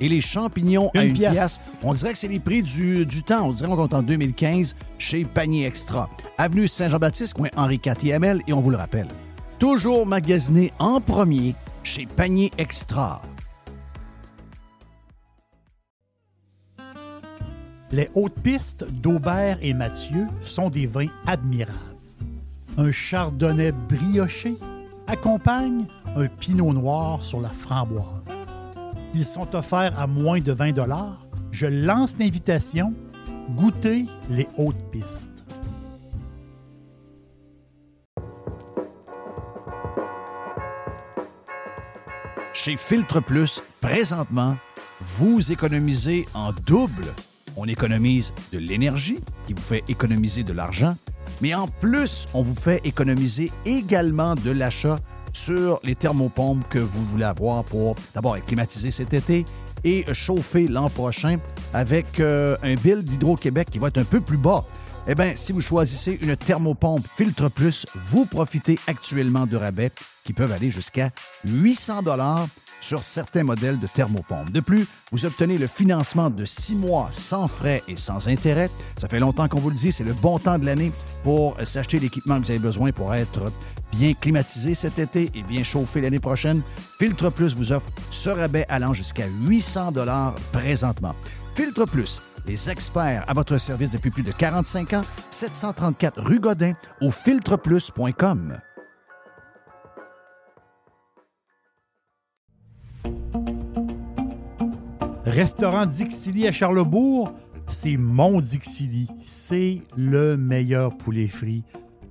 Et les champignons à 1 pièce. On dirait que c'est les prix du, du temps. On dirait qu'on compte en 2015 chez Panier Extra. Avenue Saint-Jean-Baptiste, coin Henri IV Et on vous le rappelle, toujours magasiné en premier chez Panier Extra. Les hautes pistes d'Aubert et Mathieu sont des vins admirables. Un chardonnay brioché accompagne un pinot noir sur la framboise. Ils sont offerts à moins de 20 Je lance l'invitation. Goûtez les hautes pistes. Chez Filtre Plus, présentement, vous économisez en double. On économise de l'énergie qui vous fait économiser de l'argent, mais en plus, on vous fait économiser également de l'achat sur les thermopompes que vous voulez avoir pour d'abord être climatisé cet été et chauffer l'an prochain avec euh, un bill d'Hydro-Québec qui va être un peu plus bas. Eh bien, si vous choisissez une thermopompe Filtre Plus, vous profitez actuellement de rabais qui peuvent aller jusqu'à 800 dollars sur certains modèles de thermopompe. De plus, vous obtenez le financement de six mois sans frais et sans intérêt. Ça fait longtemps qu'on vous le dit, c'est le bon temps de l'année pour s'acheter l'équipement que vous avez besoin pour être bien climatisé cet été et bien chauffé l'année prochaine. Filtre Plus vous offre ce rabais allant jusqu'à 800 dollars présentement. Filtre Plus, les experts à votre service depuis plus de 45 ans, 734 rue Godin au filtreplus.com. Restaurant Dixili à Charlebourg, c'est mon Dixili. C'est le meilleur poulet frit.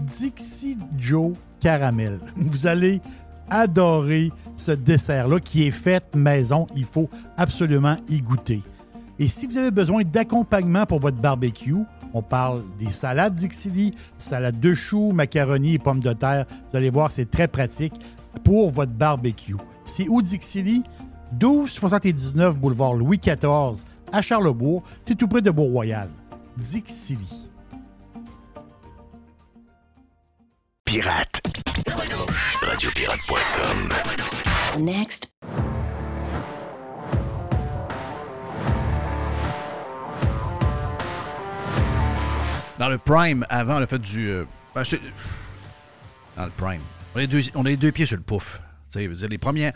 Dixie Joe Caramel. Vous allez adorer ce dessert-là qui est fait maison. Il faut absolument y goûter. Et si vous avez besoin d'accompagnement pour votre barbecue, on parle des salades Dixili, salade de choux, macaroni et pommes de terre. Vous allez voir, c'est très pratique pour votre barbecue. C'est où Dixili? 1279 boulevard Louis XIV à Charlebourg. C'est tout près de Beau-Royal. Dixili. Pirate. Radiopirate.com. Next. Dans le Prime, avant le fait du. Euh, ben, dans le Prime. On a, les deux, on a les deux pieds sur le pouf. Tu sais, les premières.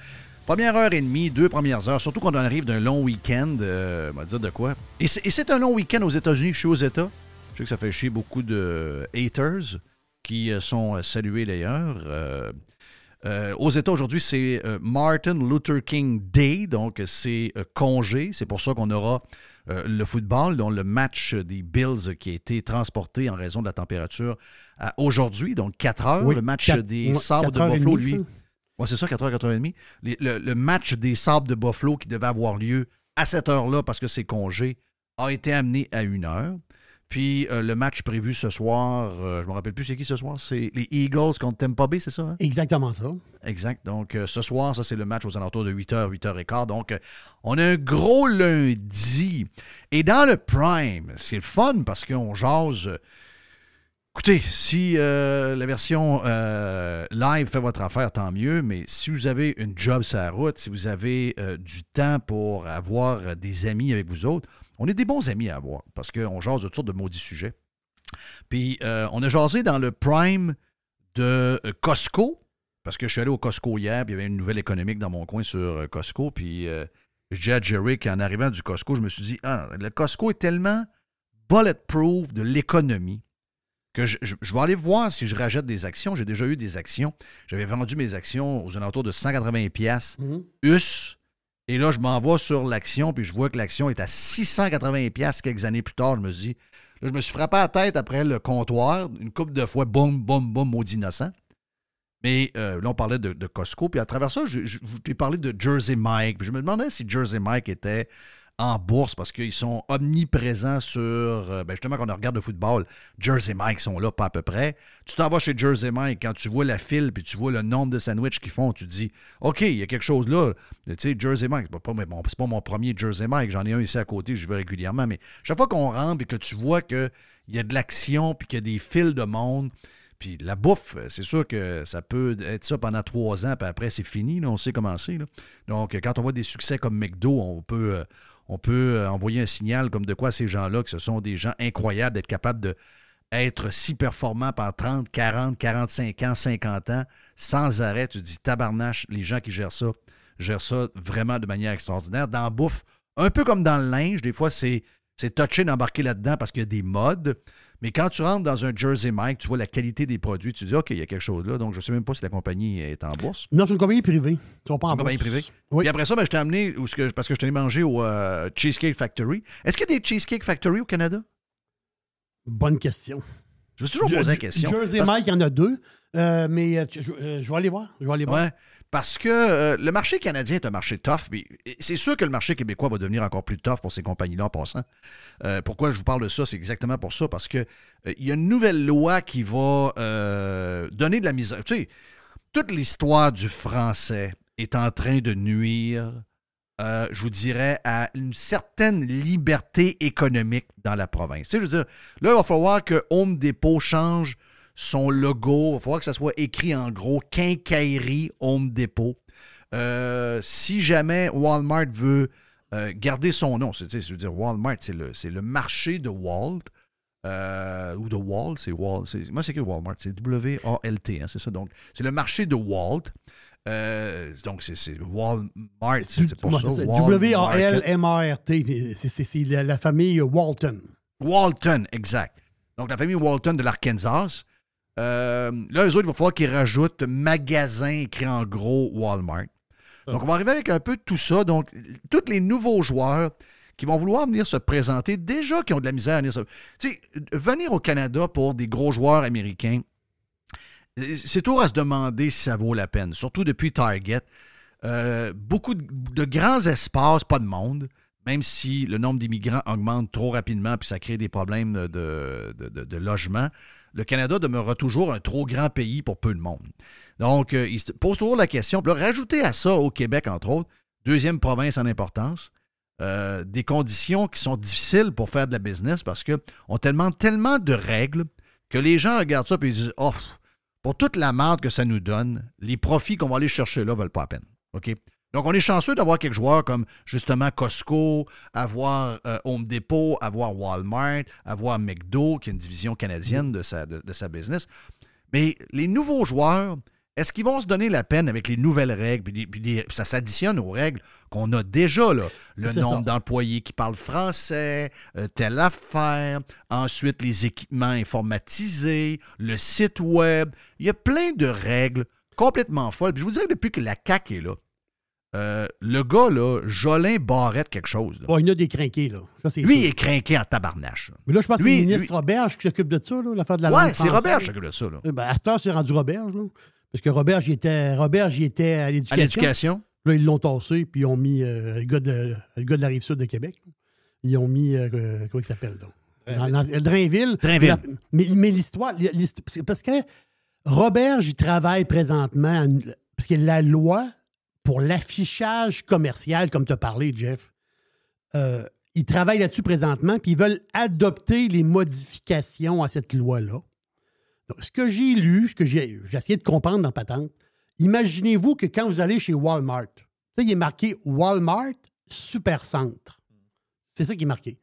Première heure et demie, deux premières heures, surtout quand on arrive d'un long week-end, euh, on va dire de quoi. Et c'est un long week-end aux États-Unis, je suis aux États. Je sais que ça fait chier beaucoup de haters qui euh, sont euh, salués d'ailleurs. aux États aujourd'hui, c'est Martin Luther King Day, donc c'est congé. C'est pour ça qu'on aura le football, dont le match des Bills qui a été transporté en raison de la température aujourd'hui, donc 4 heures. le match des Sabres de Buffalo, lui. Oui, c'est ça, 4h, 4h30. Le, match des Sables de Buffalo qui devait avoir lieu à cette heure-là parce que c'est congé a été amené à une heure. Puis euh, le match prévu ce soir, euh, je me rappelle plus c'est qui ce soir, c'est les Eagles contre Tampa Bay, c'est ça? hein? Exactement ça. Exact. Donc euh, ce soir, ça c'est le match aux alentours de 8h, 8h15. Donc on a un gros lundi. Et dans le prime, c'est le fun parce qu'on jase. Écoutez, si la version live fait votre affaire, tant mieux, mais si vous avez une job sur la route, si vous avez du temps pour avoir des amis avec vous autres, on est des bons amis à avoir parce qu'on jase de toutes sortes de maudits sujets. Puis euh, on a jasé dans le prime de euh, Costco, parce que je suis allé au Costco hier, puis il y avait une nouvelle économique dans mon coin sur euh, Costco, puis euh, je dis à Jerry qu'en arrivant du Costco, je me suis dit, ah, le Costco est tellement bulletproof de l'économie que je, je- je vais aller voir si je rachète des actions. J'ai déjà eu des actions. J'avais vendu mes actions aux alentours de 180 pièces US. Et là, je m'envoie sur l'action, puis je vois que l'action est à 680 pièces quelques années plus tard. Je me dis, je me suis frappé à la tête après le comptoir, une couple de fois, boum, boum, boum, maudit innocent. Mais euh, là, on parlait de, Costco, puis à travers ça, j'ai parlé de Jersey Mike. Puis je me demandais si Jersey Mike était en bourse parce qu'ils sont omniprésents sur. euh, ben justement, quand on regarde le football, Jersey Mike sont là, pas à peu près. Tu t'en vas chez Jersey Mike, quand tu vois la file puis tu vois le nombre de sandwichs qu'ils font, tu te dis OK, il y a quelque chose là. Tu sais, Jersey Mike, c'est pas, bon, pas mon premier Jersey Mike, j'en ai un ici à côté, je vais régulièrement, mais chaque fois qu'on rentre et que tu vois qu'il y a de l'action puis qu'il y a des files de monde. Puis la bouffe, c'est sûr que ça peut être ça pendant trois ans, puis après, c'est fini. là, on sait comment c'est. Donc, quand on voit des succès comme McDo, on peut, euh, on peut euh, envoyer un signal comme de quoi ces gens-là, que ce sont des gens incroyables d'être capables de être si performants pendant 30, 40, 45 ans, 50 ans, sans arrêt. Tu dis, tabarnache, les gens qui gèrent ça, gèrent ça vraiment de manière extraordinaire. Dans bouffe, un peu comme dans le linge, des fois, c'est, c'est touché d'embarquer là-dedans parce qu'il y a des modes. Mais quand tu rentres dans un Jersey Mike, tu vois la qualité des produits, tu dis, OK, il y a quelque chose là. Donc, je ne sais même pas si la compagnie est en bourse. Non, c'est une compagnie privée. Tu vas pas en une compagnie privée. Oui. Puis après ça, ben, je t'ai amené que- parce que je t'ai mangé au euh, Cheesecake Factory. Est-ce qu'il y a des Cheesecake Factory au Canada? Bonne question. Je me suis toujours posé la question. Jersey Parce- Mike, il y en a deux. Euh, mais euh, je, euh, je vais aller voir. Je vais aller voir. Ouais, parce que euh, le marché canadien est un marché tough. mais C'est sûr que le marché québécois va devenir encore plus tough pour ces compagnies-là en passant. Euh, pourquoi je vous parle de ça? C'est exactement pour ça, parce euh, il y a une nouvelle loi qui va euh, donner de la misère. Tu sais, toute l'histoire du français est en train de nuire, euh, je vous dirais, à une certaine liberté économique dans la province. Tu sais, je veux dire, là, il va falloir que Home Depot change son logo. Il va falloir que ça soit écrit en gros Quincaillerie Home Depot. Euh, si jamais Walmart veut euh, garder son nom, c'est, tu sais, je veux dire, Walmart, c'est le, c'est le marché de Walt. euh, ou de Walt, c'est Walt. C'est, moi, c'est écrit Walmart, c'est W-A-L-T, hein, c'est ça. Donc, c'est le marché de Walt. Euh, donc, c'est, c'est Walmart, c'est, pour ça. Walmart. C'est- C'est c'est la, la famille Walton. Walton, exact. Donc, la famille Walton de l'Arkansas. Euh, là, eux autres, il va falloir qu'ils rajoutent magasin écrit en gros Walmart. Donc, on va arriver avec un peu de tout ça. Donc, tous les nouveaux joueurs qui vont vouloir venir se présenter, déjà qui ont de la misère à venir se... Tu sais, venir au Canada pour des gros joueurs américains, c'est toujours à se demander si ça vaut la peine. Surtout depuis Target. Euh, beaucoup de, de grands espaces, pas de monde, même si le nombre d'immigrants augmente trop rapidement puis ça crée des problèmes de, de- de- de logement. Le Canada demeurera toujours un trop grand pays pour peu de monde. Donc, euh, il se pose toujours la question. Puis là, rajouter à ça au Québec, entre autres, deuxième province en importance, euh, des conditions qui sont difficiles pour faire de la business parce qu'on te demande tellement de règles que les gens regardent ça et ils disent Oh, pour toute la merde que ça nous donne, les profits qu'on va aller chercher là ne valent pas la peine. OK? Donc, on est chanceux d'avoir quelques joueurs comme justement Costco, avoir euh, Home Depot, avoir Walmart, avoir McDo, qui est une division canadienne de sa, de, de sa business. Mais les nouveaux joueurs, est-ce qu'ils vont se donner la peine avec les nouvelles règles? Puis, ça s'additionne aux règles qu'on a déjà, là. Le nombre d'employés qui parlent français, euh, telle affaire, ensuite les équipements informatisés, le site web. Il y a plein de règles complètement folles. Puis je vous dirais que depuis que la CAQ est là, euh, le gars, là, Jolin Barrette quelque chose. là. Bon, il y en a des crinqués, là. Ça, c'est Lui, il est craqué en tabarnache. là. Mais là, je pense que c'est le ministre lui- Roberge qui s'occupe de ça, là, l'affaire de la Ouais, c'est française. Robert qui s'occupe de ça. Là. Eh Ben, à cette heure, c'est rendu Roberge, là. Parce que Roberge, il était, Roberge, il était à À l'éducation. l'éducation. Là, ils l'ont tassé, puis ils ont mis euh, le, gars de, le gars de la rive sud de Québec. Ils ont mis, euh, euh, comment il s'appelle, dans- Drainville. Drainville. Mais, mais l'histoire, l'hist- c'est parce que Robert, j'y travaille présentement, parce que la loi pour l'affichage commercial, comme tu as parlé, Jeff, euh, ils travaillent là-dessus présentement, puis ils veulent adopter les modifications à cette loi-là. Ce que j'ai lu, ce que j'ai essayé de comprendre dans Patente, imaginez-vous que quand vous allez chez Walmart, sais, il est marqué Walmart Supercentre. C'est ça qui est marqué.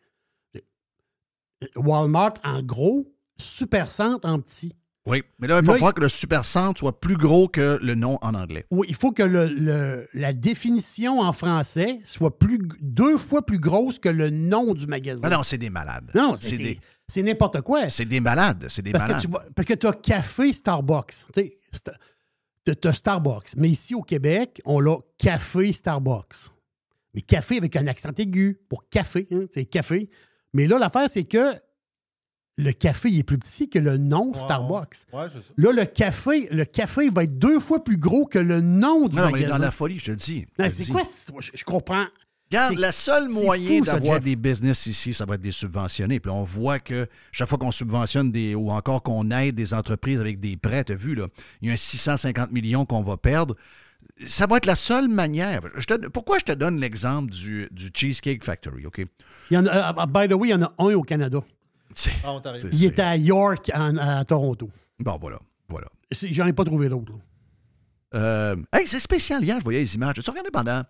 Walmart en gros, Supercentre en petit. Oui, mais là, il Là, faut pas que le supercentre soit plus gros que le nom en anglais. Oui, il faut que le- le- la définition en français soit plus, deux fois plus grosse que le nom du magasin. Ah non, c'est des malades. Non, c'est des, c'est n'importe quoi. c'est des malades. C'est des Parce que, malades. tu vois, parce que tu as café Starbucks. Tu as Starbucks. Mais ici au Québec, on l'a café Starbucks. Mais café avec un accent aigu pour café. hein, c'est café. Mais là, l'affaire, c'est que le café il est plus petit que le nom Starbucks. Ouais, c'est ça. Là, le café, le café va être deux fois plus gros que le nom du non, non, mais magasin. dans la folie, je te le dis. c'est quoi? Je, je comprends. Regarde, C'est- le seul moyen d'avoir des business ici, ça va être des subventionnés. Puis on voit que chaque fois qu'on subventionne des ou encore qu'on aide des entreprises avec des prêts, tu as vu, là, il y a un 650 millions qu'on va perdre. Ça va être la seule manière. Je te- pourquoi je te donne l'exemple du, du Cheesecake Factory, OK? Il y en a, euh, by the way, il y en a un au Canada. Ah, Ontario. Il était à York, en- à Toronto. Bon, voilà. voilà. J'en ai pas trouvé d'autres. là. Euh, hey, c'est spécial hier, je voyais les images. Tu regardé pendant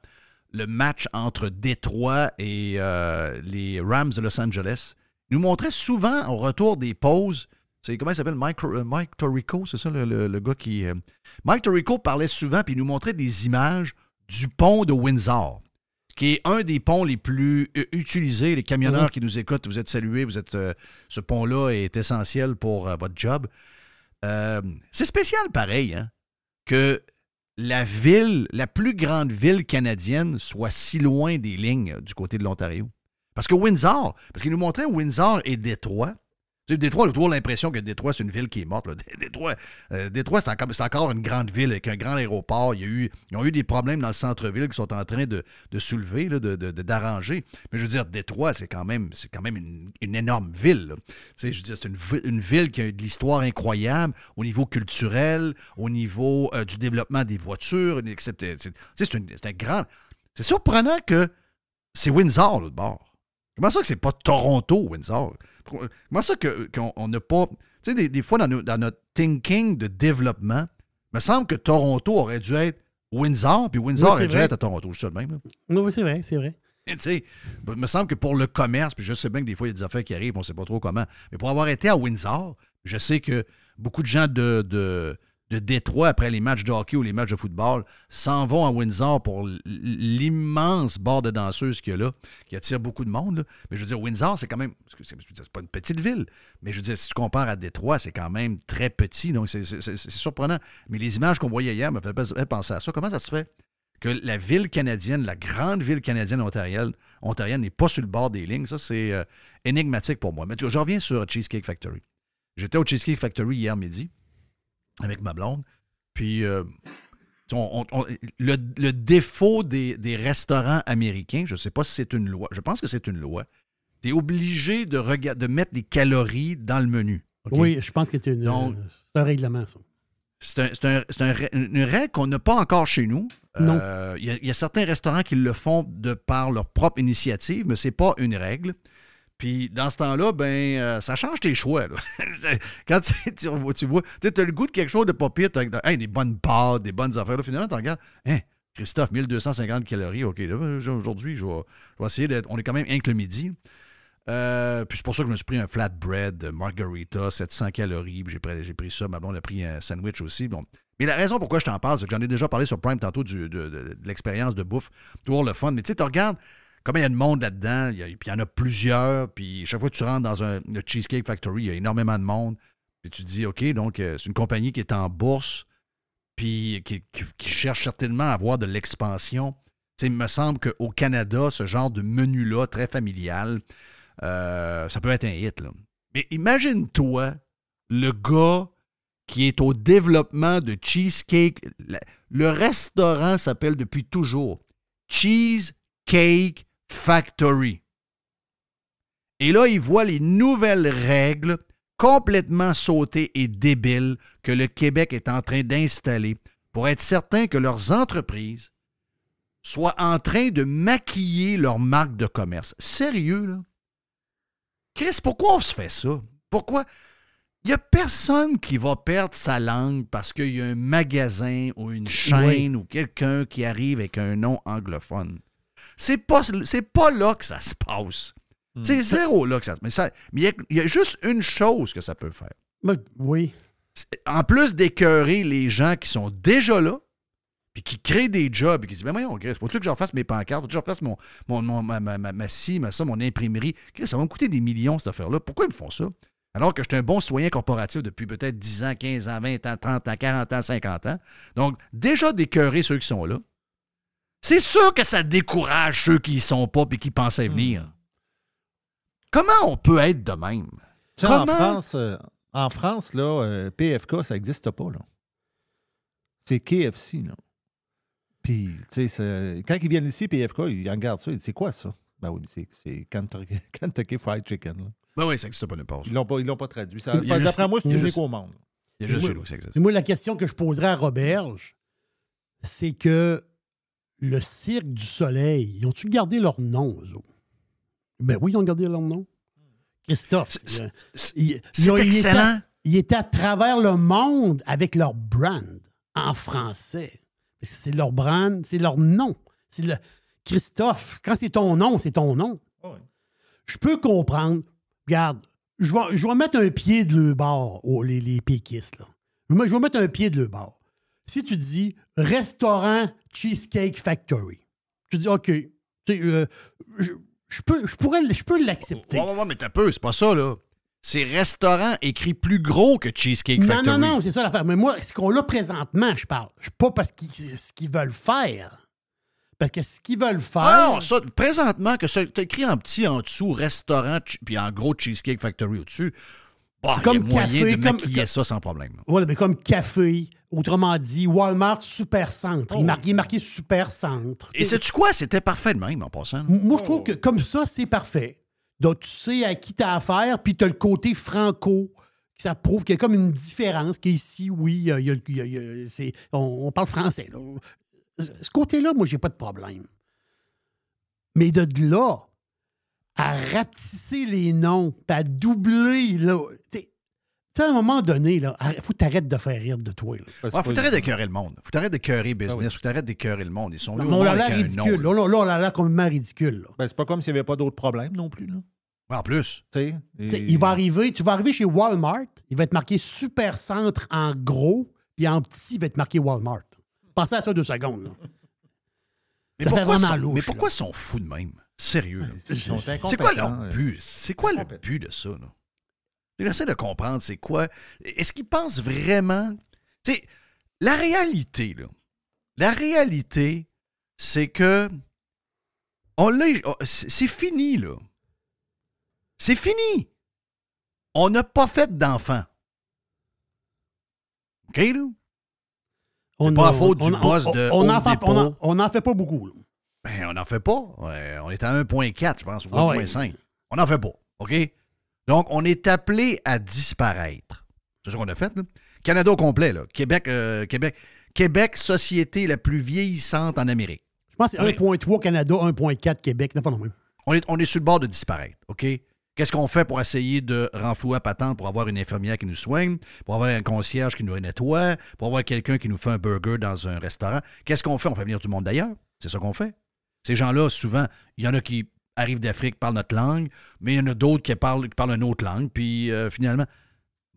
le match entre Détroit et euh, les Rams de Los Angeles? Ils nous montraient souvent au retour des pauses. C'est comment il s'appelle? Mike, euh, Mike Torrico, c'est ça le, le- le gars qui. euh, Mike Torrico parlait souvent puis il nous montrait des images du pont de Windsor, qui est un des ponts les plus euh, utilisés. Les camionneurs Mhm. qui nous écoutent, vous êtes salués. Vous êtes, euh, ce pont-là est essentiel pour euh, votre job. C'est spécial pareil, hein, que la ville, la plus grande ville canadienne, soit si loin des lignes du côté de l'Ontario. Parce que Windsor, parce qu'il nous montrait Windsor et Détroit. Tu sais, Détroit, a toujours l'impression que Détroit, c'est une ville qui est morte. là. Détroit, euh, c'est, encore, c'est encore une grande ville avec un grand aéroport. Il y a eu, ils ont eu des problèmes dans le centre-ville qui sont en train de, soulever, de, d'arranger. Mais je veux dire, Détroit, c'est quand même, c'est quand même une, énorme ville. Tu sais, je veux dire, c'est une, vi- une ville qui a de l'histoire incroyable au niveau culturel, au niveau euh, du développement des voitures, etc. C'est, une- c'est un grand. C'est surprenant que c'est Windsor, l'autre bord. Comment ça que c'est pas Toronto, Windsor? Pourquoi- Comment ça que- qu'on on n'a pas. Tu sais, des, des fois, dans, nos- dans notre thinking de développement, il me semble que Toronto aurait dû être Windsor, puis Windsor Oui, aurait dû vrai. être à Toronto. Je suis le même. là. Oui, c'est vrai, c'est vrai. Tu sais, il me semble que pour le commerce, puis je sais bien que des fois, il y a des affaires qui arrivent, on ne sait pas trop comment, mais pour avoir été à Windsor, je sais que beaucoup de gens de, de, de Détroit, après les matchs de hockey ou les matchs de football, s'en vont à Windsor pour l'immense bar de danseuses qu'il y a là, qui attire beaucoup de monde. Mais je veux dire, Windsor, c'est quand même, c'est pas une petite ville, mais je veux dire, si tu compares à Détroit, c'est quand même très petit, donc c'est- surprenant. Mais les images qu'on voyait hier me faisaient penser à ça. Comment ça se fait? que la ville canadienne, la grande ville canadienne ontarienne, ontarienne n'est pas sur le bord des lignes? Ça, c'est euh, énigmatique pour moi. Mais je reviens sur Cheesecake Factory. J'étais au Cheesecake Factory hier midi avec ma blonde. Puis, euh, on- on- on- le, le défaut des, des restaurants américains, je ne sais pas si c'est une loi, je pense que c'est une loi. Tu es obligé de, rega- de mettre les calories dans le menu. Oui, je pense que c'est une- Donc- euh, c'est un règlement, ça. C'est un- c'est un- c'est un rè- une règle qu'on n'a pas encore chez nous. Non. Euh, Il y, a- il y a certains restaurants qui le font de par leur propre initiative, mais c'est pas une règle. Puis dans ce temps-là, ben, euh, ça change tes choix. là. Quand tu, tu- tu vois, tu as le goût de quelque chose de pas pire, des bonnes pâtes, des bonnes affaires. Là, finalement, tu regardes, hein, Christophe, 1250 calories, OK, aujourd'hui, je vais, essayer d'être. On est quand même rien que le midi. Euh, puis c'est pour ça que je me suis pris un flatbread margarita, 700 calories. J'ai pris, ça. Ma blonde a pris un sandwich aussi. Mais la raison pourquoi je t'en parle, c'est que j'en ai déjà parlé sur Prime tantôt du- de, de- de l'expérience de bouffe. Toujours le fun. Mais tu sais, tu regardes comment il y a de monde là-dedans. il y Puis il y en a plusieurs. Puis chaque fois que tu rentres dans un Cheesecake Factory, il y a énormément de monde. Puis tu te dis, OK, donc euh, c'est une compagnie qui est en bourse. Puis qui, cherche certainement à avoir de l'expansion. Il me semble qu'au Canada, ce genre de menu-là, très familial, euh, ça peut être un hit. Mais imagine-toi le gars qui est au développement de Cheesecake. Le restaurant s'appelle depuis toujours Cheesecake Factory. Et là, ils voient les nouvelles règles complètement sautées et débiles que le Québec est en train d'installer pour être certain que leurs entreprises soient en train de maquiller leur marque de commerce. Sérieux, là? Chris, pourquoi on se fait ça? Pourquoi? Il n'y a personne qui va perdre sa langue parce qu'il y a un magasin ou une chaîne ou quelqu'un qui arrive avec un nom anglophone. C'est pas, pas là que ça se passe. Hmm. C'est zéro là que ça se passe. Mais il y a- il y, a juste une chose que ça peut faire. Oui. En plus d'écœurer les gens qui sont déjà là, puis qui créent des jobs, et qui disent Ben voyons, Chris, faut-tu que j'en fasse mes pancartes, faut-tu que j'en fasse mon, mon, mon- ma, ma, ma, ma ci, ma ça, mon imprimerie? Chris, ça va me coûter des millions, cette affaire-là. Pourquoi ils me font ça? Alors que je suis un bon citoyen corporatif depuis peut-être 10 ans, 15 ans, 20 ans, 30 ans, 40 ans, 50 ans. Donc, déjà d'écœurer ceux qui sont là. C'est sûr que ça décourage ceux qui y sont pas et qui pensaient venir. Comment on peut être de même? Tu sais, en? France, euh, en France, là, euh, PFK, ça n'existe pas, là. C'est KFC, là. Puis, tu sais, c'est- quand ils viennent ici, PFK, ils regardent ça, ils disent c'est quoi ça? Ben oui, c'est- c'est Kentucky, Kentucky Fried Chicken. là. Ben oui, ça n'existe pas nulle part. Ils l'ont pas, ils l'ont pas traduit. Ça- juste- D'après moi, c'est unique juste- au monde. Il y a juste chez nous que ça existe. Moi, la question que je poserais à Roberge, c'est que le Cirque du Soleil, ils ont-tu gardé leur nom, eux autres? Ben oui, ils ont gardé leur nom. Christophe. C'est- euh, ils- étaient- excellent. ils étaient à travers le monde avec leur brand en français. C'est leur brand, c'est leur nom. C'est le Christophe. Quand c'est ton nom, c'est ton nom. Je peux comprendre. Regarde, je vais, je vais mettre un pied de le bord, aux- les, les péquistes. Là. Moi, je vais mettre un pied de le bord. Si tu dis restaurant Cheesecake Factory, tu dis OK, euh, je, je peux, je pourrais, je peux l'accepter. Ouais, ouais, ouais, mais t'as peu, c'est pas ça, là. C'est restaurant écrit plus gros que Cheesecake Non, Factory. non, non, c'est ça l'affaire. Mais moi, ce qu'on a présentement, je parle. Je pas parce qu'ils ce qu'ils veulent faire. Parce que ce qu'ils veulent faire. Ah non, ça, présentement, que ça, écrit en petit en dessous, restaurant, puis en gros Cheesecake Factory au-dessus, bah, il y a Comme moyen café, de comme- maquiller comme- ça sans problème. Voilà, mais comme café, autrement dit, Walmart Super Centre. il, Oh. il est marqué Super Centre. Et sais-tu quoi? C'était parfait de même, en passant. Moi, je trouve que comme ça, c'est parfait. Donc, tu sais à qui t'as affaire, puis tu as le côté franco. Ça prouve qu'il y a comme une différence. Qu'ici, oui, il y a- il y a le- il y a- il y a- c'est- on, on parle français. là. Ce côté-là, moi, j'ai pas de problème. Mais de là à rapetisser les noms, puis à doubler, là, tu sais, tu sais, à un moment donné, il faut que tu arrêtes de faire rire de toi. là. Parce Ouais, que faut que t'arrêtes d'écœurer le monde. Faut que t'arrêtes d'écœurer business. Ah oui. Faut que t'arrêtes d'écœurer le monde. Ils sont au on monde a l'air un ridicule. nom, Là, là, là, on a l'air complètement ridicule. là. Ben, c'est pas comme s'il n'y avait pas d'autres problèmes non plus. Là. là. En plus. Tu sais, Tu sais, et- Il va arriver, tu vas arriver chez Walmart, il va être marqué Super Centre en gros, puis en petit, il va être marqué Walmart. Pensez à ça deux secondes. là. Mais Ça fait vraiment sont, louche, mais pourquoi là. ils sont fous de même? Sérieux. là. Ils sont C'est quoi leur incompétents, but? C'est quoi le but de ça? là? J'essaie de comprendre, c'est quoi? Est-ce qu'ils pensent vraiment... Tu sais, la réalité, là, la réalité, c'est que on l'a... oh, C'est c'est fini, là. C'est fini. On n'a pas fait d'enfants. OK, là? On pas à faute du on- boss on- de on n'en fait pas beaucoup. là. Ben, on n'en fait pas. Ouais, on est à 1.4, je pense, ou Ah ouais. 1.5. On n'en fait pas. OK? Donc, on est appelé à disparaître. C'est ce qu'on a fait, là. Canada au complet, là. Québec, euh, Québec, Québec, société la plus vieillissante en Amérique. Je pense que c'est Oui. 1.3 Canada, 1.4 Québec. Non, pas non même. On est, on est sur le bord de disparaître, OK? Qu'est-ce qu'on fait pour essayer de renflouer à patente pour avoir une infirmière qui nous soigne, pour avoir un concierge qui nous nettoie, pour avoir quelqu'un qui nous fait un burger dans un restaurant? Qu'est-ce qu'on fait? On fait venir du monde d'ailleurs. C'est ça qu'on fait. Ces gens-là, souvent, il y en a qui arrivent d'Afrique, parlent notre langue, mais il y en a d'autres qui parlent, qui parlent une autre langue. Puis euh, finalement,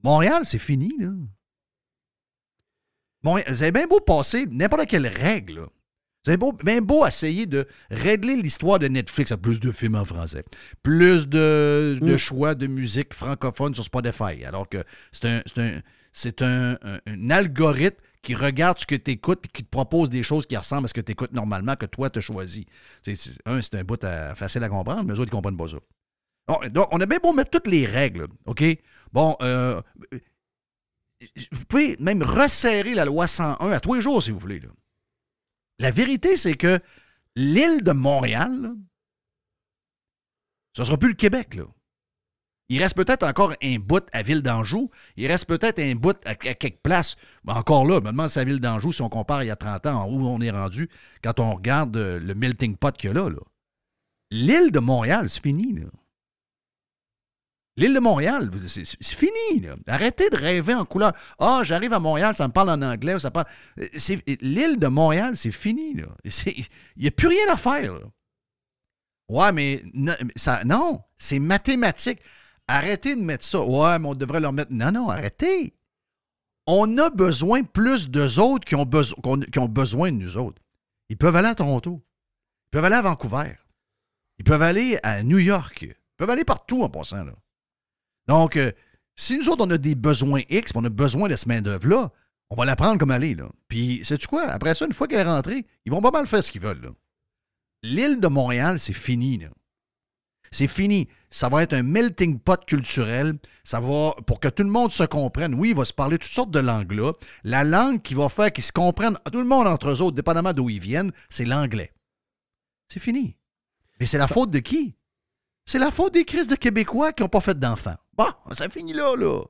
Montréal, c'est fini, là. Montréal, vous avez bien beau passer n'importe quelle règle, là. Vous avez beau, bien beau essayer de régler l'histoire de Netflix à plus de films en français, plus de, de Mm. choix de musique francophone sur Spotify, alors que c'est un, c'est un, c'est un, un- un algorithme qui regarde ce que tu écoutes et qui te propose des choses qui ressemblent à ce que tu écoutes normalement, que toi, tu as choisi. C'est- c'est- un, c'est un bout facile à comprendre, mais les autres, ils comprennent pas ça. Donc, on a bien beau mettre toutes les règles, OK? Bon, euh, vous pouvez même resserrer la loi 101 à tous les jours, si vous voulez. La vérité, c'est que l'île de Montréal, ce sera plus le Québec. Là. Il reste peut-être encore un bout à Ville d'Anjou. Il reste peut-être un bout à, à quelque place. Mais encore là, je me demande si à Ville d'Anjou, si on compare il y a 30 ans, où on est rendu, quand on regarde euh, le melting pot qu'il y a là. L'île de Montréal, c'est fini. L'île de Montréal, c'est fini. Arrêtez de rêver en couleur. Ah, j'arrive à Montréal, ça me parle en anglais, ça parle. Euh, L'île de Montréal, c'est fini. Il n'y a plus rien à faire. Ouais, mais ça, non, c'est mathématique. Arrêtez de mettre ça. Ouais, mais on devrait leur mettre. Non, non, arrêtez. On a besoin plus d'eux autres qui ont, besoin de nous autres. Ils peuvent aller à Toronto. Ils peuvent aller à Vancouver. Ils peuvent aller à New York. Ils peuvent aller partout en passant. Donc, euh, si nous autres, on a des besoins X, on a besoin de ce main-d'œuvre-là, on va la prendre comme elle est. Puis, sais-tu quoi? Après ça, une fois qu'elle est rentrée, ils vont pas mal faire ce qu'ils veulent. L'île de Montréal, c'est fini. C'est fini. Ça va être un melting pot culturel. Ça va, pour que tout le monde se comprenne. Oui, il va se parler toutes sortes de langues là. La langue qui va faire qu'ils se comprennent, tout le monde entre eux autres, dépendamment d'où ils viennent, c'est l'anglais. C'est fini. Mais c'est la faute de qui? C'est la faute des crises de Québécois qui n'ont pas fait d'enfants. Bon, ça finit là, là.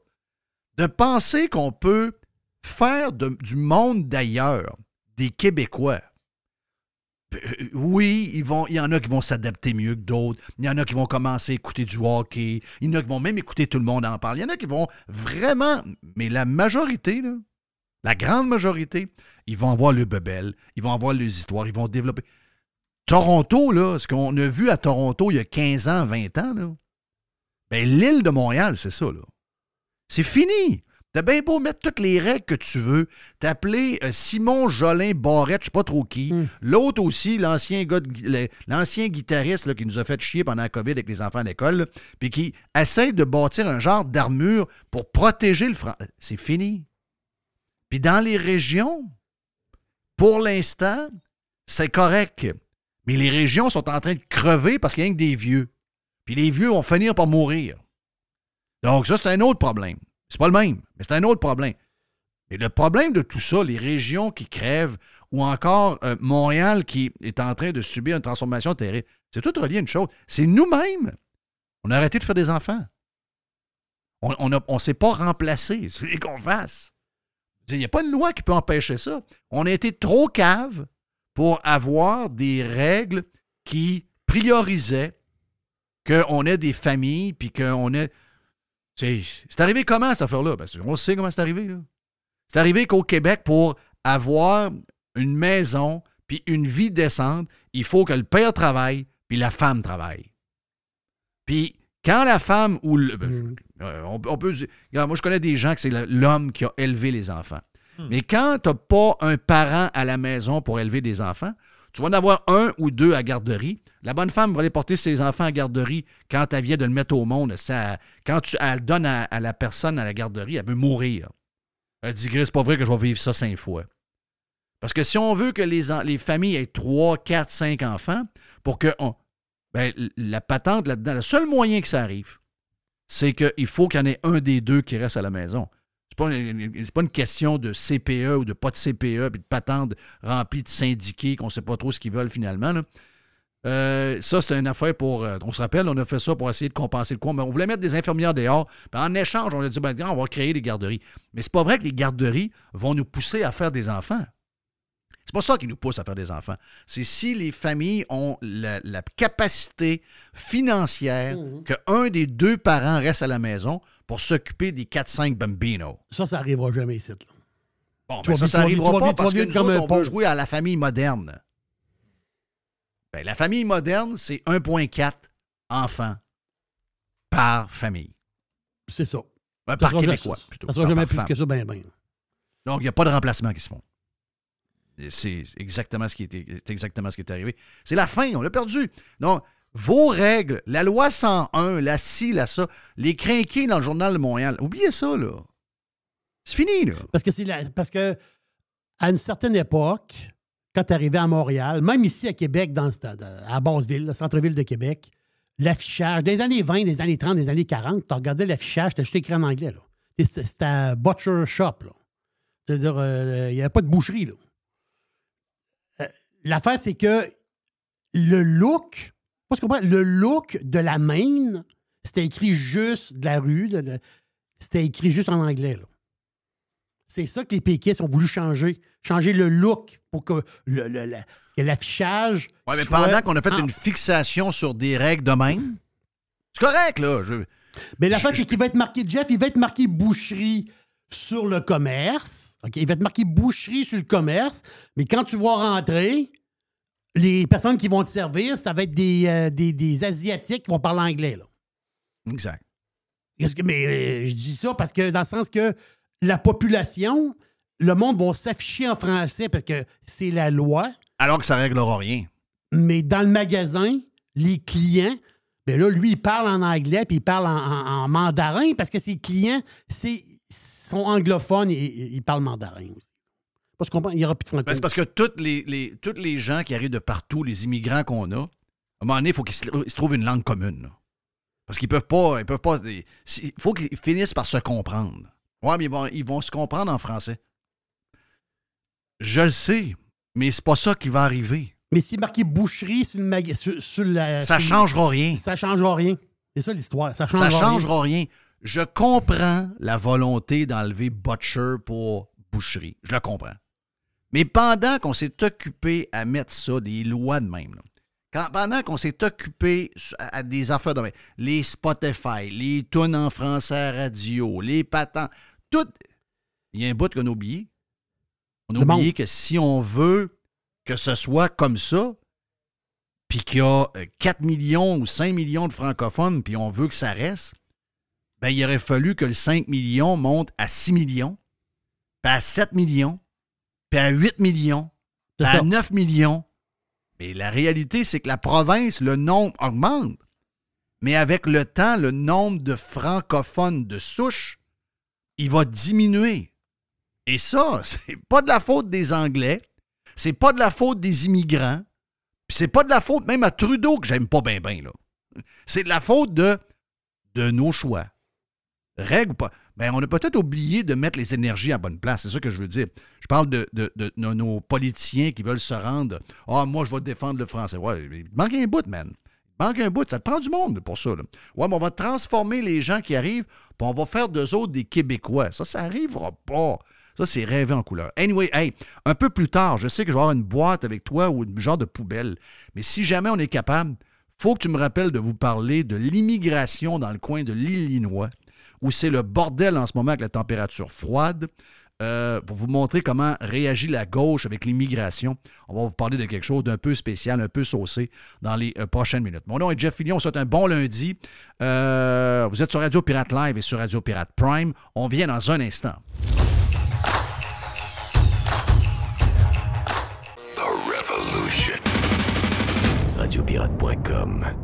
De penser qu'on peut faire du monde d'ailleurs des Québécois. Euh, Oui, ils vont, il y en a qui vont s'adapter mieux que d'autres. Il y en a qui vont commencer à écouter du hockey. Il y en a qui vont même écouter tout le monde en parle. Il y en a qui vont vraiment, mais la majorité, la grande majorité, ils vont avoir le bebel, ils vont avoir les histoires, ils vont développer. Toronto, là, ce qu'on a vu à Toronto il y a 15 ans, 20 ans, là, ben, l'île de Montréal, c'est ça, là. C'est fini. T'as bien beau mettre toutes les règles que tu veux, t'appeler euh, Simon Jolin Barrette, je sais pas trop qui, Mm. l'autre aussi, l'ancien gars l'ancien guitariste là, qui nous a fait chier pendant la COVID avec les enfants à l'école, puis qui essaie de bâtir un genre d'armure pour protéger le français. C'est fini. Puis dans les régions, pour l'instant, c'est correct. Mais les régions sont en train de crever parce qu'il y a que des vieux. Puis les vieux vont finir par mourir. Donc, ça, c'est un autre problème. C'est pas le même, mais c'est un autre problème. Mais le problème de tout ça, les régions qui crèvent, ou encore euh, Montréal qui est en train de subir une transformation terrible, c'est tout relié à une chose. C'est nous-mêmes. On a arrêté de faire des enfants. On ne s'est pas remplacé. C'est qu'on fasse. Il n'y a pas une loi qui peut empêcher ça. On a été trop cave pour avoir des règles qui priorisaient qu'on ait des familles, puis qu'on ait. C'est arrivé comment, cette affaire-là? Parce qu'on sait comment c'est arrivé. là. C'est arrivé qu'au Québec, pour avoir une maison, puis une vie décente, il faut que le père travaille, puis la femme travaille. Puis quand la femme ou le. ben, Mm. euh, on, on peut dire. regarde, moi, je connais des gens que c'est l'homme qui a élevé les enfants. Hmm. Mais quand tu n'as pas un parent à la maison pour élever des enfants, tu vas en avoir un ou deux à garderie. La bonne femme va aller porter ses enfants à garderie quand elle vient de le mettre au monde. Ça, quand tu, elle le donne à, la personne à la garderie, elle veut mourir. Elle dit, c'est pas vrai que je vais vivre ça cinq fois. Parce que si on veut que les, familles aient trois, quatre, cinq enfants, pour que ben, la patente là-dedans, le seul moyen que ça arrive, c'est qu'il faut qu'il y en ait un des deux qui reste à la maison. C'est pas, pas une question de CPE ou de pas de CPE, puis de patente remplie de syndiqués qu'on ne sait pas trop ce qu'ils veulent finalement. là. Euh, ça, c'est une affaire pour. euh, on se rappelle, on a fait ça pour essayer de compenser le coût. Mais on voulait mettre des infirmières dehors. En échange, on a dit ben, on va créer des garderies. Mais c'est pas vrai que les garderies vont nous pousser à faire des enfants. C'est pas ça qui nous pousse à faire des enfants. C'est si les familles ont la, la capacité financière Mhm. qu'un des deux parents reste à la maison pour s'occuper des 4-5 bambinos. Ça, ça n'arrivera jamais ici. là. Bon, ben ça, ça n'arrivera pas parce que nous comme autres, on pauvre. jouer à la famille moderne. Ben, la famille moderne, c'est 1,4 enfants par famille. C'est ça. Ben, Ça par Québécois, jamais- plutôt. Ça sera jamais plus femme. que ça, ben, ben. Donc, il n'y a pas de remplacement qui se font. C'est exactement ce qui est, c'est exactement ce qui est arrivé. C'est la fin, on l'a perdu. Donc, vos règles, la loi 101, la ci, la ça, les crinqués dans le journal de Montréal, oubliez ça, là. C'est fini, là. Parce que c'est la- parce que à une certaine époque, quand tu arrivais à Montréal, même ici à Québec, dans, à Basseville, le centre-ville de Québec, l'affichage, les années 20, des années 30, des années 40, tu regardais l'affichage, c'était juste écrit en anglais. là. C'était c'était à Butcher Shop. là. C'est-à-dire, euh, il n'y avait pas de boucherie. là. Euh, L'affaire, c'est que le look, le look de la main, c'était écrit juste de la rue. de- c'était écrit juste en anglais. là. C'est ça que les péquistes ont voulu changer. Changer le look pour que le- le- la- que l'affichage. Ouais, mais soit pendant qu'on a fait en- une fixation sur des règles de même, c'est correct, là. Je- Mais la face, c'est qu'il va être marqué, Jeff, il va être marqué boucherie sur le commerce. Il va être marqué boucherie sur le commerce. Mais quand tu vas rentrer, les personnes qui vont te servir, ça va être des, euh, des, des Asiatiques qui vont parler anglais. Là. Exact. Que- mais euh, je dis ça parce que dans le sens que la population, le monde va s'afficher en français parce que c'est la loi. Alors que ça réglera rien. Mais dans le magasin, les clients, ben là, lui, il parle en anglais puis il parle en, en- en mandarin parce que ses clients c'est, sont anglophones et ils parlent mandarin aussi. Parce qu'on il n'y aura plus de. Ben, c'est parce que toutes les, les- tous les gens qui arrivent de partout, les immigrants qu'on a, à un moment donné, il faut qu'ils se, trouvent une langue commune. là. Parce qu'ils peuvent pas. Ils peuvent pas. Il faut qu'ils finissent par se comprendre. Ouais, mais ils vont, ils vont se comprendre en français. Je le sais, mais c'est pas ça qui va arriver. Mais s'il est marqué boucherie sur, le maga- sur, sur la. Ça sur- changera rien. Ça changera rien. C'est ça l'histoire. Ça Ça changera, rien. changera rien. Je comprends la volonté d'enlever butcher pour boucherie. Je la comprends. Mais pendant qu'on s'est occupé à mettre ça, des lois de même, là, quand- pendant qu'on s'est occupé à, à des affaires de même, les Spotify, les tunes en français à radio, les patents, tout. Il y a un bout qu'on a oublié. On a Le oublié monde. que si on veut que ce soit comme ça, puis qu'il y a euh, 4 millions ou 5 millions de francophones, puis on veut que ça reste, ben, il aurait fallu que le 5 millions monte à 6 millions, puis à 7 millions, puis à 8 millions, puis à ça. 9 millions. Mais la réalité, c'est que la province, le nombre augmente. Mais avec le temps, le nombre de francophones de souche, il va diminuer. Et ça, c'est pas de la faute des Anglais, c'est pas de la faute des immigrants, puis c'est pas de la faute même à Trudeau que j'aime pas bien bien là. C'est de la faute de de nos choix. Règle ou pas. Ben, on a peut-être oublié de mettre les énergies à bonne place. C'est ça que je veux dire. Je parle de, nos politiciens qui veulent se rendre. Ah, moi, je vais défendre le français. Ouais, il manque un bout, man. Il manque un bout. Ça te prend du monde pour ça. Ouais, mais on va transformer les gens qui arrivent, puis on va faire d'eux autres des Québécois. Ça, ça n'arrivera pas. Ça, c'est rêver en couleur. Anyway, hey, un peu plus tard, je sais que je vais avoir une boîte avec toi ou un genre de poubelle. Mais si jamais on est capable, faut que tu me rappelles de vous parler de l'immigration dans le coin de l'Illinois, où c'est le bordel en ce moment avec la température froide. Euh, pour vous montrer comment réagit la gauche avec l'immigration. On va vous parler de quelque chose d'un peu spécial, un peu saucé dans les euh, prochaines minutes. Mon nom est Jeff Fillion, on souhaite un bon lundi. Euh, vous êtes sur Radio Pirate Live et sur Radio Pirate Prime. On vient dans un instant. The. Radiopirate.com.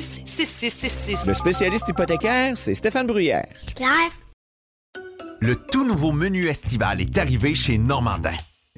6666. Le spécialiste hypothécaire, c'est Stéphane Bruyère. Claire? Le tout nouveau menu estival est arrivé chez Normandin.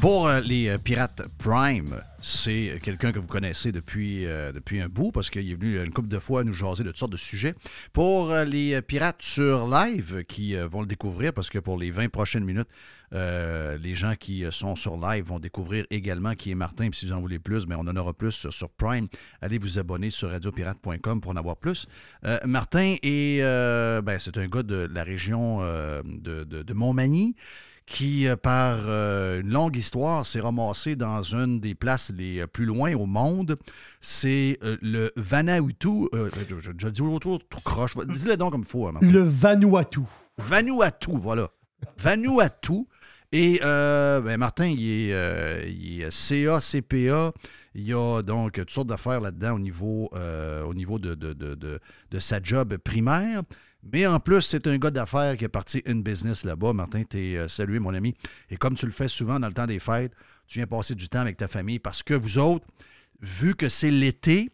Pour euh, les euh, Pirates Prime, c'est quelqu'un que vous connaissez depuis, euh, depuis un bout parce qu'il est venu une couple de fois nous jaser de toutes sortes de sujets. Pour les Pirates sur live qui vont le découvrir parce que pour les 20 prochaines minutes, les gens qui sont sur live vont découvrir également qui est Martin. Si vous en voulez plus, mais on en aura plus sur, sur Prime. Allez vous abonner sur radiopirate.com pour en avoir plus. Martin est, ben, c'est un gars de la région de, de, de Montmagny qui, euh, par euh, une longue histoire, s'est ramassé dans une des places les euh, plus loin au monde. C'est euh, le Vanuatu. euh, je, je- dis autour tout croche. Dis-le donc comme il faut. hein. Le Vanuatu. Vanuatu, voilà. Vanuatu. Et ben, Martin, il est, il est CA, CPA. Il y a donc toutes sortes d'affaires là-dedans au niveau, au niveau de, de, de, de- de sa job primaire. Mais en plus, c'est un gars d'affaires qui est parti une business là-bas. Martin, t'es euh, salué, mon ami. Et comme tu le fais souvent dans le temps des fêtes, tu viens passer du temps avec ta famille parce que vous autres, vu que c'est l'été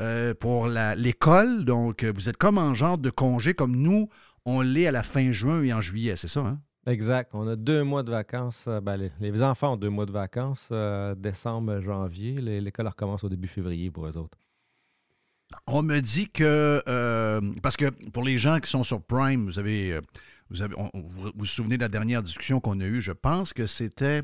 euh, pour l'école, donc euh, vous êtes comme en genre de congé, comme nous, on l'est à la fin juin et en juillet, c'est ça, hein? Exact. On a deux mois de vacances. ben, les, enfants ont deux mois de vacances, décembre, janvier. L'école recommence au début février pour eux autres. On me dit que, euh, parce que pour les gens qui sont sur Prime, vous avez, euh, vous, avez on- vous souvenez de la dernière discussion qu'on a eue, je pense que c'était,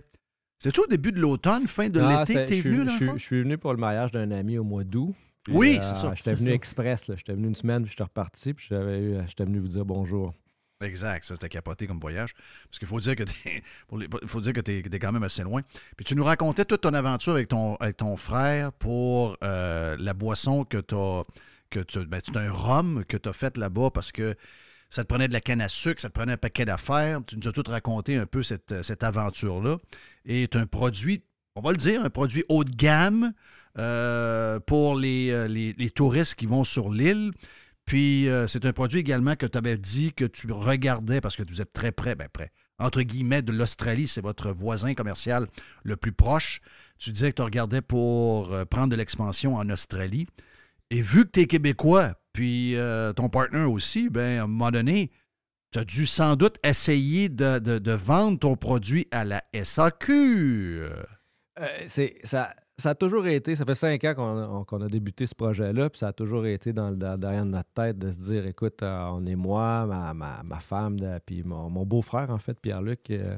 c'était au début de l'automne, fin de Ah, l'été que t'es venu, là? je, suis- je suis venu pour le mariage d'un ami au mois d'août. Puis, Oui, euh, c'est ça, J'étais venu ça. express. là. J'étais venu une semaine, puis j'étais reparti, puis j'avais eu- j'étais venu vous dire bonjour. Exact, ça c'était capoté comme voyage. Parce qu'il faut dire que t'es, faut dire que t'es, quand même assez loin. Puis tu nous racontais toute ton aventure avec ton, avec ton frère pour euh, la boisson que t'as, que tu, ben, un rhum que tu as fait là-bas parce que ça te prenait de la canne à sucre, ça te prenait un paquet d'affaires. Tu nous as tout raconté un peu cette, cette aventure-là. Et c'est un produit, on va le dire, un produit haut de gamme euh, pour les, euh, les, les touristes qui vont sur l'île. Puis euh, c'est un produit également que tu avais dit que tu regardais parce que vous êtes très près, ben près, entre guillemets, de l'Australie, c'est votre voisin commercial le plus proche. Tu disais que tu regardais pour euh, prendre de l'expansion en Australie. Et vu que tu es québécois, puis euh, ton partenaire aussi, ben, à un moment donné, tu as dû sans doute essayer de, de- vendre ton produit à la SAQ. C'est, ça, ça a toujours été, ça fait cinq ans qu'on a, qu'on a débuté ce projet-là, puis ça a toujours été dans derrière notre tête de se dire, écoute, euh, on est moi, ma, ma, ma femme, de- puis mon, mon beau-frère, en fait, Pierre-Luc. euh,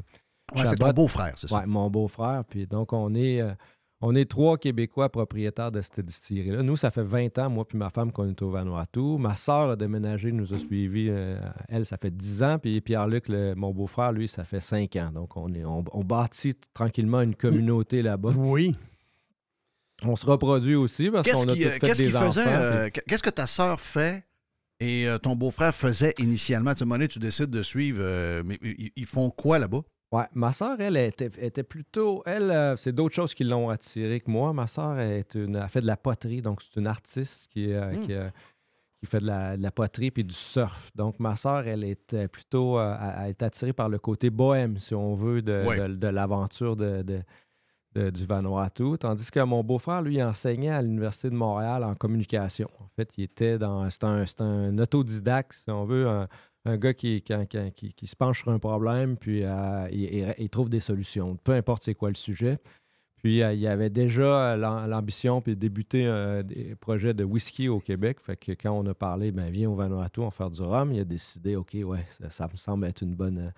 Ouais, c'est ton beau-frère, c'est ça? Ouais, mon beau-frère. Puis donc, on est, euh, on est trois Québécois propriétaires de cette distillerie-là. Nous, ça fait 20 ans, moi puis ma femme, qu'on est au Vanuatu. Ma sœur a déménagé, nous a suivis. euh, elle, ça fait 10 ans. Puis Pierre-Luc, le- mon beau-frère, lui, ça fait 5 ans. Donc, on, est, on, on bâtit tranquillement une communauté là-bas. Oui. On se reproduit aussi parce Qu'est-ce qu'on a qui- tout euh, fait qu'est-ce des enfants, euh, puis- Qu'est-ce que ta sœur fait et euh, ton beau-frère faisait initialement? Tu donné, tu décides de suivre, euh, mais ils, font quoi là-bas? Ouais, ma sœur, elle, était, était plutôt. Elle, euh, c'est d'autres choses qui l'ont attirée que moi. Ma sœur est une, a fait de la poterie, donc c'est une artiste qui, euh, Hmm. qui, euh, qui fait de la, de la poterie puis du surf. Donc ma sœur, elle était plutôt. euh, elle- elle est attirée par le côté bohème, si on veut, de, Ouais. de- de l'aventure de, du Vanuatu. Tandis que mon beau-frère, lui, enseignait à l'Université de Montréal en communication. En fait, il était dans. C'est un, un autodidacte, si on veut, un, gars qui, qui, qui- qui- se penche sur un problème, puis euh, il, trouve des solutions, peu importe c'est quoi le sujet. Puis euh, il avait déjà l'am- l'ambition puis de débuter euh, des projets de whisky au Québec. Fait que quand on a parlé, ben viens au Vanuatu, on va faire du rhum, il a décidé, OK, ouais, ça me semble être une bonne.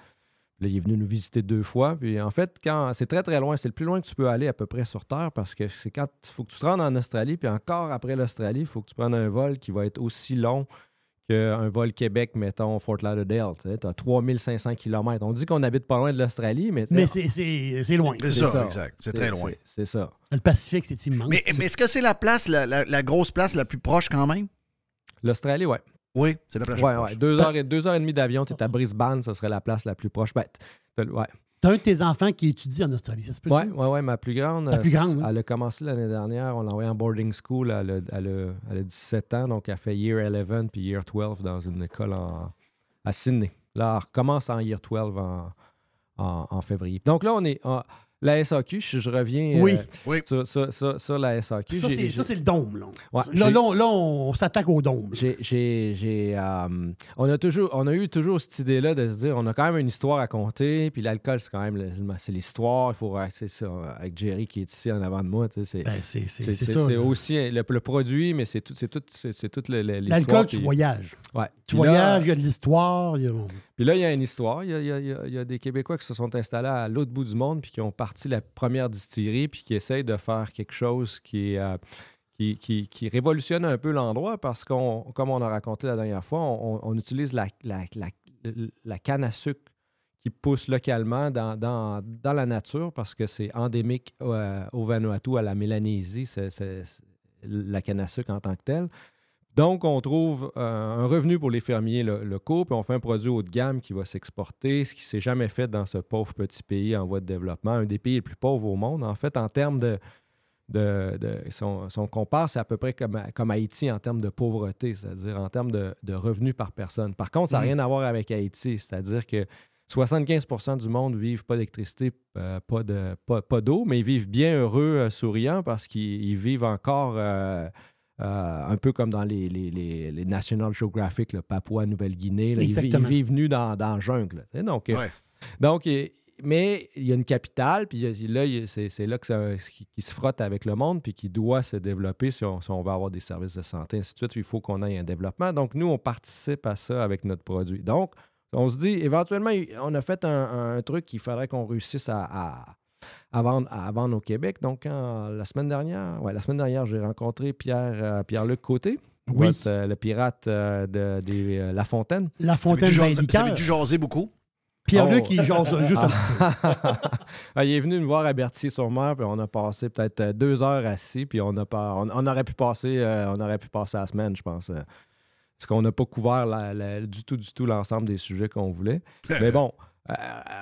Là, il est venu nous visiter deux fois. Puis en fait, quand c'est très très loin, c'est le plus loin que tu peux aller à peu près sur Terre parce que c'est quand il faut que tu te rendes en Australie, puis encore après l'Australie, il faut que tu prennes un vol qui va être aussi long qu'un vol Québec, mettons, Fort Lauderdale. Tu as 3500 km. On dit qu'on habite pas loin de l'Australie, mais. Mais c'est- loin. C'est ça, exact. C'est très loin. c'est- C'est ça. Le Pacifique, c'est immense. Mais, mais est-ce que c'est la place, la, la- la grosse place la plus proche quand même? L'Australie, ouais. Oui, c'est la place Ouais, la plus ouais. proche. Deux heures, et, deux heures et demie d'avion, tu es à Brisbane, ce serait la place la plus proche. Ben, t'as- ouais. T'as un de tes enfants qui étudie en Australie, ça se peut Ouais, ouais, ouais, ma plus grande. Ta plus grande, oui. Elle a commencé l'année dernière. On l'a envoyée en boarding school. Elle a, elle a- elle a 17 ans, donc elle fait Year 11 puis Year 12 dans une école en- à Sydney. Là, elle recommence en Year 12 en, en- en février. Donc là, on est. en- la SAQ, je, je reviens euh, Oui. Sur, sur- sur- sur la SAQ. Ça, c'est le dôme. Là, Ouais, là, on, là, on s'attaque au dôme. euh, on, a toujours, on a eu toujours cette idée-là de se dire on a quand même une histoire à compter, puis l'alcool, c'est quand même l'histoire. Il faut c'est ça, avec Jerry qui est ici en avant de moi. tu sais, C'est, Ben, aussi le, le produit, mais c'est tout, c'est tout, c'est, c'est tout le- le- l'histoire. L'alcool, tu voyages. Ouais. Tu voyages, il y a de l'histoire. a- Puis là, il y a une histoire. Il y a, des Québécois qui se sont installés à l'autre bout du monde, puis qui ont parti la première distillerie, puis qui essayent de faire quelque chose qui euh, qui, révolutionne un peu l'endroit parce qu'on, comme on a raconté la dernière fois, on, utilise la, la- la- canne à sucre qui pousse localement dans, dans- la nature parce que c'est endémique euh, au Vanuatu, à la Mélanésie, c'est la canne à sucre en tant que telle. Donc, on trouve euh, un revenu pour les fermiers lo- locaux, puis on fait un produit haut de gamme qui va s'exporter, ce qui ne s'est jamais fait dans ce pauvre petit pays en voie de développement, un des pays les plus pauvres au monde. En fait, en termes de. de, de- si, on, si on compare, c'est à peu près comme, comme Haïti en termes de pauvreté, c'est-à-dire en termes de, de revenus par personne. Par contre, ça n'a Mhm. rien à voir avec Haïti, c'est-à-dire que 75% du monde vivent pas d'électricité, euh, pas de pas, pas d'eau, mais ils vivent bien heureux, euh, souriants, parce qu'ils ils vivent encore un peu comme dans les, les, les- les National Geographic, le Papua Nouvelle-Guinée. Ils, ils vivent nus dans, dans la jungle. Donc, euh, Ouais. donc et- mais il y a une capitale, puis là, c'est là qui, qui se frotte avec le monde, puis qui doit se développer si on, si on veut avoir des services de santé, ainsi de suite. Il faut qu'on ait un développement. Donc, nous, on participe à ça avec notre produit. Donc, on se dit, éventuellement, on a fait un, un truc qu'il faudrait qu'on réussisse à, à- à vendre, à vendre au Québec. Donc, en- la semaine dernière, ouais, la semaine dernière, j'ai rencontré Pierre, euh, Pierre-Luc Côté, Oui. votre, euh, le pirate euh, de, euh, La Fontaine. La fontaine dû jaser- avait dû jaser beaucoup. Pierre-Luc, Oh. il jase juste un petit peu. Ah, il est venu nous voir à Berthier-sur-Mer, puis on a passé peut-être deux heures assis, puis on, a pas, on, on aurait pu passer, euh, on aurait pu passer la semaine, je pense. euh, parce qu'on n'a pas couvert la- la- du tout, du tout l'ensemble des sujets qu'on voulait. Mais bon, euh,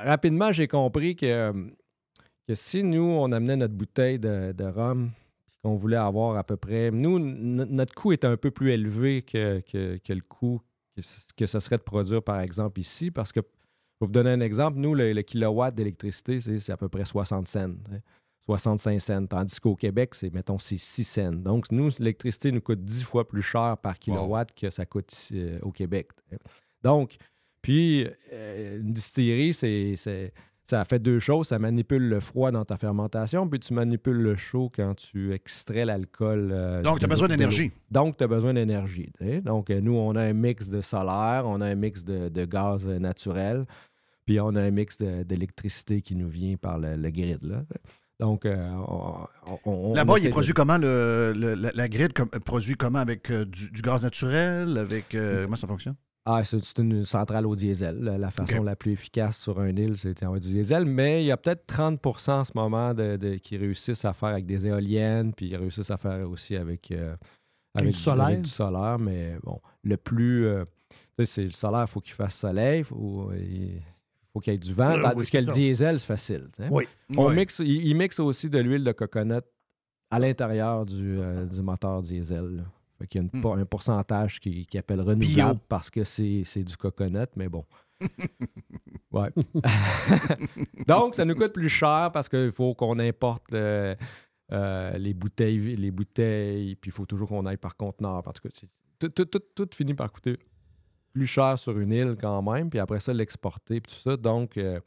rapidement, j'ai compris que, euh, que si nous, on amenait notre bouteille de, de rhum, puis qu'on voulait avoir à peu près. Nous, notre coût est un peu plus élevé que, que- que le coût que, ce- que ce serait de produire, par exemple, ici, parce que, pour vous donner un exemple, nous, le, le kilowatt d'électricité, c'est à peu près 60 cents. hein, 65 cents. Tandis qu'au Québec, c'est, mettons, c'est 6 cents. Donc, nous, l'électricité nous coûte 10 fois plus cher par kilowatt que ça coûte ici, euh, au Québec. Donc, puis, euh, une distillerie, c'est- ça fait deux choses. Ça manipule le froid dans ta fermentation, puis tu manipules le chaud quand tu extrais l'alcool. euh, Donc, tu as de- besoin de d'énergie. Donc, tu as besoin d'énergie. Donc, nous, on a un mix de solaire, on a un mix de, de gaz euh, naturel, puis on a un mix de- d'électricité qui nous vient par le, le grid. Là. Donc, euh, on, on- Là-bas, il est de- produit comment le, le- la, la grid? Comme, produit comment? Avec euh, du, du gaz naturel? Avec euh, comment ça fonctionne? Ah, c'est une centrale au diesel. La, façon la plus efficace sur un île, c'est du diesel. Mais il y a peut-être 30% en ce moment de, de- qui réussissent à faire avec des éoliennes, puis ils réussissent à faire aussi avec, euh, Avec du solaire? avec du solaire. Mais bon, le plus. euh, c'est le solaire, il faut qu'il fasse soleil, il faut, il faut qu'il y ait du vent. Euh, tandis oui, que le ça. diesel, c'est facile. Oui. On mixe, il, il mixe aussi de l'huile de coconut à l'intérieur du, euh, du moteur diesel. là. Fait qu'il y a une Hmm. un pourcentage qui, qui appelle renouvelable parce que c'est c'est du coconut, mais bon. Ouais. Donc, ça nous coûte plus cher parce qu'il faut qu'on importe euh, euh, les bouteilles, les bouteilles, puis il faut toujours qu'on aille par conteneur. En tout cas, tout, tout, tout, tout finit par coûter plus cher sur une île quand même, puis après ça, l'exporter, puis tout ça. Donc, euh,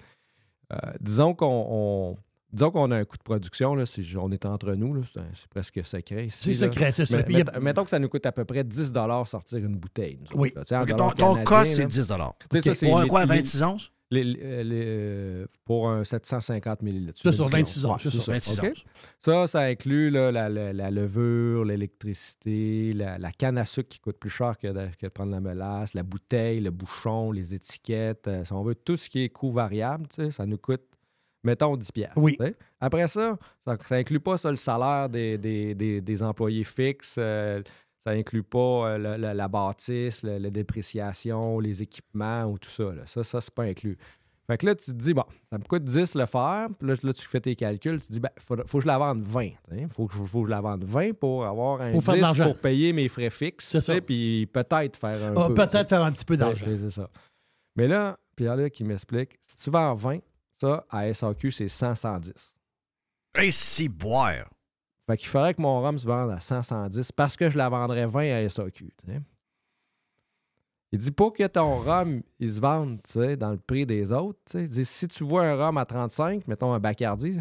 euh, disons qu'on on- disons qu'on a un coût de production, là, si on est entre nous, c'est presque secret. C'est secret, c'est ça. A- mettons que ça nous coûte à peu près 10 sortir une bouteille. Oui. là. Ton, ton cost, c'est là. 10 Tu sais, Ok. ça, c'est Pour un quoi, les- 26 onces? les- les- euh, pour un 750 millilitres. Ça, sur 26 onces, Ouais, c'est ça. 26 OK? onces. Ça, ça inclut là, la, la- la levure, l'électricité, la, la canne à sucre qui coûte plus cher que de, que de prendre la mélasse, la bouteille, le bouchon, les étiquettes. euh, si on veut tout ce qui est coût variable, ça nous coûte, mettons, 10 piastres, Oui. Après ça, ça inclut pas ça, le salaire des, des- des- des employés fixes. euh, ça inclut pas euh, le- le- la bâtisse, le- la dépréciation, les équipements ou tout ça. là. Ça, ça c'est pas inclus. Fait que là, tu te dis, bon, ça me coûte 10 le faire. Puis là, là, tu fais tes calculs. Tu te dis, ben, faut, faut que je la vende 20. Il faut, que je- faut que je la vende 20 pour avoir un Pour faire de 10 l'argent. pour payer mes frais fixes. C'est ça. Puis peut-être faire un Ah, peu. Peut-être faire un petit peu d'argent. Ouais, C'est ça. Mais là, Pierre-Luc, il m'explique, si tu vends 20, ça, à SAQ, c'est 100, 110. Hey, si boire. Fait qu'il faudrait que mon rhum se vende à 100, 110 parce que je la vendrais 20 à SAQ. Il dit pas que ton rhum, il se vende dans le prix des autres. Il dit si tu vois un rhum à 35, mettons un Bacardi,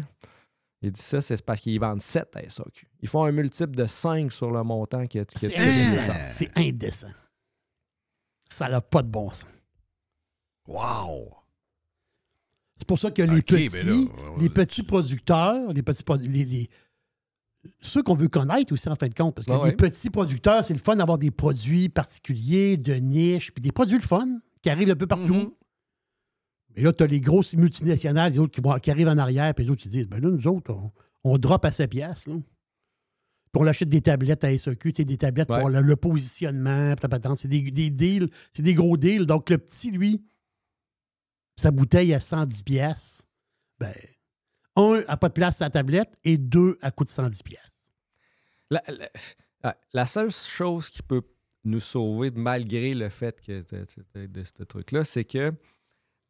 il dit ça, c'est parce qu'ils vendent 7 à SAQ. Ils font un multiple de 5 sur le montant que tu C'est que tu- indécent. C'est indécent. Ça n'a pas de bon sens. Wow. C'est pour ça que les petits, ben là, ouais, les petits producteurs, les petits produ- les, les- ceux qu'on veut connaître aussi en fin de compte, parce que Ah les petits producteurs, c'est le fun d'avoir des produits particuliers, de niche, puis des produits le fun qui arrivent un peu partout. Mhm. Mais là, tu as les grosses multinationales, les autres qui, vont, qui arrivent en arrière, puis les autres qui disent ben là, nous autres, on, on drop à 7 piastres. là. Puis on achète des tablettes à SEQ, tu sais, des tablettes Ouais. pour le, le positionnement, c'est des, des deals, c'est des gros deals. Donc le petit, lui, sa bouteille à 110 pièces, ben, un, a pas de place à la tablette et deux, à coûte 110 pièces. La, la- la- la seule chose qui peut nous sauver malgré le fait que de, de- de ce truc-là, c'est que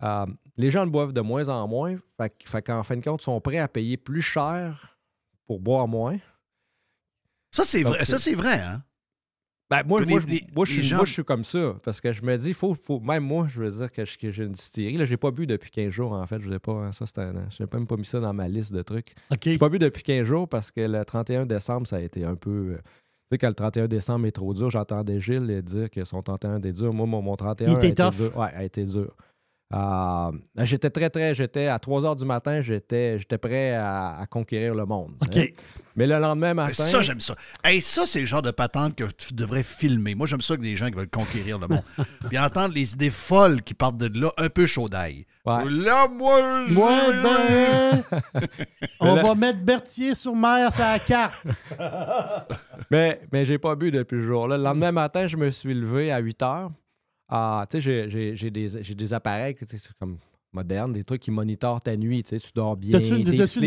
euh, les gens le boivent de moins en moins. Fait, que- fait qu'en fin de compte, ils sont prêts à payer plus cher pour boire moins. Ça, c'est vrai, ça, c'est- c'est vrai, hein? Ben, moi, Les- moi, je- les- moi, je les suis- gens- moi, je suis comme ça. Parce que je me dis, faut, faut, même moi, je veux dire que, je- que j'ai une distillerie. Là, j'ai pas bu depuis 15 jours, en fait. Je n'ai pas, ça, c'était un- j'ai même pas mis ça dans ma liste de trucs. OK. J'ai pas bu depuis 15 jours parce que le 31 décembre, ça a été un peu. euh, Tu sais, quand le 31 décembre est trop dur, j'entendais Gilles dire que son 31 était dur. Moi, mon, mon 31 Il a était été tough. dur. Ouais, a été dur. Euh, j'étais très, très. J'étais à 3 h du matin, j'étais, j'étais prêt à, à conquérir le monde. OK. hein. Mais le lendemain matin. Ça, j'aime ça. Hey, ça, c'est le genre de patente que tu devrais filmer. Moi, j'aime ça que des gens qui veulent conquérir le monde. Puis entendre les idées folles qui partent de là, un peu chaud d'ail. Ouais. Là, moi, Moi, ben, on là- va mettre Berthier sur mer sur la carte. Mais, mais j'ai pas bu depuis ce jour-là. Le lendemain matin, je me suis levé à 8 heures. Ah, tu sais, j'ai- des, des appareils comme modernes, des trucs qui monitorent ta nuit. Tu sais, tu dors bien. T'as-tu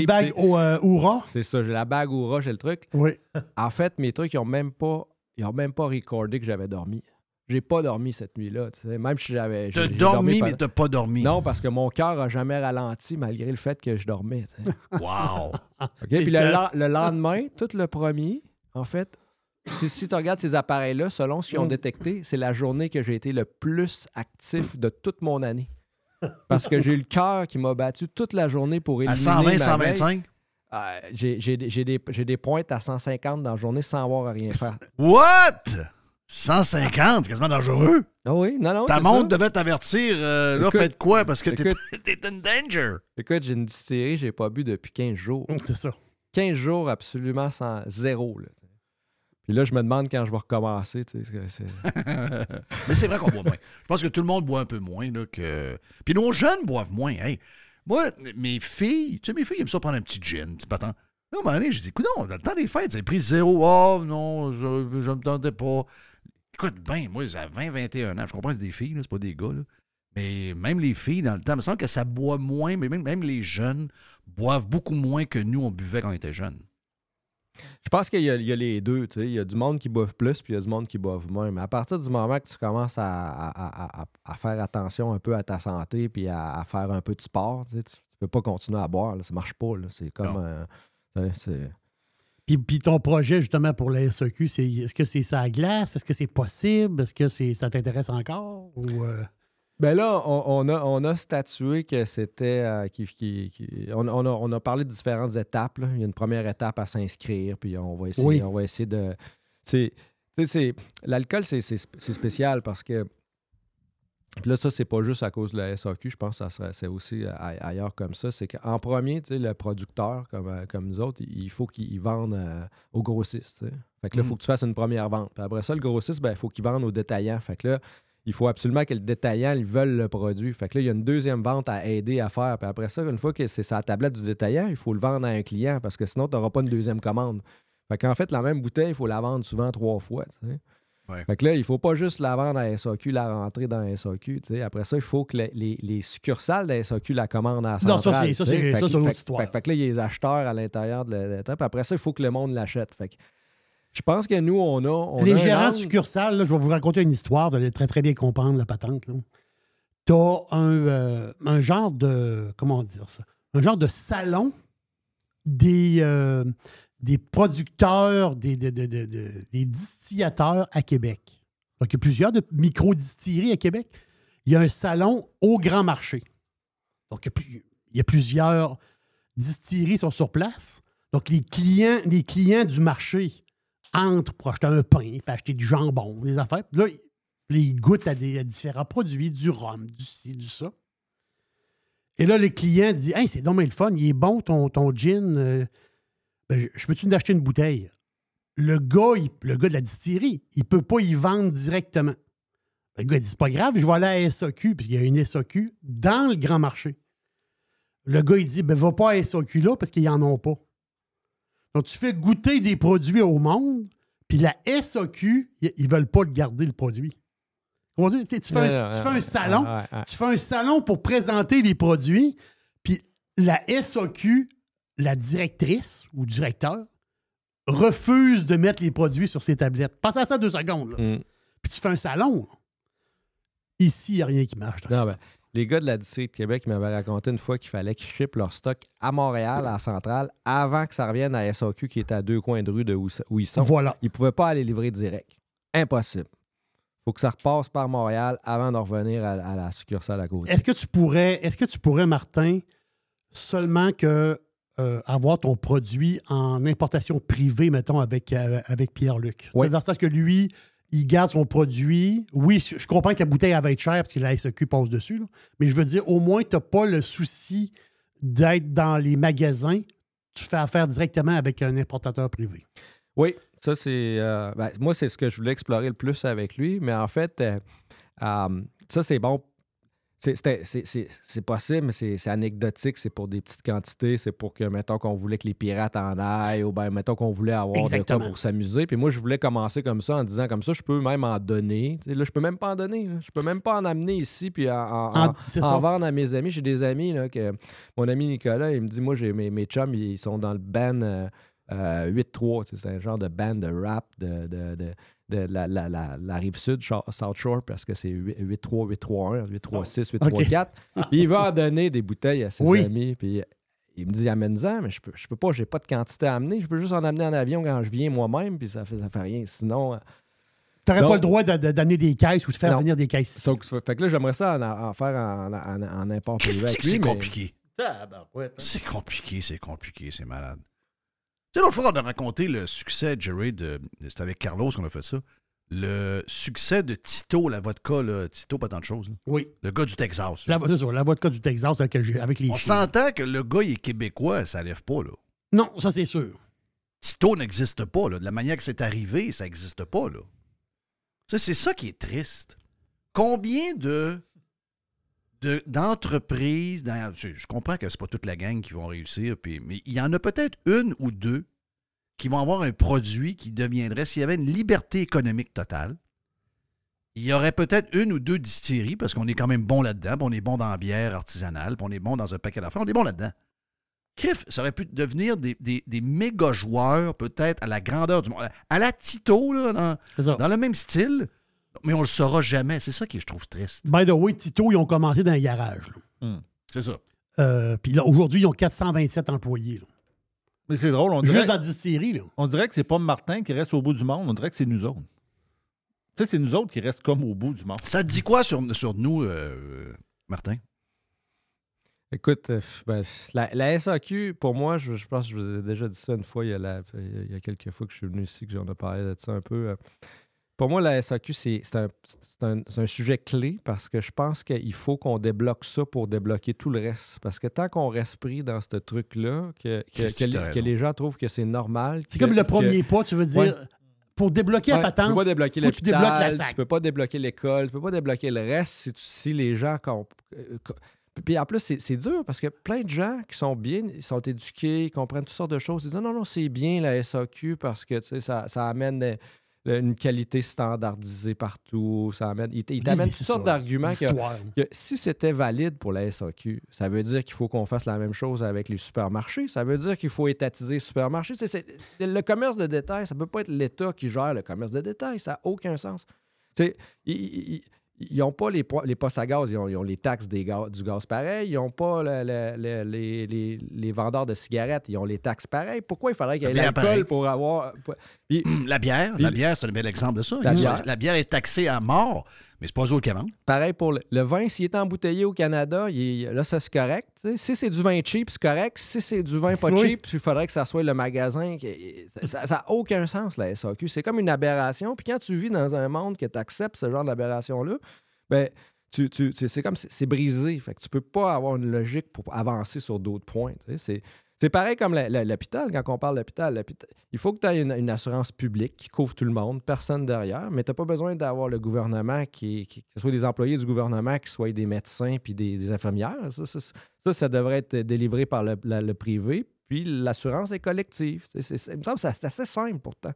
une bague au euh, Oura? C'est ça, j'ai la bague Oura, j'ai le truc. Oui. En fait, mes trucs, ils ont même pas, ils ont même pas recordé que j'avais dormi. J'ai pas dormi cette nuit-là. tu sais. Même si j'avais. T'as dormi, pendant- mais t'as pas dormi. Non, parce que mon cœur a jamais ralenti malgré le fait que je dormais. Wow. OK? Puis le, le lendemain, tout le premier, en fait, si, si tu regardes ces appareils-là, selon ce qu'ils ont Mm. détecté, c'est la journée que j'ai été le plus actif de toute mon année. Parce que j'ai eu le cœur qui m'a battu toute la journée pour À éliminer 120, ma veille. 125? Euh, j'ai, des- pointes à 150 dans la journée sans avoir à rien faire. What? 150? C'est quasiment dangereux. Ah oui, non, non, Ta montre devait t'avertir. euh, là, faites quoi? Parce que t'es in danger. Écoute, j'ai une distillerie, j'ai pas bu depuis 15 jours. C'est ça. 15 jours absolument sans zéro. là. Là, je me demande quand je vais recommencer. tu sais, Mais c'est vrai qu'on boit moins. Je pense que tout le monde boit un peu moins. Là, que... Puis nos jeunes boivent moins. Hey, moi, mes filles, tu sais, mes filles aiment ça prendre un petit gin, petit patent. Là, à un moment donné, j'ai dit, écoute, dans le temps des fêtes, j'ai pris zéro. Oh non, je, je me tentais pas. Écoute, ben, moi, j'ai 20, 21 ans. Je comprends que c'est des filles, c'est pas des gars. Mais même les filles, dans le temps, il me semble que ça boit moins, mais même, même les jeunes boivent beaucoup moins que nous, on buvait quand on était jeunes. Je pense qu'il y, a- il y a les deux. Il y a du monde qui boive plus, puis il y a du monde qui boive moins. Mais à partir du moment que tu commences à, à- à- à- à faire attention un peu à ta santé, puis à, faire un peu de sport, tu ne peux pas continuer à boire. Là. Ça marche pas. C'est comme. euh, Puis, puis ton projet, justement, pour la c'est est-ce que c'est ça à glace? Est-ce que c'est possible? Est-ce que c'est, ça t'intéresse encore? Ou, euh, Ben là, on, on a, on a statué que c'était. euh, qui- qui- qui- on, on a, on a parlé de différentes étapes. là. Il y a une première étape à s'inscrire, puis on va essayer, Oui. on va essayer de. tu sais, L'alcool, c'est spécial parce que. Puis là, ça, c'est pas juste à cause de la SAQ. Je pense que ça serait, c'est aussi a- ailleurs comme ça. C'est qu'en premier, tu sais, le producteur, comme, euh, comme nous autres, il faut qu'il vende euh, aux grossistes. tu sais. Fait que là, il faut que tu fasses une première vente. Puis après ça, le grossiste, ben, il faut qu'il vende aux détaillants. Fait que là, il faut absolument que le détaillant, ils veulent le produit. Fait que là, il y a une deuxième vente à aider à faire. Puis après ça, une fois que c'est sa tablette du détaillant, il faut le vendre à un client parce que sinon, tu n'auras pas une deuxième commande. Fait qu'en fait, la même bouteille, il faut la vendre souvent trois fois. Ouais. Fait que là, il faut pas juste la vendre à SAQ, la rentrer dans la SAQ. Après ça, il faut que les, les- les succursales de la SAQ la commandent à la Non, ça, centrale. c'est- ça, c'est- Fait ça, une autre fait- histoire. Fait, fait que là, il y a les acheteurs à l'intérieur de l'étape. Après ça, il faut que le monde l'achète. Fait que je pense que nous, on a. on les a gérants de succursales, là, je vais vous raconter une histoire, vous allez très, très bien comprendre la patente. Tu as un, euh, un genre de. Comment dire ça? Un genre de salon des, euh, des producteurs, des, des, des- des- distillateurs à Québec. Donc, il y a plusieurs de micro-distilleries à Québec. Il y a un salon au grand marché. Donc, il y a, plus- il y a plusieurs distilleries qui sont sur place. Donc, les clients, les clients du marché entrent pour acheter un pain, puis acheter du jambon, des affaires. Puis là, puis ils goûtent à, des, différents produits, du rhum, du ci, du ça. Et là, le client dit Hey, c'est dommage le fun, il est bon ton, ton gin. euh, ben, je, peux-tu d'acheter une bouteille? Le gars, il- le gars de la distillerie, il ne peut pas y vendre directement. Le gars il dit C'est pas grave, je vais aller à la SAQ, puisqu'il y a une SAQ dans le grand marché. Le gars, il dit ben, Va pas à la là parce qu'ils n'en ont pas. Donc, tu fais goûter des produits au monde, puis la SAQ, ils ils veulent pas garder, le produit. Tu sais, tu fais, un, Ouais, tu fais ouais, un salon, ouais, ouais. tu fais un salon pour présenter les produits, puis la SAQ, la directrice ou directeur, refuse de mettre les produits sur ses tablettes. Pense à ça deux secondes. là. Mm. Puis tu fais un salon. Ici, il n'y a rien qui marche. dans Non, ben, les gars de la distillerie de Québec m'avaient raconté une fois qu'il fallait qu'ils shippent leur stock à Montréal, à la centrale, avant que ça revienne à SAQ qui est à deux coins de rue de où, où ils sont. Voilà. Ils ne pouvaient pas aller livrer direct. Impossible. faut que ça repasse par Montréal avant de revenir à, à la succursale à côté. Est-ce que tu pourrais, est-ce que tu pourrais, Martin, seulement que euh, avoir ton produit en importation privée, mettons, avec, euh, avec Pierre-Luc? Oui. Dans le sens que lui, il garde son produit. Oui, je comprends que la bouteille va être chère parce que la SEQ passe dessus, mais je veux dire, au moins, tu n'as pas le souci d'être dans les magasins. Tu fais affaire directement avec un importateur privé. Oui, ça c'est. euh, ben, moi, c'est ce que je voulais explorer le plus avec lui, mais en fait, euh, euh, ça c'est bon. C'est- possible, mais c'est anecdotique. C'est pour des petites quantités. C'est pour que, mettons, qu'on voulait que les pirates en aillent ou bien, mettons, qu'on voulait avoir de Exactement. quoi pour s'amuser. Puis moi, je voulais commencer comme ça en disant, comme ça, je peux même en donner. Là, je peux même pas en donner. là. Je peux même pas en amener ici puis en, en- vendre à mes amis. J'ai des amis, là, que mon ami Nicolas, il me dit, moi, j'ai mes, mes chums, ils sont dans le band euh, euh, 8-3. tu sais, C'est un genre de band de rap de, de, de- de la, la- la- la rive sud, South Shore, parce que c'est 8-3, 8-3-1, 8-3-6, 8-3-4. Puis il va en donner des bouteilles à ses Oui. amis. Puis il me dit, amène-en, mais je peux, je peux pas, j'ai pas de quantité à amener. Je peux juste en amener en avion quand je viens moi-même, puis ça fait, ça fait rien. Sinon, euh, Tu n'aurais Donc- pas le droit de- de- d'amener des caisses ou de faire Non. venir des caisses. que- fait que là, j'aimerais ça en, en faire en, en, en import privé Qu'est-ce avec que c'est mais- compliqué? C'est compliqué, c'est compliqué, c'est malade. Tu sais, l'autre fois, on a raconté le succès, Jerry, de. C'était avec Carlos qu'on a fait ça. Le succès de Tito, la vodka, là, Tito, pas tant de choses. là. Oui. Le gars du Texas. La, c'est ça, la vodka du Texas avec, le- avec les On chiens. s'entend que le gars, il est québécois, ça lève pas, là. Non, ça c'est sûr. Tito n'existe pas, là. De la manière que c'est arrivé, ça n'existe pas, là. Tu sais, c'est ça qui est triste. Combien de- d'entreprises, je je comprends que c'est pas toute la gang qui vont réussir, puis, mais il y en a peut-être une ou deux qui vont avoir un produit qui deviendrait, s'il y avait une liberté économique totale, il y aurait peut-être une ou deux distilleries, parce qu'on est quand même bon là-dedans, on est bon dans la bière artisanale, on est bon dans un paquet d'affaires, on est bon là-dedans, Criff, ça aurait pu devenir des, des, des méga joueurs, peut-être à la grandeur du monde. À la Tito, là, dans le même style, mais on le saura jamais. C'est ça qui je trouve triste. By the way, Tito, ils ont commencé dans un garage. là. C'est ça. Euh, Puis là, aujourd'hui, ils ont 427 employés. là. Mais c'est drôle, on dirait, Juste dans 10 séries. Là. on dirait que c'est pas Martin qui reste au bout du monde, on dirait que c'est nous autres. Tu sais, c'est nous autres qui restent comme au bout du monde. Ça te dit quoi sur, sur nous, euh, Martin? Écoute, euh, ben, la, la SAQ, pour moi, je, je pense que je vous ai déjà dit ça une fois, il y a, la- il y a quelques fois que je suis venu ici, que j'en ai parlé de ça un peu. euh. Pour moi, la SAQ, c'est un, sujet clé parce que je pense qu'il faut qu'on débloque ça pour débloquer tout le reste. Parce que tant qu'on reste pris dans ce truc-là, que, que, Christy, que les- que gens trouvent que c'est normal. C'est comme le que- premier pas, tu veux dire. Ouais. Pour débloquer Ouais, la patente, tu peux pas débloquer faut que tu débloques la SAC. tu peux pas débloquer l'école, tu peux pas débloquer le reste si, tu- si les gens... comp- euh, Puis en plus, c'est dur parce que plein de gens qui sont bien, ils sont éduqués, ils comprennent toutes sortes de choses. Ils disent non, non, non, c'est bien la SAQ parce que tu sais, ça, ça amène une qualité standardisée partout. Ça amène, ils t- ils t'amènent C'est toutes sortes d'arguments que, que si c'était valide pour la SAQ, ça veut dire qu'il faut qu'on fasse la même chose avec les supermarchés. Ça veut dire qu'il faut étatiser les supermarchés. Tu sais, c'est- le commerce de détail, ça peut pas être l'État qui gère le commerce de détail. Ça n'a aucun sens. Tu sais, ils- ils- ils- n'ont pas les, les postes à gaz, ils ont, ils ont les taxes des gaz- du gaz pareil. Ils n'ont pas le- le- le- les, les- vendeurs de cigarettes, ils ont les taxes pareilles. Pourquoi il faudrait qu'il y ait l'alcool pour avoir. Puis- La bière, Puis- la bière, c'est un bel exemple de ça. La Ils- bière. la bière est taxée à mort, mais c'est pas eux autres qui la vendent. Pareil pour le, le vin, s'il est embouteillé au Canada, il est- là, ça c'est correct. Si c'est du vin cheap, c'est correct. Si c'est du vin pas Oui. cheap, il faudrait que ça soit le magasin. qui- Ça n'a aucun sens, la SAQ. C'est comme une aberration. Puis quand tu vis dans un monde que tu acceptes ce genre d'aberration-là, ben, tu, tu- tu- c'est comme c'est c'est brisé. Fait que tu peux pas avoir une logique pour avancer sur d'autres points. C'est. C'est pareil comme l'hôpital, quand on parle d'hôpital. Il faut que tu aies une, assurance publique qui couvre tout le monde, personne derrière, mais tu n'as pas besoin d'avoir le gouvernement, qui, que ce soit des employés du gouvernement, qui soient des médecins puis des, infirmières. Ça ça, devrait être délivré par le, privé. Puis l'assurance est collective. C'est- il me semble que c'est assez simple pourtant.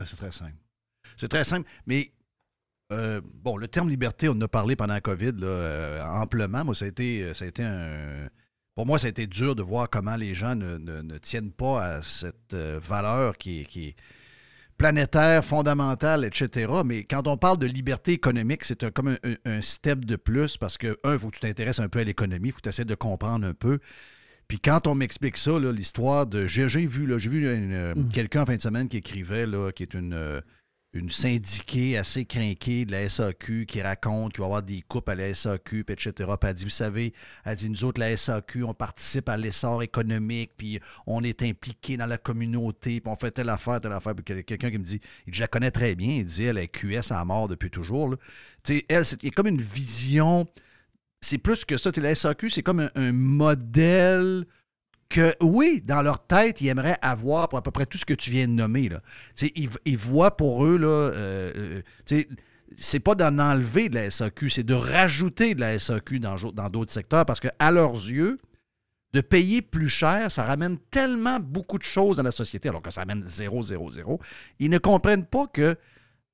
Ben, C'est très simple. C'est très simple, mais euh, bon, le terme liberté, on en a parlé pendant la COVID là, euh, amplement. Moi, ça a été, ça a été un. Pour moi, ça a été dur de voir comment les gens ne, ne- ne tiennent pas à cette euh, valeur qui est, qui est planétaire, fondamentale, etc. Mais quand on parle de liberté économique, c'est un- comme un, step de plus parce que, un, il faut que tu t'intéresses un peu à l'économie, il faut que tu essaies de comprendre un peu. Puis quand on m'explique ça, l'histoire de. J'ai vu, j'ai vu euh, quelqu'un en fin de semaine qui écrivait, là, qui est une, euh, une syndiquée assez crinquée de la SAQ, qui raconte qu'il va y avoir des coupes à la SAQ, etc. Puis elle dit, vous savez, elle dit, nous autres, la SAQ, on participe à l'essor économique, puis on est impliqué dans la communauté, puis on fait telle affaire, telle affaire. Quelqu'un qui me dit, il je la connais très bien, il dit, elle est QS à mort depuis toujours. Tu sais, elle, c'est comme une vision c'est plus que ça. La SAQ, c'est comme un modèle que, oui, dans leur tête, ils aimeraient avoir pour à peu près tout ce que tu viens de nommer. Ils, voient pour eux, là, euh, euh, c'est pas d'en enlever de la SAQ, c'est de rajouter de la SAQ dans d'autres secteurs parce qu'à leurs yeux, de payer plus cher, ça ramène tellement beaucoup de choses dans la société, alors que ça ramène 0, 0, 0. Ils ne comprennent pas que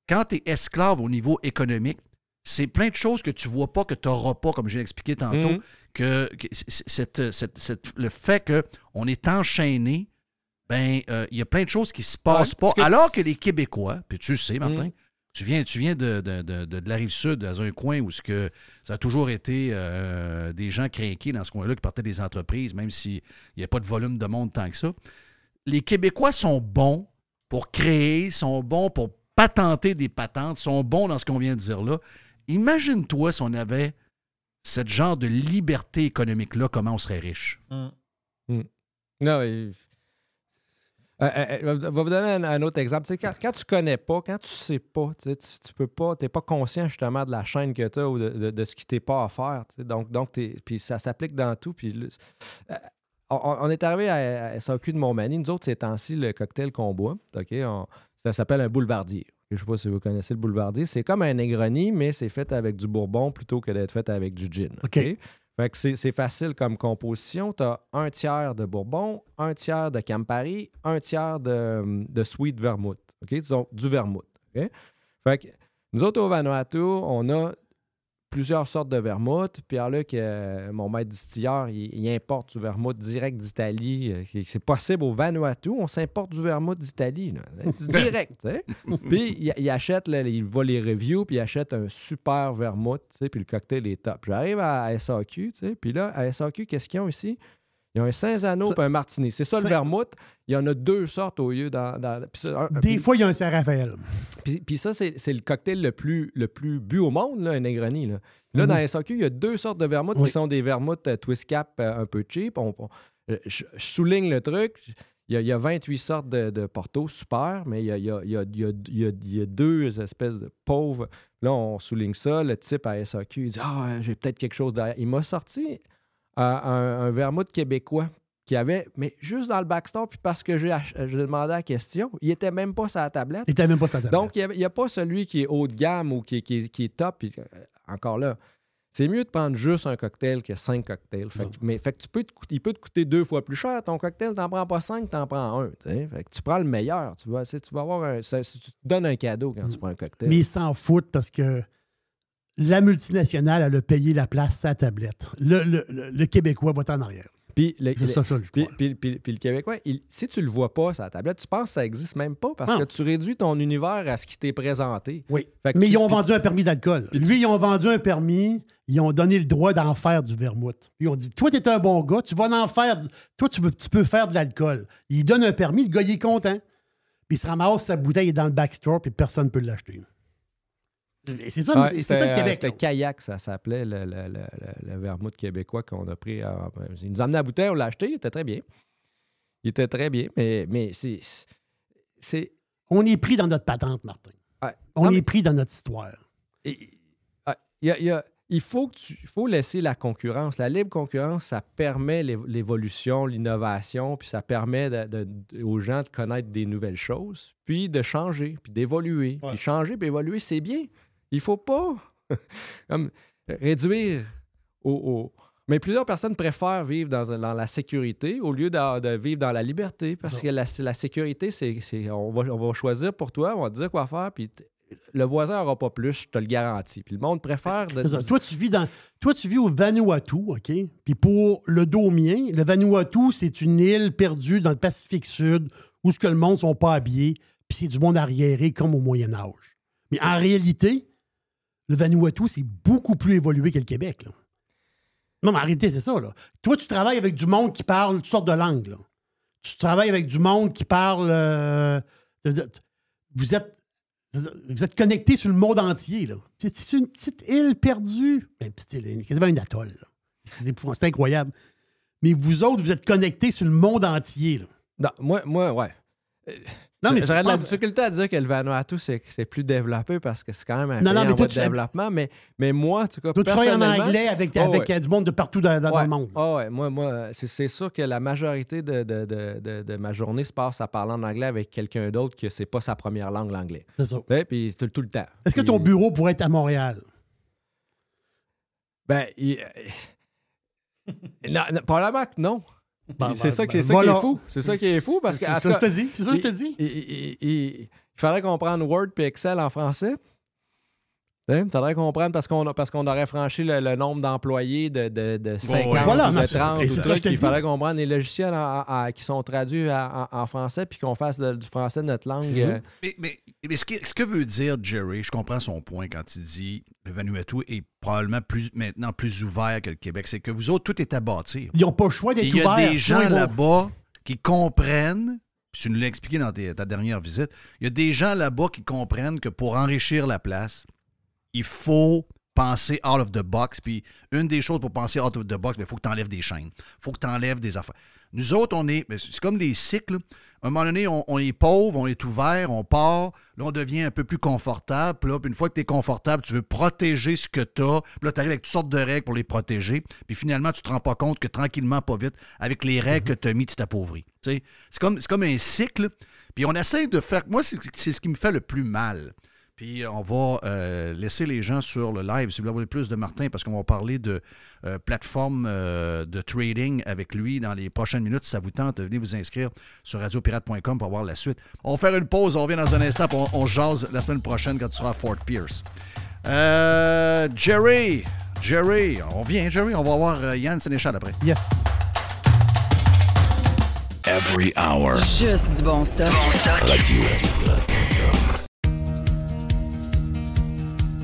quand tu es esclave au niveau économique, c'est plein de choses que tu vois pas, que tu n'auras pas, comme j'ai expliqué tantôt, Mhm. Que, cette- cette- cette- le fait qu'on est enchaîné, ben euh, il y a plein de choses qui se passent Ouais, pas. que- Alors que les Québécois, puis tu sais, Martin, Mhm. tu viens, tu viens de, de, de- de- de la rive sud, dans un coin où ce que ça a toujours été euh, des gens craqués dans ce coin-là qui partaient des entreprises, même s'il n'y a pas de volume de monde tant que ça. Les Québécois sont bons pour créer, sont bons pour patenter des patentes, sont bons dans ce qu'on vient de dire là. Imagine-toi si on avait ce genre de liberté économique-là, comment on serait riche? Non, il- Euh, euh, euh, je vais vous donner un, autre exemple. Quand, quand tu connais pas, quand tu sais pas, tu, tu, peux pas, pas conscient justement de la chaîne que tu as ou de, de- ce qui t'est pas à faire. Donc, donc puis ça s'applique dans tout. Puis euh, on, est arrivé à, à SAQ de Montmagny. Nous autres, ces temps-ci, le cocktail qu'on boit, OK, ça s'appelle un boulevardier. Je sais pas si vous connaissez le boulevardier. C'est comme un Negroni, mais c'est fait avec du bourbon plutôt que d'être fait avec du gin. OK. Fait que c'est facile comme composition. Tu as un tiers de bourbon, un tiers de Campari, un tiers de, de sweet vermouth. OK? Disons, du vermouth. OK? Fait que nous autres, au Vanuatu, on a plusieurs sortes de vermouth. Pierre-Luc, euh, mon maître distilleur, il, il importe du vermouth direct d'Italie. euh, C'est possible au Vanuatu, on s'importe du vermouth d'Italie. direct. Puis il, il achète, là, il va les reviews, puis il achète un super vermouth, puis le cocktail est top. J'arrive à SAQ, puis là, à SAQ, qu'est-ce qu'ils ont ici? Ils ont un Saint-Zano et un Martini. C'est ça le vermouth. Il y en a deux sortes au lieu dans. un- Des fois, il y a un Saint-Raphaël. puis, ça, c'est le cocktail le plus, le plus bu au monde, là, un Negroni. Là, Là, Mhm. dans SAQ, il y a deux sortes de vermouth Oui. qui sont des vermouths euh, twist cap euh, un peu cheap. On- on- euh, je, je souligne le truc. Il y, a, il y a 28 sortes de, de Porto, super, mais il y a, il y a- il y a- il y a- il y a- il y a deux espèces de pauvres. Là, on souligne ça. Le type à SAQ, il dit Ah, j'ai peut-être quelque chose derrière. Il m'a sorti un, un vermouth québécois qui avait, mais juste dans le backstore, puis parce que j'ai ach- j'ai demandé la question, il était même pas sur la tablette. Il n'était même pas sa table. Donc, il n'y a, pas celui qui est haut de gamme ou qui, est- qui est- qui est top. puis, euh, encore là, c'est mieux de prendre juste un cocktail que cinq cocktails. Fait que- mais fait que tu peux te il peut te coûter deux fois plus cher. Ton cocktail, tu n'en prends pas cinq, tu en prends un. Fait que tu prends le meilleur. Tu vas, tu vas avoir un, ça- tu te donnes un cadeau quand tu prends un cocktail. Mais ils s'en foutent parce que la multinationale, elle a payé la place sa tablette. Le, le- le- le Québécois va en arrière. Puis le, C'est ça, ça, puis, puis- puis- puis le Québécois, il- si tu le vois pas sur la tablette, tu penses que ça existe même pas parce Non. que tu réduis ton univers à ce qui t'est présenté. Oui. Mais tu- ils ont vendu un permis d'alcool. Lui, ils ont vendu un permis, ils ont donné le droit d'en faire du vermouth. Ils ont dit Toi, tu es un bon gars, tu vas en faire. Toi, tu, veux- tu peux faire de l'alcool. Ils donnent un permis, le gars, il est content. Puis il se ramasse sa bouteille est dans le backstore, puis personne ne peut l'acheter. C'est ça, Ouais, c'est- ça le euh, Québec. C'était là. kayak, ça s'appelait, le, le, le, le- le vermouth québécois qu'on a pris. à- il nous a amené la bouteille, on l'a acheté, il était très bien. Il était très bien, mais, mais c'est. c'est On est pris dans notre patente, Martin. ouais. On Non, est mais- pris dans notre histoire. Et- ouais, il y a- il y a- il faut, que tu, il faut laisser la concurrence. La libre concurrence, ça permet l'é- l'évolution, l'innovation, puis ça permet de- de- aux gens de connaître des nouvelles choses, puis de changer, puis d'évoluer. Puis changer, puis évoluer, c'est bien. Il faut pas comme, réduire au, au- Mais plusieurs personnes préfèrent vivre dans, dans la sécurité au lieu de, de vivre dans la liberté, parce que la, la sécurité, c'est, on, va, on va choisir pour toi, on va te dire quoi faire, puis le voisin n'aura pas plus, je te le garantis. Puis le monde préfère... de- ça. Toi, tu vis dans. Toi, tu vis au Vanuatu, OK? Puis pour le dos mien, le Vanuatu, c'est une île perdue dans le Pacifique Sud où ce que le monde ne sont pas habillés, puis c'est du monde arriéré comme au Moyen Âge. Mais en réalité, le Vanuatu, c'est beaucoup plus évolué que le Québec. Non, mais réalité, c'est ça. Toi, tu travailles avec du monde qui parle toutes sortes de langues. Tu travailles avec du monde qui parle. euh, vous êtes. Vous connecté sur le monde entier. C'est une petite île perdue. Ben, petite île, quasiment une atoll. C'est incroyable. Mais vous autres, vous êtes connectés sur le monde entier. Non, moi, moi, ouais. Non, mais J'aurais de la difficulté à dire que le Vanuatu, c'est c'est plus développé parce que c'est quand même un Non, pays non, mais en toi, voie de développement. Mais, mais moi, en tout cas, Toi, tu travailles en personnellement- anglais avec, Oh, avec ouais. euh, du monde de partout dans, dans- dans Ouais. le monde. Ah ouais, moi, moi c'est, sûr que la majorité de, de, de, de- ma journée se passe à parler en anglais avec quelqu'un d'autre que c'est pas sa première langue, l'anglais. C'est ça. Sais, Puis tout, tout le temps. Est-ce que ton bureau pourrait être à Montréal? Ben, il- non, non, probablement que non. Ben, c'est ben, ça, ben, ça voilà. qui est fou. C'est ça qui est fou parce que. C'est ça que je te dis. C'est ça que je te il- dis. Il, il- il- il faudrait comprendre Word et Excel en français. Il faudrait comprendre parce qu'on a- parce qu'on aurait franchi le, le nombre d'employés de, de, de 50 Voilà, ou non, de c'est- 30 c'est ou ça truc. que je te Il faudrait comprendre les logiciels en- en- qui sont traduits en, français puis qu'on fasse de- du français notre langue. Mhm. euh, Mais, mais- mais ce, que, ce que veut dire Jerry, je comprends son point quand il dit le Vanuatu est probablement plus, maintenant plus ouvert que le Québec. C'est que vous autres, tout est à bâtir. Ils n'ont pas le choix d'être Il y a ouverts. des gens là-bas qui comprennent, puis tu nous l'as expliqué dans tes- ta dernière visite, il y a des gens là-bas qui comprennent que pour enrichir la place, il faut penser out of the box. Puis une des choses pour penser out of the box, il faut que tu enlèves des chaînes. Il faut que tu enlèves des affaires. Nous autres, on est. ben, C'est comme des cycles. À un moment donné, on, on est pauvre, on est ouvert, on part. Là, on devient un peu plus confortable. Puis là, puis une fois que tu es confortable, tu veux protéger ce que tu as. Puis là, tu arrives avec toutes sortes de règles pour les protéger. Puis finalement, tu te rends pas compte que tranquillement, pas vite, avec les règles que tu as mis, tu t'appauvris. C'est comme, comme un cycle. Puis on essaie de faire. Moi, c'est ce qui me fait le plus mal. Puis on va euh, laisser les gens sur le live, si vous voulez plus de Martin, parce qu'on va parler de euh, plateforme euh, de trading avec lui dans les prochaines minutes. Si ça vous tente, venez vous inscrire sur radiopirate.com pour voir la suite. On va faire une pause, on revient dans un instant, puis on, on jase la semaine prochaine quand tu seras à Fort Pierce. Euh, Jerry, Jerry, on vient, Jerry, on va voir euh, Yann Sénéchal après. Yes. Every hour. Juste du bon stuff. Radio.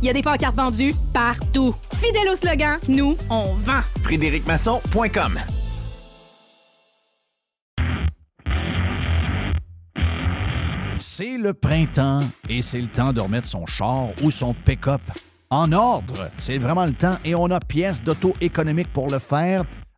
Il y a des pancartes vendues partout. Fidèle au slogan, nous, on vend. FrédéricMasson.com C'est le printemps et c'est le temps de remettre son char ou son pick-up en ordre. C'est vraiment le temps et on a pièces d'auto économique pour le faire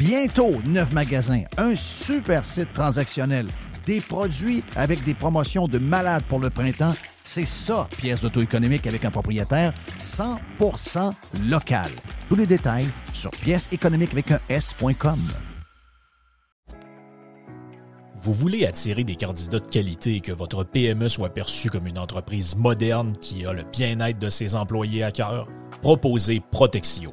Bientôt, neuf magasins, un super site transactionnel, des produits avec des promotions de malades pour le printemps. C'est ça, pièce d'auto-économique avec un propriétaire 100% local. Tous les détails sur pièce économique avec un S.com. Vous voulez attirer des candidats de qualité et que votre PME soit perçue comme une entreprise moderne qui a le bien-être de ses employés à cœur? Proposez Protexio,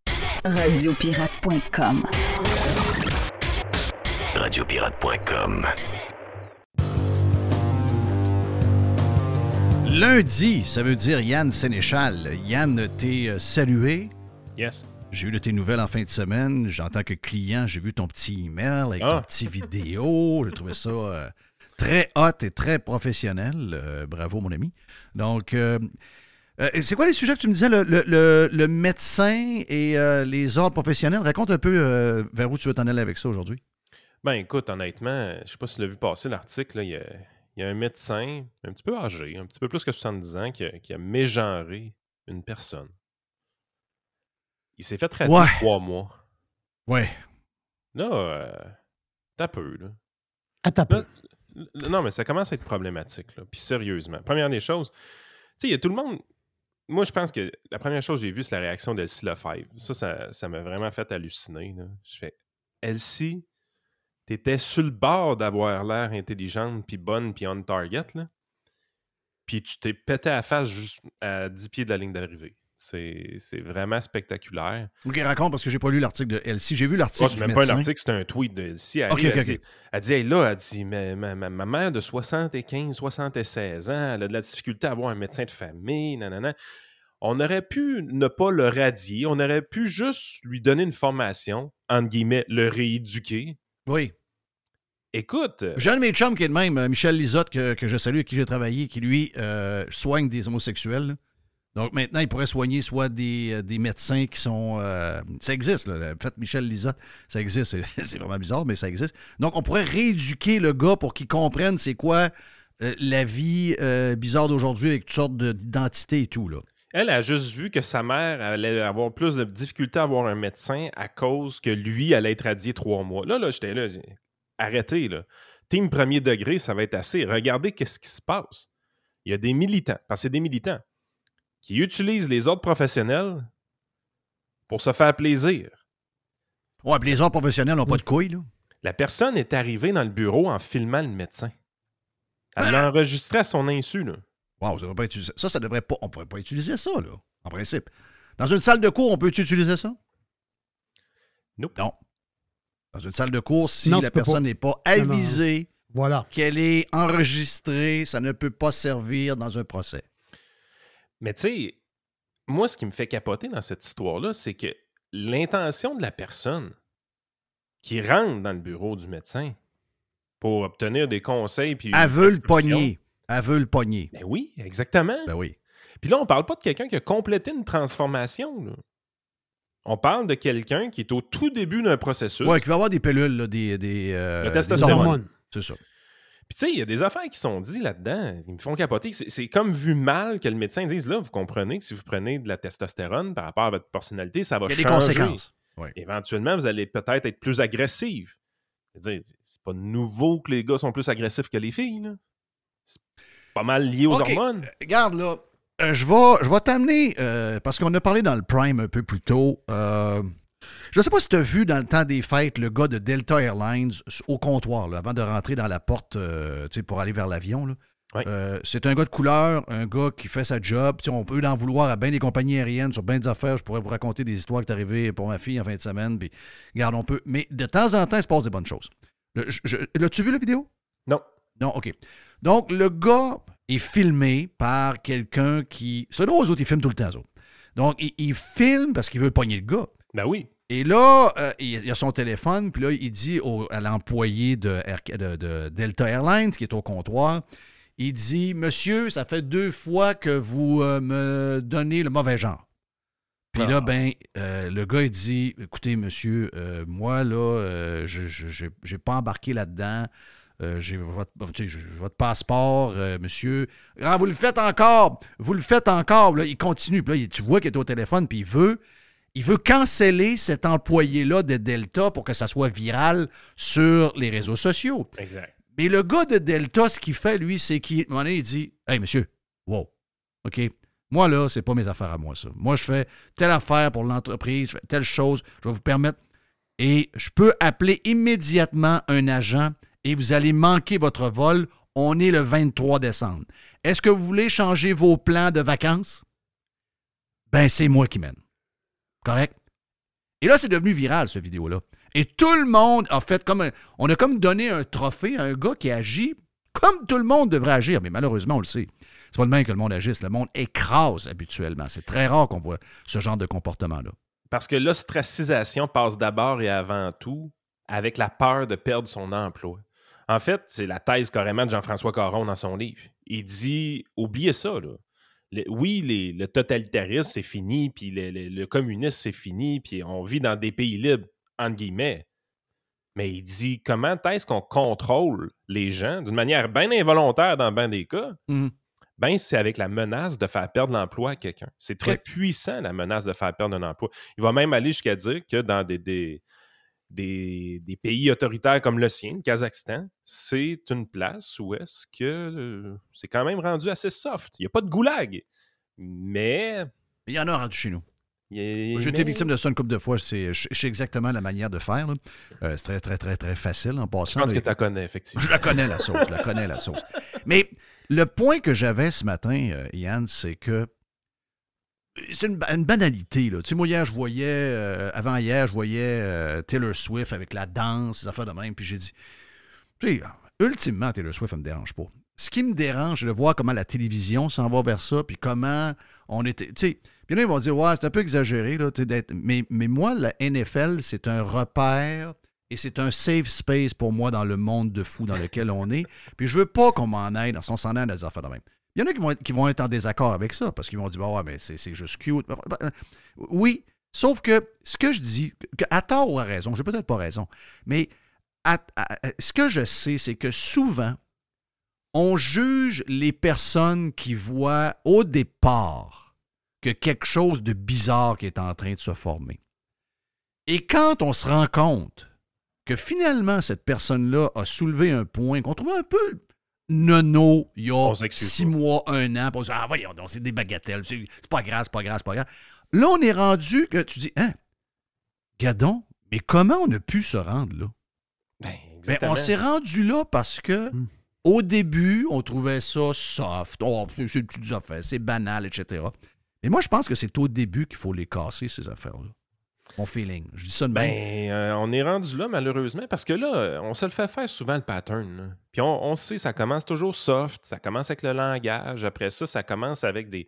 Radiopirate.com. Radiopirate.com. Lundi, ça veut dire Yann Sénéchal. Yann, t'es euh, salué? Yes. J'ai eu de tes nouvelles en fin de semaine. En tant que client, j'ai vu ton petit email avec ton Ah. petit vidéo. J'ai trouvé ça euh, très hot et très professionnel. Euh, bravo, mon ami. Donc, euh, euh, c'est quoi les sujets que tu me disais? Le, le- le- le médecin et euh, les ordres professionnels. Raconte un peu euh, vers où tu veux t'en aller avec ça aujourd'hui. Ben écoute, honnêtement, je sais pas si tu l'as vu passer l'article, là, il y a, il y a un médecin un petit peu âgé, un petit peu plus que 70 ans, qui a, qui a mégenré une personne. Il s'est fait radier Ouais. trois mois. Ouais. Là, euh, t'as peu, là. À ta peu. Non, mais ça commence à être problématique, là. Puis sérieusement. Première des choses, tu sais, il y a tout le monde. Moi, je pense que la première chose que j'ai vue, c'est la réaction d'Elsie Lefebvre. Ça, ça, ça m'a vraiment fait halluciner. là. Je fais Elsie, t'étais sur le bord d'avoir l'air intelligente, puis bonne, puis on target, là. Puis tu t'es pété à face juste à 10 pieds de la ligne d'arrivée. C'est vraiment spectaculaire. OK, raconte parce que j'ai pas lu l'article de Elsie. J'ai vu l'article Oh, c'est même pas un article, c'est un tweet de Elsie. Elle, Ok, arrive, ok, elle, dit, ok. elle dit, hey, là, elle dit, ma, ma- ma- ma mère de 75, 76 ans, elle a de la difficulté à avoir un médecin de famille, nanana. On aurait pu ne pas le radier, on aurait pu juste lui donner une formation, entre guillemets, le rééduquer. Oui. Écoute, J'ai un de mes chums qui est le même, euh, Michel Lisotte, que, que je salue, avec qui j'ai travaillé, qui lui euh, soigne des homosexuels. Donc maintenant, il pourrait soigner soit des, euh, médecins qui sont. euh, ça existe, là. En fait, Michel Lisotte, ça existe. C'est- vraiment bizarre, mais ça existe. Donc, on pourrait rééduquer le gars pour qu'il comprenne c'est quoi euh, la vie bizarre d'aujourd'hui avec toutes sortes de- d'identités et tout. Là. elle a juste vu que sa mère allait avoir plus de difficulté à avoir un médecin à cause que lui allait être radié trois mois. Là, là, j'étais là, arrêtez, là. Team premier degré, ça va être assez. Regardez qu'est-ce qui se passe. Il y a des militants, parce que c'est des militants, qui utilisent les ordres professionnels pour se faire plaisir. Ouais, puis les ordres professionnels n'ont pas de couilles, là. La personne est arrivée dans le bureau en filmant le médecin. Elle l'a enregistré à son insu, là. Wow, ça devrait pas utiliser. Ça, ça devrait pas. On pourrait pas utiliser ça, là, en principe. Dans une salle de cours, on peut utiliser ça? Nope. Non. Dans une salle de cours, si Non, la personne pas. n'est pas Non, non, avisée Voilà. qu'elle est enregistrée, ça ne peut pas servir dans un procès. Mais tu sais, moi, ce qui me fait capoter dans cette histoire-là, c'est que l'intention de la personne qui rentre dans le bureau du médecin pour obtenir des conseils puis Elle veut le pogner. Elle veut le pogner. Ben oui, exactement. Ben oui. Puis là, on parle pas de quelqu'un qui a complété une transformation. là. On parle de quelqu'un qui est au tout début d'un processus. Ouais, qui va avoir des pilules, là, des, des, euh, Le des hormones. C'est ça. Puis tu sais, il y a des affaires qui sont dites là-dedans, ils me font capoter. C'est comme vu mal que le médecin dise là, vous comprenez que si vous prenez de la testostérone par rapport à votre personnalité, ça va Il y a des changer. conséquences. Éventuellement, vous allez peut-être être plus agressif. C'est pas nouveau que les gars sont plus agressifs que les filles. là. C'est pas mal lié aux hormones. Regarde, là, euh, je vais, je vais t'amener, euh, parce qu'on a parlé dans le Prime un peu plus tôt. Je ne sais pas si tu as vu dans le temps des fêtes le gars de Delta Airlines au comptoir, là, avant de rentrer dans la porte euh, pour aller vers l'avion. Oui. Euh, c'est un gars de couleur, un gars qui fait sa job. On peut en vouloir à bien des compagnies aériennes sur bien des affaires. Je pourrais vous raconter des histoires qui sont arrivées pour ma fille en fin de semaine. Puis, regarde, on peut. Mais de temps en temps, il se passe des bonnes choses. L'as-tu vu la vidéo? Non. Non, OK. Donc, le gars est filmé par quelqu'un qui. Selon eux autres, ils filment tout le temps, eux autres. Donc, il, il filme parce qu'il veut pogner le gars. Ben oui. Et là, euh, il, a son téléphone, puis là, il dit au- à l'employé de, Air- de- de Delta Airlines, qui est au comptoir, il dit Monsieur, ça fait deux fois que vous euh, me donnez le mauvais genre. Puis là, Ah. ben, euh, le gars, il dit Écoutez, monsieur, moi, là, je n'ai pas embarqué là-dedans. J'ai votre, votre passeport, monsieur. Ah, vous le faites encore. Vous le faites encore. Là, il continue. Puis là, tu vois qu'il est au téléphone, puis il veut. Il veut canceller cet employé-là de Delta pour que ça soit viral sur les réseaux sociaux. Exact. Mais le g'a de Delta, ce qu'il fait, lui, c'est qu'il, il dit Hey, monsieur, wow, OK, moi, là, c'est pas mes affaires à moi, ça. Moi, je fais telle affaire pour l'entreprise, je fais telle chose, je vais vous permettre. Et je peux appeler immédiatement un agent et vous allez manquer votre vol. On est le 23 décembre. Est-ce que vous voulez changer vos plans de vacances? Ben, c'est moi qui mène. Correct? Et là, c'est devenu viral, cette vidéo-là. Et tout le monde a fait comme. on a comme donné un trophée à un gars qui agit comme tout le monde devrait agir. Mais malheureusement, on le sait. C'est pas de même que le monde agisse. Le monde écrase habituellement. C'est très rare qu'on voit ce genre de comportement-là. Parce que l'ostracisation passe d'abord et avant tout avec la peur de perdre son emploi. En fait, c'est la thèse carrément de Jean-François Caron dans son livre. Il dit oubliez ça, là. Le- oui, les- le totalitarisme, c'est fini, puis le, le- le communisme, c'est fini, puis on vit dans des pays libres, entre guillemets. Mais il dit comment est-ce qu'on contrôle les gens? D'une manière bien involontaire dans bien des cas? Mhm. Ben, c'est avec la menace de faire perdre l'emploi à quelqu'un. C'est très Ouais. puissant, la menace de faire perdre un emploi. Il va même aller jusqu'à dire que dans des, des, des- des pays autoritaires comme le sien, le Kazakhstan, c'est une place où est-ce que euh, c'est quand même rendu assez soft. Il n'y a pas de goulag. Mais. Il y en a rendu chez nous. J'ai été victime de ça une couple de fois. Je sais exactement la manière de faire. Euh, c'est très, très, très, très facile en passant. Je pense que tu la connais, effectivement. Je la connais, la sauce. Je la connais, la sauce. Mais le point que j'avais ce matin, euh, Yann, c'est que c'est une, ba- une banalité. Là. Tu sais, moi, hier, je voyais, euh, avant hier, je voyais euh, Taylor Swift avec la danse, les affaires de même, puis j'ai dit, tu sais, ultimement, Taylor Swift, ça me dérange pas. Ce qui me dérange, c'est de voir comment la télévision s'en va vers ça, puis comment on était. Tu sais, puis là, ils vont dire, ouais, c'est un peu exagéré, là, mais moi, la NFL, c'est un repère et c'est un safe space pour moi dans le monde de fou dans lequel on est. Puis je veux pas qu'on m'en aille, dans son s'en aille dans des affaires de même. Il y en a qui vont être, en désaccord avec ça parce qu'ils vont dire, bah ouais, mais c'est juste cute. Oui, sauf que ce que je dis, à tort ou à raison, j'ai peut-être pas raison, mais ce que je sais, c'est que souvent, on juge les personnes qui voient au départ que quelque chose de bizarre qui est en train de se former. Et quand on se rend compte que finalement cette personne-là a soulevé un point qu'on trouve un peu nono il y a six mois, un an, on se dit, ah voyons, donc, c'est des bagatelles, c'est c'est pas grave, c'est pas grave, c'est pas grave. Là, on est rendu que tu dis, hein, Gadon, mais comment on a pu se rendre là? Ben, exactement. on s'est rendu là parce que au début, on trouvait ça soft. Oh, c'est c'est des petites affaires, c'est banal, etc. Mais moi, je pense que c'est au début qu'il faut les casser, ces affaires-là. Mon feeling. Je dis ça de même. Ben, euh, on est rendu là, malheureusement, parce que là, euh, on se le fait faire souvent le pattern. là. Puis on, on sait, ça commence toujours soft, ça commence avec le langage. Après ça, ça commence avec des,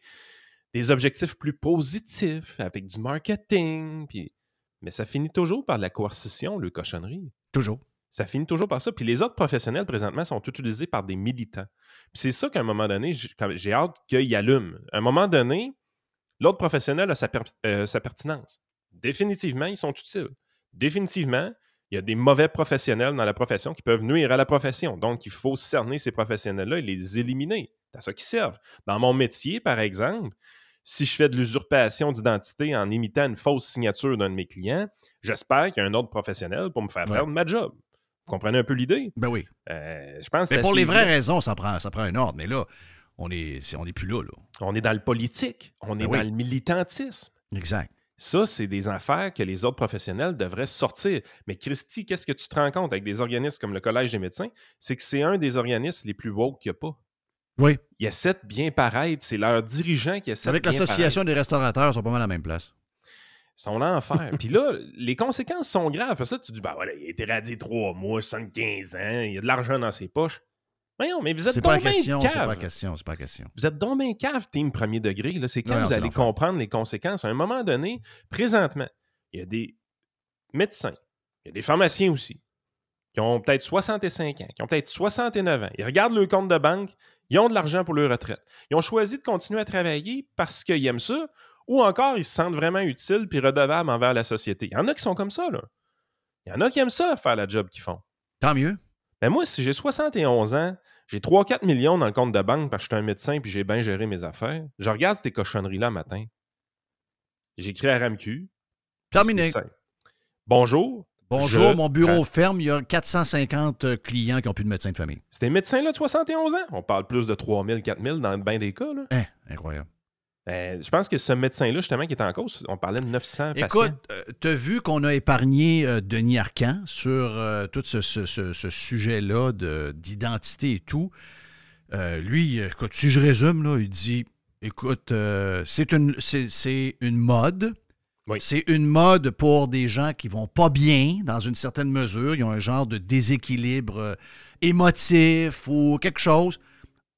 des objectifs plus positifs, avec du marketing. Puis... Mais ça finit toujours par la coercition, le cochonnerie. Toujours. Ça finit toujours par ça. Puis les autres professionnels, présentement, sont utilisés par des militants. Puis c'est ça qu'à un moment donné, j'ai hâte qu'il allume. À un moment donné, l'autre professionnel a sa, per- euh, sa pertinence. Définitivement, ils sont utiles. Définitivement, il y a des mauvais professionnels dans la profession qui peuvent nuire à la profession. Donc, il faut cerner ces professionnels-là et les éliminer. C'est à ça qu'ils servent. Dans mon métier, par exemple, si je fais de l'usurpation d'identité en imitant une fausse signature d'un de mes clients, j'espère qu'il y a un autre professionnel pour me faire Ouais. perdre ma job. Vous comprenez un peu l'idée? Ben oui. Euh, je pense que Mais pour les vraies raisons, ça prend, ça prend un ordre. Mais là, on est, c'est- on n'est plus là, là. On est dans le politique, on est Ben oui. dans le militantisme. Exact. Ça, c'est des affaires que les autres professionnels devraient sortir. Mais Christy, qu'est-ce que tu te rends compte avec des organismes comme le Collège des médecins? C'est que c'est un des organismes les plus woke qu'il n'y a pas. Oui. Ils essaient de bien paraître. C'est leurs dirigeants qui essaient Avec de bien l'association des restaurateurs, ils sont pas mal à la même place. Ils sont l'enfer. Puis là, les conséquences sont graves. Ça, tu dis, ben voilà, il a été radié trois mois, 75 ans, il y a de l'argent dans ses poches. Voyons, mais vous êtes pas question, c'est pas la question, c'est pas la question. Vous êtes donc bien cave, team premier degré. là. C'est quand Non, vous allez comprendre les conséquences. À un moment donné, présentement, il y a des médecins, il y a des pharmaciens aussi, qui ont peut-être 65 ans, qui ont peut-être 69 ans. Ils regardent leur compte de banque, ils ont de l'argent pour leur retraite. Ils ont choisi de continuer à travailler parce qu'ils aiment ça, ou encore ils se sentent vraiment utiles puis redevables envers la société. Il y en a qui sont comme ça, là. Il y en a qui aiment ça, faire la job qu'ils font. Tant mieux. Mais moi, si j'ai 71 ans, j'ai 3-4 millions dans le compte de banque parce que je suis un médecin puis j'ai bien géré mes affaires, je regarde ces cochonneries-là matin. J'écris à RAMQ. Terminé. Bonjour. Bonjour, je- mon bureau ferme, il y a 450 clients qui n'ont plus de médecin de famille. C'est des médecins-là de 71 ans. On parle plus de 3000, 4000 dans bien des cas. Là. Hein, incroyable. Euh, je pense que ce médecin-là, justement, qui est en cause, on parlait de 900 patients. Écoute, euh, t'as vu qu'on a épargné euh, Denis Arcan sur euh, tout ce, ce- ce- ce sujet-là de- d'identité et tout. Lui, écoute, si je résume, là, il dit écoute, c'est une, c'est- une mode. C'est une mode pour des gens qui vont pas bien, dans une certaine mesure. Ils ont un genre de déséquilibre émotif ou quelque chose.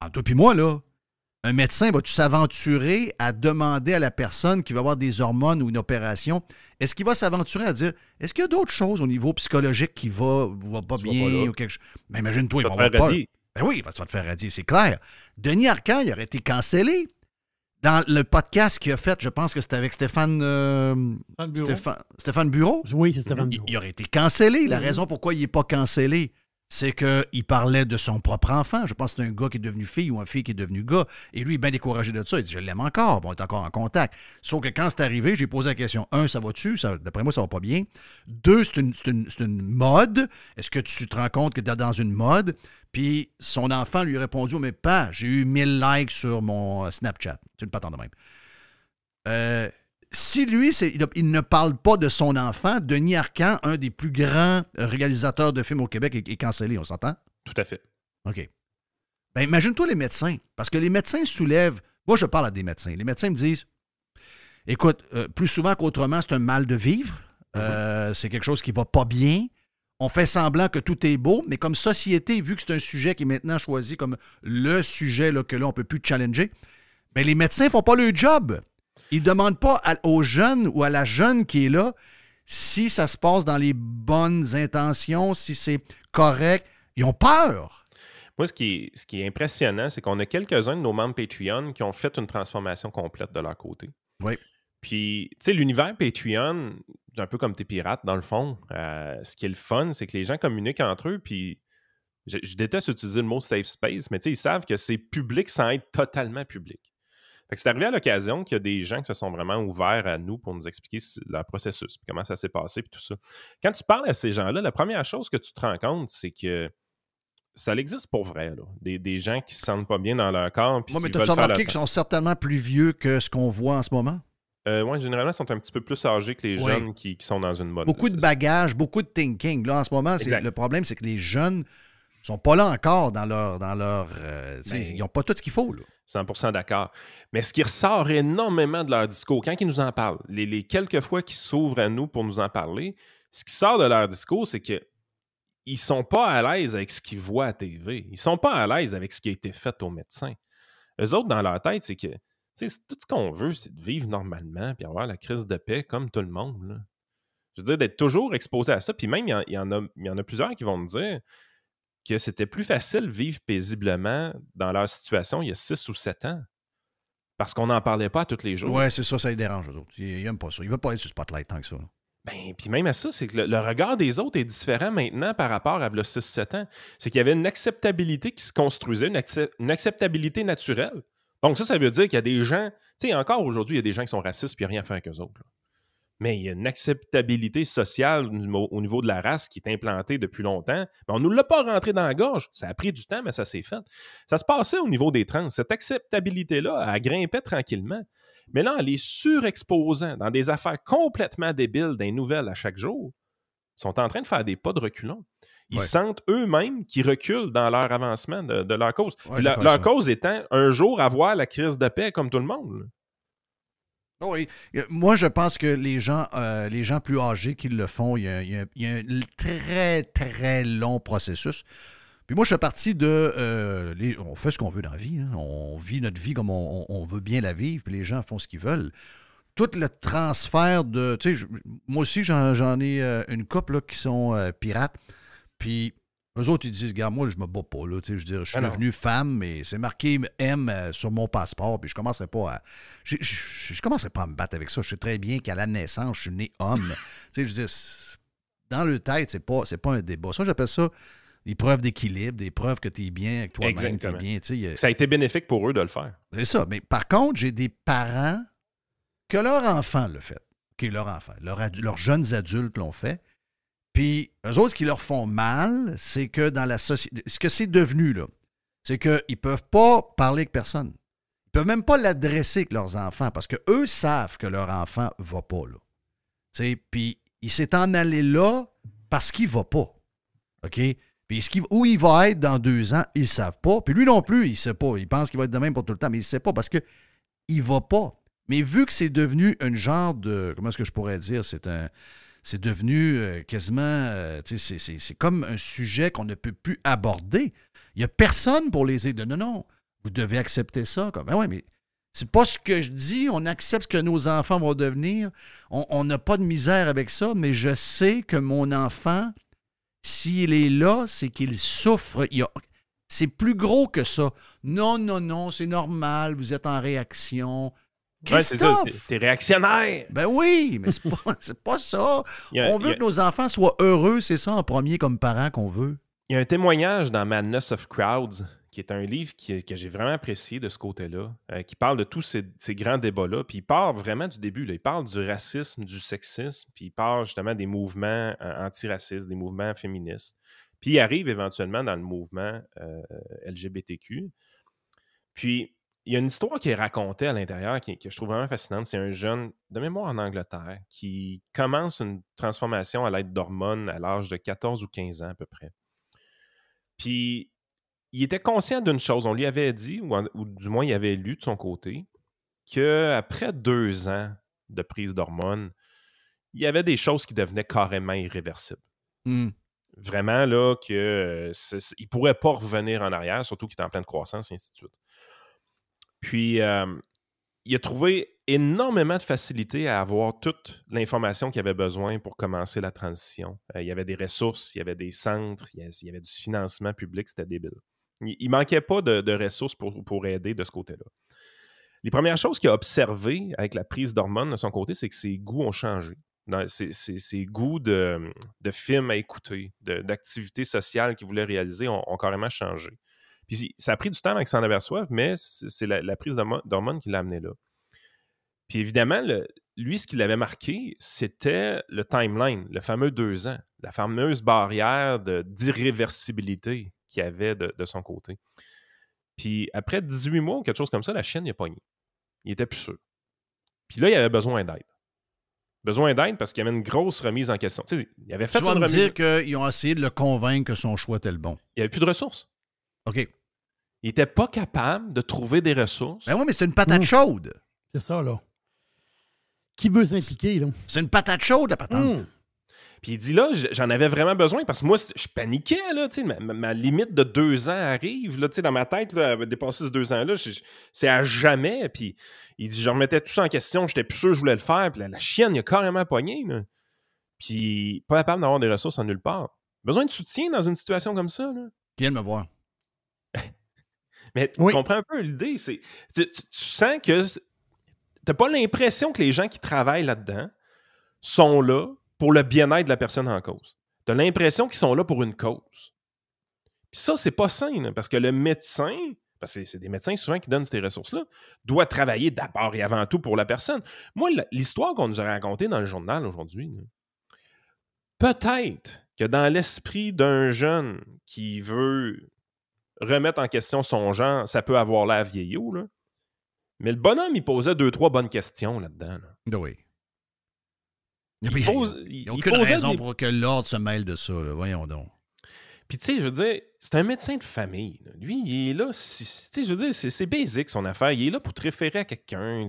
En toi puis moi, là, Un médecin, va-tu s'aventurer à demander à la personne qui va avoir des hormones ou une opération, est-ce qu'il va s'aventurer à dire, est-ce qu'il y a d'autres choses au niveau psychologique qui va, va pas Tu bien pas ou quelque chose? Ben, imagine-toi, vont te faire avoir peur. radier. Ben oui, il va se faire radier, c'est clair. Denis Arcand, il aurait été cancellé. Dans le podcast qu'il a fait, je pense que c'était avec Stéphane, euh, Bureau. Stéphane, Stéphane Bureau. Oui, c'est Stéphane Il, Bureau. il aurait été cancellé. La Mhm. raison pourquoi il n'est pas cancellé, c'est qu'il parlait de son propre enfant. Je pense que c'est un gars qui est devenu fille ou un fille qui est devenu gars. Et lui, il est bien découragé de ça. Il dit Je l'aime encore. Bon, on est encore en contact. Sauf que quand c'est arrivé, j'ai posé la question un, ça va-tu? D'après moi, ça va pas bien. Deux, c'est une, c'est une- c'est une mode. Est-ce que tu te rends compte que tu es dans une mode? Puis son enfant lui a répondu Oh, Mais pas, j'ai eu 1000 likes sur mon euh, Snapchat. Tu ne pas de même. Euh, si lui, il, ne parle pas de son enfant, Denis Arcand, un des plus grands réalisateurs de films au Québec, est, est cancellé, on s'entend? Tout à fait. OK. Ben, imagine-toi les médecins, parce que les médecins soulèvent. Moi, je parle à des médecins. Les médecins me disent écoute, euh, plus souvent qu'autrement, c'est un mal de vivre. Euh, c'est quelque chose qui va pas bien. On fait semblant que tout est beau, mais comme société, vu que c'est un sujet qui est maintenant choisi comme le sujet là, que là, on ne peut plus challenger, ben, les médecins ne font pas leur job. Ils ne demandent pas à- aux jeunes ou à la jeune qui est là si ça se passe dans les bonnes intentions, si c'est correct. Ils ont peur. Moi, ce qui est, ce qui est impressionnant, c'est qu'on a quelques-uns de nos membres Patreon qui ont fait une transformation complète de leur côté. Oui. Puis, tu sais, l'univers Patreon, c'est un peu comme tes pirates, dans le fond. Euh, ce qui est le fun, c'est que les gens communiquent entre eux, puis je, je déteste utiliser le mot safe space, mais tu sais, ils savent que c'est public sans être totalement public. Fait que c'est arrivé à l'occasion qu'il y a des gens qui se sont vraiment ouverts à nous pour nous expliquer leur processus, puis comment ça s'est passé, puis tout ça. Quand tu parles à ces gens-là, la première chose que tu te rends compte, c'est que ça existe pour vrai, là. Des, des gens qui se sentent pas bien dans leur corps. puis Moi, mais tu as remarqué qu'ils sont certainement plus vieux que ce qu'on voit en ce moment? Euh, ouais, généralement, ils sont un petit peu plus âgés que les Oui. jeunes qui, qui sont dans une mode. Beaucoup de bagages, beaucoup de thinking. Là, en ce moment, le problème, c'est que les jeunes sont pas là encore dans leur. Dans leur euh, Ben, ils n'ont pas tout ce qu'il faut. Là. 100% d'accord. Mais ce qui ressort énormément de leur discours, quand ils nous en parlent, les, quelques fois qu'ils s'ouvrent à nous pour nous en parler, ce qui sort de leur discours, c'est que ils sont pas à l'aise avec ce qu'ils voient à TV. Ils sont pas à l'aise avec ce qui a été fait aux médecins. Eux autres, dans leur tête, c'est que tout ce qu'on veut, c'est de vivre normalement puis avoir la crise de paix comme tout le monde. Je veux dire, d'être toujours exposé à ça. Puis même, il y en a plusieurs qui vont me dire que c'était plus facile de vivre paisiblement dans leur situation il y a 6 ou 7 ans. Parce qu'on n'en parlait pas tous les jours. Ouais, c'est ça, ça les dérange, eux autres. Ils n'aiment pas ça. Ils veulent pas être sur le spotlight tant que ça. Ben, puis même à ça, c'est que le, le regard des autres est différent maintenant par rapport à 6-7 ans. C'est qu'il y avait une acceptabilité qui se construisait, une, accep- une acceptabilité naturelle. Donc ça, ça veut dire qu'il y a des gens, tu sais, encore aujourd'hui, il y a des gens qui sont racistes puis rien à faire avec eux autres. là. Mais il y a une acceptabilité sociale au niveau, au niveau de la race qui est implantée depuis longtemps. Mais on ne nous l'a pas rentré dans la gorge. Ça a pris du temps, mais ça s'est fait. Ça se passait au niveau des trans. Cette acceptabilité-là, elle grimpait tranquillement. Mais là, en les surexposant dans des affaires complètement débiles, des nouvelles à chaque jour, ils sont en train de faire des pas de reculons. Ils Ouais. sentent eux-mêmes qu'ils reculent dans leur avancement de, de leur cause. Ouais, la- leur cause étant un jour avoir la crise de paix comme tout le monde. Oh Oui. Euh, Moi, je pense que les gens, euh, les gens plus âgés qui le font, il y, a, un très, très long processus. Puis moi, je fais partie de... euh, on fait ce qu'on veut dans la vie. hein. On vit notre vie comme on, veut bien la vivre, puis les gens font ce qu'ils veulent. Tout le transfert de... Tu sais, moi aussi, j'en ai une couple qui sont pirates. Puis eux autres, ils disent, regarde, moi, je me bats pas. Là, je veux dire, je suis Ah devenu femme, mais c'est marqué M euh, sur mon passeport, puis je commencerai pas à... Je, je, je commencerai pas à me battre avec ça. Je sais très bien qu'à la naissance, je suis né homme. je veux dire, dans le tête, c'est pas, pas un débat. Ça, j'appelle ça des preuves d'équilibre, des preuves que tu es bien avec toi-même, bien. a- Ça a été bénéfique pour eux de le faire. c'est ça. Mais par contre, j'ai des parents que leur enfant l'a fait. Leur enfant. Leur leurs jeunes adultes l'ont fait. Puis, eux autres, ce qui leur font mal, c'est que dans la société. Ce que c'est devenu, là, c'est qu'ils ne peuvent pas parler avec personne. Ils peuvent même pas l'adresser avec leurs enfants parce qu'eux savent que leur enfant ne va pas, là. Puis, il s'est en allé là parce qu'il ne va pas. OK? Puis ce qu'il- où il va être dans deux ans, ils ne savent pas. Puis lui non plus, il ne sait pas. Il pense qu'il va être de même pour tout le temps, mais il ne sait pas parce que il va pas. Mais vu que c'est devenu un genre de. Comment est-ce que je pourrais dire? C'est un. C'est devenu euh, quasiment. euh, c'est- comme un sujet qu'on ne peut plus aborder. Il n'y a personne pour les aider. Non, non. Vous devez accepter ça. Comme, ben ouais, mais c'est pas ce que je dis. On accepte ce que nos enfants vont devenir. On n'a pas de misère avec ça, mais je sais que mon enfant, s'il est là, c'est qu'il souffre. C'est plus gros que ça. Non, non, non, c'est normal. Vous êtes en réaction. Ouais, c'est ça. T'es- réactionnaire. Ben oui, mais c'est pas, ça. A- on veut a- que nos enfants soient heureux, c'est ça en premier comme parents qu'on veut. Il y a un témoignage dans Madness of Crowds, qui est un livre qui- que j'ai vraiment apprécié de ce côté-là, euh, qui parle de tous ces, ces grands débats-là. Puis il part vraiment du début. là. Il parle du racisme, du sexisme, puis il parle justement des mouvements euh, antiracistes, des mouvements féministes. Puis il arrive éventuellement dans le mouvement euh, LGBTQ. Puis il y a une histoire qui est racontée à l'intérieur qui, que je trouve vraiment fascinante. C'est un jeune de mémoire en Angleterre qui commence une transformation à l'aide d'hormones à l'âge de 14 ou 15 ans à peu près. Puis, il était conscient d'une chose. On lui avait dit, ou, en- ou du moins il avait lu de son côté, qu'après deux ans de prise d'hormones, il y avait des choses qui devenaient carrément irréversibles. Hmm. Vraiment, là, que euh, ne pourrait pas revenir en arrière, surtout qu'il est en pleine croissance, et ainsi de suite. Puis, euh, il a trouvé énormément de facilité à avoir toute l'information qu'il avait besoin pour commencer la transition. Euh, il y avait des ressources, il y avait des centres, il y avait, du financement public, c'était débile. Il, il manquait pas de, de ressources pour, pour aider de ce côté-là. Les premières choses qu'il a observées avec la prise d'hormones de son côté, c'est que ses goûts ont changé. Ses, goûts de, de films à écouter, d'activités sociales qu'il voulait réaliser ont carrément changé. Puis ça a pris du temps avant qu'il s'en aperçoive, mais c'est la, la prise d'hormo- d'hormones qui l'a amené là. Puis évidemment, le- lui, ce qui l'avait marqué, c'était le timeline, le fameux deux ans, la fameuse barrière d'irréversibilité qu'il y avait de, de son côté. Puis après 18 mois ou quelque chose comme ça, la chienne il a pogné. Il était plus sûr. Puis là, il avait besoin d'aide. Besoin d'aide parce qu'il y avait une grosse remise en question. Tu sais, il avait fait vas une me remise. dire qu'ils ont essayé de le convaincre que son choix était le bon. Il n'y avait plus de ressources. OK. Il n'était pas capable de trouver des ressources. Ben oui, mais c'est une patate chaude. C'est ça, là. Qui veut s'impliquer, là? C'est une patate chaude, la patente. Hmm. Puis il dit là, j'en avais vraiment besoin parce que moi, je paniquais, là, tu sais, ma, limite de deux ans arrive, là, tu sais, dans ma tête, là, dépasser ce deux ans-là, c'est à jamais. Puis il dit, je remettais tout ça en question, j'étais plus sûr que je voulais le faire, puis la, la chienne, il a carrément pogné, là. Puis pas capable d'avoir des ressources en nulle part. Besoin de soutien dans une situation comme ça, là. Viens de me voir. Mais tu comprends un peu l'idée, c'est, tu, tu- tu sens que t'as pas l'impression que les gens qui travaillent là-dedans sont là pour le bien-être de la personne en cause. Tu as l'impression qu'ils sont là pour une cause. Puis ça, c'est pas sain, là, parce que le médecin, parce que c'est- des médecins souvent qui donnent ces ressources-là, doit travailler d'abord et avant tout pour la personne. Moi, l'histoire qu'on nous a racontée dans le journal aujourd'hui, peut-être que dans l'esprit d'un jeune qui veut remettre en question son genre, ça peut avoir l'air vieillot, là. Mais le bonhomme, il posait deux, trois bonnes questions là-dedans. là. Ben oui. Il Il pose- n'y il- a aucune raison des- pour que l'ordre se mêle de ça. là. Voyons donc. Puis, tu sais, je veux dire, c'est un médecin de famille. là. Lui, il est là. Tu sais, je veux dire, c'est, basic son affaire. Il est là pour te référer à quelqu'un.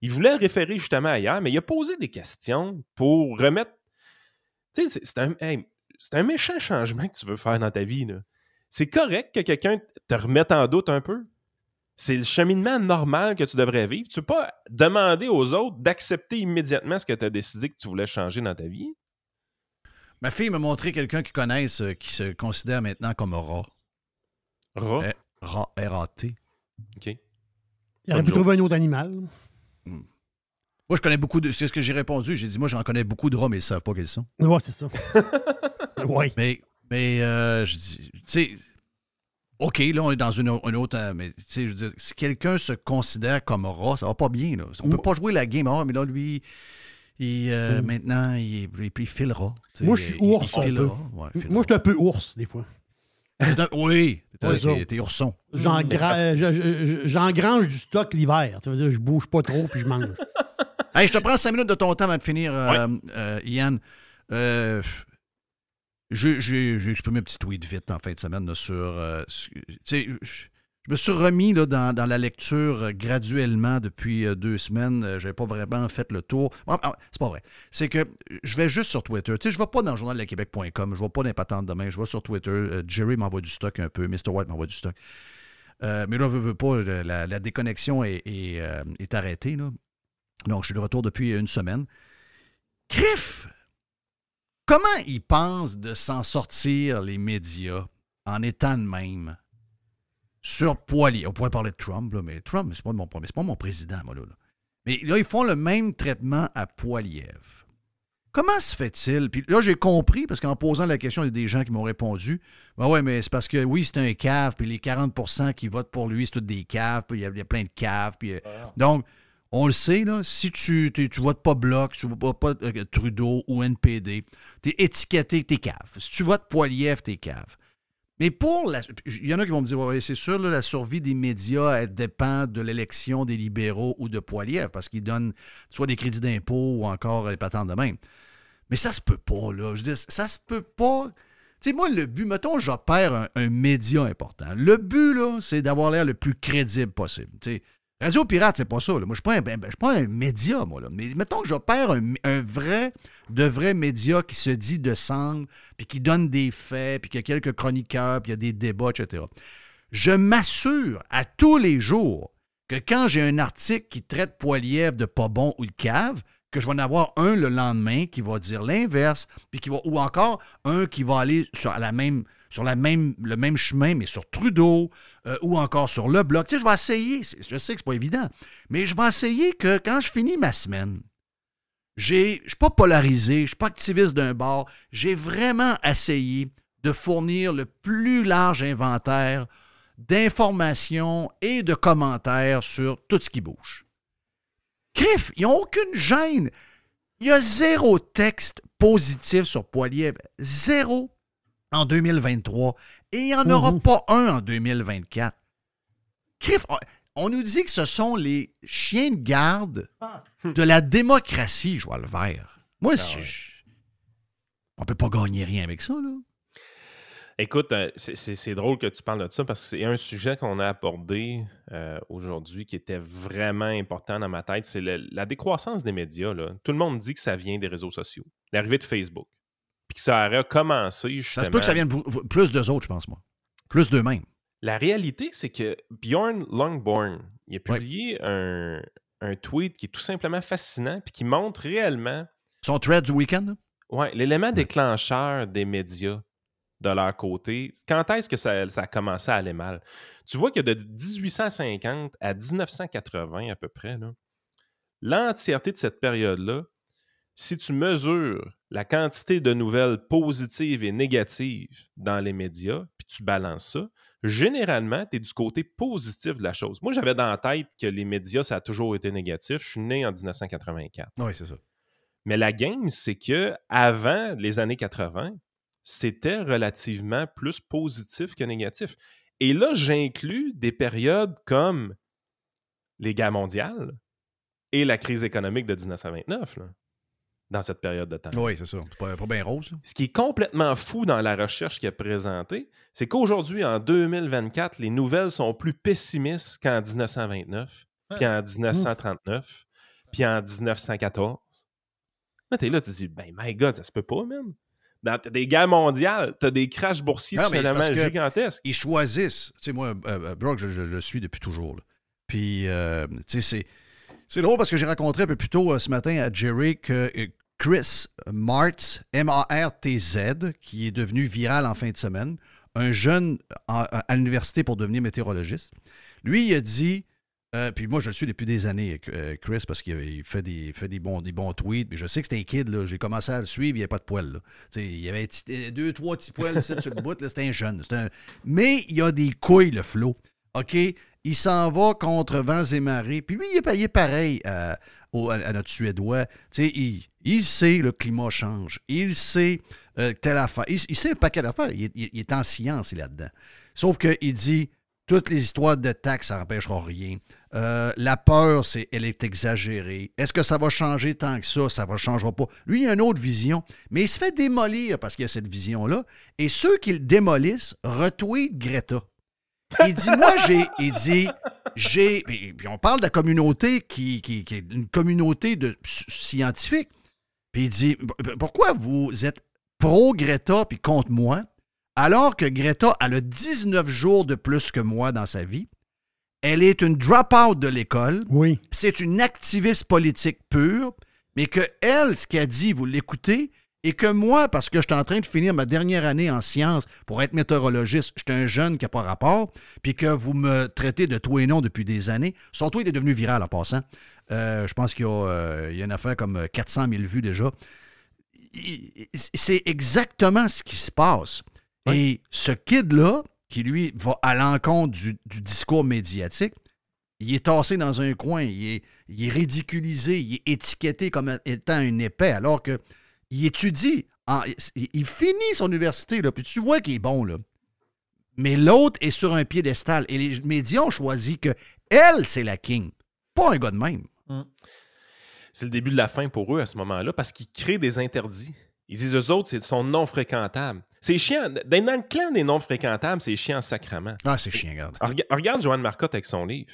Il voulait le référer justement ailleurs, mais il a posé des questions pour remettre. Tu sais, c'est, un, hey, un méchant changement que tu veux faire dans ta vie. là. C'est correct que quelqu'un te remette en doute un peu. C'est le cheminement normal que tu devrais vivre. Tu ne peux pas demander aux autres d'accepter immédiatement ce que tu as décidé que tu voulais changer dans ta vie. Ma fille m'a montré quelqu'un qui connaisse euh, qui se considère maintenant comme rat. Rat? Eh, rat, R-A-T. OK. Il aurait pu trouver un autre animal. Moi, je connais beaucoup de. C'est ce que j'ai répondu. J'ai dit, moi, j'en connais beaucoup de rats, mais ils ne savent pas quels sont. Ouais, c'est ça. ouais. Mais, mais euh, je dis, tu sais, OK, là, on est dans une, au- une autre. euh, Mais, tu sais, je veux dire, si quelqu'un se considère comme rat, ça va pas bien, là. On peut pas jouer la game. Ah, mais là, lui, il, euh, Mm. maintenant, il, il, il filera. Moi, je suis il- il ours filera. Ouais, filera. Moi, je suis un peu ours, des fois. Oui, t'es- ourson. J'engra- je- je- je- J'engrange du stock l'hiver. Ça veut dire je bouge pas trop puis je mange. Hey, je te prends cinq minutes de ton temps avant de finir, euh, euh, Yann. J'ai exprimé un petit tweet vite en fin de semaine sur. euh, je, je me suis remis là, dans, dans la lecture euh, graduellement depuis euh, deux semaines. Euh, J'avais pas vraiment fait le tour. Ah, ah, c'est pas vrai. C'est que je vais juste sur Twitter. Je vais pas dans le journal de Québec.com. Je vais pas dans les patentes demain. Je vais sur Twitter. Jerry m'envoie du stock un peu. Mr. White m'envoie du stock. Mais là, veut, veut pas, la, la déconnexion est, est, est arrêtée. Là. Donc, je suis de retour depuis une semaine. Criff! Comment ils pensent de s'en sortir, les médias, en étant de même? Sur Poilier? On pourrait parler de Trump, là, mais Trump, c'est pas mon, c'est pas mon président, moi, là, là. Mais là, ils font le même traitement à Poiliev. Comment se fait-il? Puis là, j'ai compris, parce qu'en posant la question, il y a des gens qui m'ont répondu Ben ouais, mais c'est parce que oui, c'est un cave, puis les 40% qui votent pour lui, c'est tous des caves, puis il y a, il y a plein de caves. Puis, euh, Donc, on le sait, là, si tu ne votes pas Bloc, si tu votes pas euh, Trudeau ou NPD, tu es étiqueté, t'es cave. Si tu votes Poiliev, t'es cave. Mais pour la. Il y en a qui vont me dire, c'est sûr, la survie des médias, elle dépend de l'élection des libéraux ou de Poiliev, parce qu'ils donnent soit des crédits d'impôt ou encore les patentes de même. Mais ça se peut pas, là. Je dis, ça se peut pas. Tu sais, moi, le but, mettons, j'opère un, un média important. Le but, là, c'est d'avoir l'air le plus crédible possible. Tu Radio Pirate, c'est pas ça. Moi, je un- ben, ben, suis pas un média, moi. Mais mettons que j'opère un, un vrai, de vrai média qui se dit de sang, puis qui donne des faits, puis qu'il y a quelques chroniqueurs, puis il y a des débats, etc. Je m'assure à tous les jours que quand j'ai un article qui traite Poilièvre de pas bon ou de cave, que je vais en avoir un le lendemain qui va dire l'inverse, puis qui va, ou encore un qui va aller sur la même, sur le même chemin, mais sur Trudeau, euh, ou encore sur le bloc. Tu sais, je vais essayer, je sais que c'est pas évident, mais je vais essayer que quand je finis ma semaine, je ne suis pas polarisé, je ne suis pas activiste d'un bord, j'ai vraiment essayé de fournir le plus large inventaire d'informations et de commentaires sur tout ce qui bouge. Criff, ils n'ont aucune gêne. Il y a zéro texte positif sur Poilier. Zéro en 2023. Et il n'y en aura pas un en 2024. Criff, on- nous dit que ce sont les chiens de garde de la démocratie, Joël Vert. Moi, si je- on peut pas gagner rien avec ça, là. Écoute, euh, c'est- drôle que tu parles de ça parce que c'est un sujet qu'on a abordé euh, aujourd'hui qui était vraiment important dans ma tête. C'est la décroissance des médias. là. Tout le monde dit que ça vient des réseaux sociaux, l'arrivée de Facebook. Puis que ça aurait commencé justement. Ça se peut que ça vienne plus d'eux autres, je pense, moi. Plus d'eux-mêmes. La réalité, c'est que Bjorn Longborn, il a publié un, un tweet qui est tout simplement fascinant puis qui montre réellement Son thread du week-end, ouais, l'élément déclencheur des médias de leur côté. Quand est-ce que ça, ça a commencé à aller mal? Tu vois que de 1850 à 1980 à peu près, l'entièreté de cette période-là, si tu mesures la quantité de nouvelles positives et négatives dans les médias, puis tu balances ça, généralement, tu es du côté positif de la chose. Moi, j'avais dans la tête que les médias, ça a toujours été négatif. Je suis né en 1984. Oui, c'est ça. Mais la game, c'est que avant les années 80, c'était relativement plus positif que négatif. Et là, j'inclus des périodes comme les guerres mondiales et la crise économique de 1929, là, dans cette période de temps. Oui, c'est ça. C'est pas, pas bien rose. Ce qui est complètement fou dans la recherche qui est présentée, c'est qu'aujourd'hui, en 2024, les nouvelles sont plus pessimistes qu'en 1929, puis en 1939, puis en 1914. Là, t'es là, tu te dis, ben, my God, ça se peut pas, man. Dans des guerres mondiales, t'as des crashs boursiers absolument gigantesques. Ils choisissent. Tu sais, moi, euh, euh, Brock, je, je- je le suis depuis toujours. là. Puis, euh, tu sais, c'est. C'est drôle parce que j'ai rencontré un peu plus tôt euh, ce matin à Jerry que euh, Chris Martz, M-A-R-T-Z, qui est devenu viral en fin de semaine, un jeune en- à l'université pour devenir météorologiste. Lui, il a dit, euh, puis moi je le suis depuis des années, euh, Chris, parce qu'il il fait, des, fait des, bons, des bons tweets, mais je sais que c'est un kid, là. j'ai commencé à le suivre, il n'y avait pas de poils. Il y avait deux, trois petits poils sur le bout, c'était un jeune. un- Mais il a des couilles, le flot. OK? Il s'en va contre vents et marées. Puis lui, il est pareil euh, au- à, à notre Suédois. Il, il sait le climat change. Il sait euh, telle affaire. Il, sait un paquet d'affaires. Il, est- en science, là-dedans. Sauf qu'il dit toutes les histoires de taxes, ça n'empêchera rien. Euh, la peur, c'est, elle est exagérée. Est-ce que ça va changer tant que ça? Ça ne changera pas. Lui, il a une autre vision, mais il se fait démolir parce qu'il a cette vision-là. Et ceux qui le démolissent retweetent Greta. Il dit, moi, j'ai. Il dit, j'ai. Puis on parle de la communauté qui, qui- qui est une communauté de scientifiques. Puis il dit, pourquoi vous êtes pro-Greta puis contre moi, Alors que Greta a le 19 jours de plus que moi dans sa vie, elle est une drop-out de l'école. Oui. C'est une activiste politique pure, mais que elle, ce qu'elle dit, vous l'écoutez, et que moi, parce que je suis en train de finir ma dernière année en sciences pour être météorologiste, j'étais un jeune qui n'a pas rapport, puis que vous me traitez de tout et non depuis des années. Son tweet est devenu viral en passant. Euh, je pense qu'il y, a, euh, y a une affaire comme 400 000 vues déjà. C'est exactement ce qui se passe. Et ce kid-là, qui lui va à l'encontre du, du discours médiatique, il est tassé dans un coin, il est, il est ridiculisé, il est étiqueté comme étant un épais, alors que il étudie, en- il, il finit son université, là, puis tu vois qu'il est bon, là. Mais l'autre est sur un piédestal, et les médias ont choisi que elle, c'est la king, pas un gars de même. C'est le début de la fin pour eux à ce moment-là parce qu'ils créent des interdits. Ils disent eux autres, c'est sont non fréquentables. C'est chiant. Dans le clan des non fréquentables, c'est chiant sacrament. Ah, c'est chiant, regarde. Rega- Regarde Joanne Marcotte avec son livre.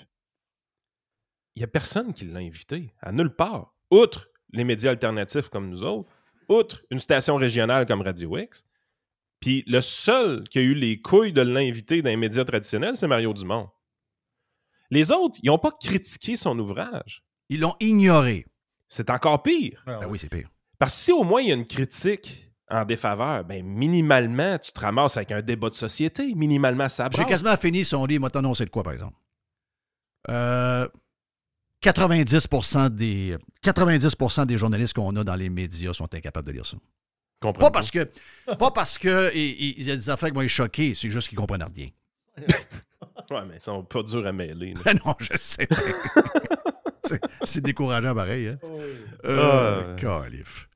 Il n'y a personne qui l'a invité, à nulle part. Outre les médias alternatifs comme nous autres, outre une station régionale comme Radio X. Puis le seul qui a eu les couilles de l'inviter dans les médias traditionnels, c'est Mario Dumont. Les autres, ils n'ont pas critiqué son ouvrage. Ils l'ont ignoré. C'est encore pire. Ben oui, c'est pire. Parce que si au moins il y a une critique en défaveur, ben minimalement, tu te ramasses avec un débat de société. Minimalement, ça J'ai quasiment fini son livre. Moi, t'annoncer de quoi, par exemple? Euh, 90 des, 90% des journalistes qu'on a dans les médias sont incapables de lire ça. Comprends Pas parce que, pas parce que il, il- il y a des affaires qui vont les choquer, c'est juste qu'ils comprennent rien. Ouais, mais ils sont pas durs à mêler. Ben non, je sais. C'est- c'est décourageant pareil. Hein? Ah. Euh, calif.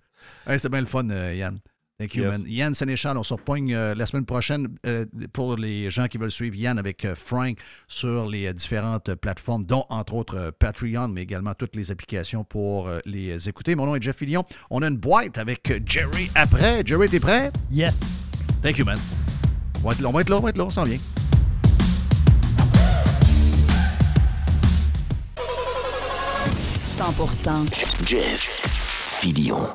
Hey, c'est bien le fun, euh, Yann. Thank you, Yes. man. Yann Sénéchal, on se repogne euh, la semaine prochaine euh, pour les gens qui veulent suivre Yann avec euh, Frank sur les euh, différentes plateformes, dont entre autres euh, Patreon, mais également toutes les applications pour euh, les écouter. Mon nom est Jeff Fillion. On a une boîte avec Jerry après. Jerry, t'es prêt? Yes. Thank you, man. On va être là, on va être là, on va être là, on s'en vient. Jeff Filion.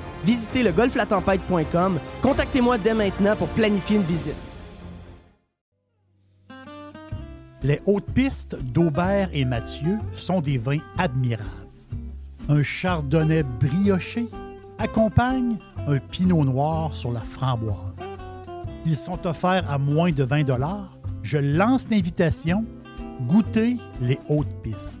Visitez le golflatempête.com. Contactez-moi dès maintenant pour planifier une visite. Les hautes pistes d'Aubert et Mathieu sont des vins admirables. Un chardonnay brioché accompagne un pinot noir sur la framboise. Ils sont offerts à moins de 20 Je lance l'invitation. Goûtez les hautes pistes.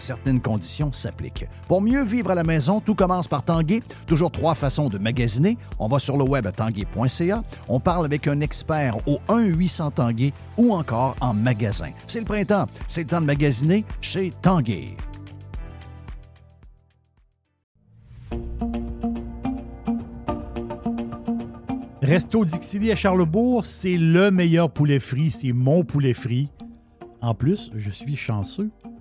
Certaines conditions s'appliquent. Pour mieux vivre à la maison, tout commence par Tanguay. Toujours trois façons de magasiner. On va sur le web à tanguay.ca. On parle avec un expert au 1-800 Tanguay ou encore en magasin. C'est le printemps. C'est le temps de magasiner chez Tanguay. Resto Dixili à Charlebourg, c'est le meilleur poulet frit. C'est mon poulet frit. En plus, je suis chanceux.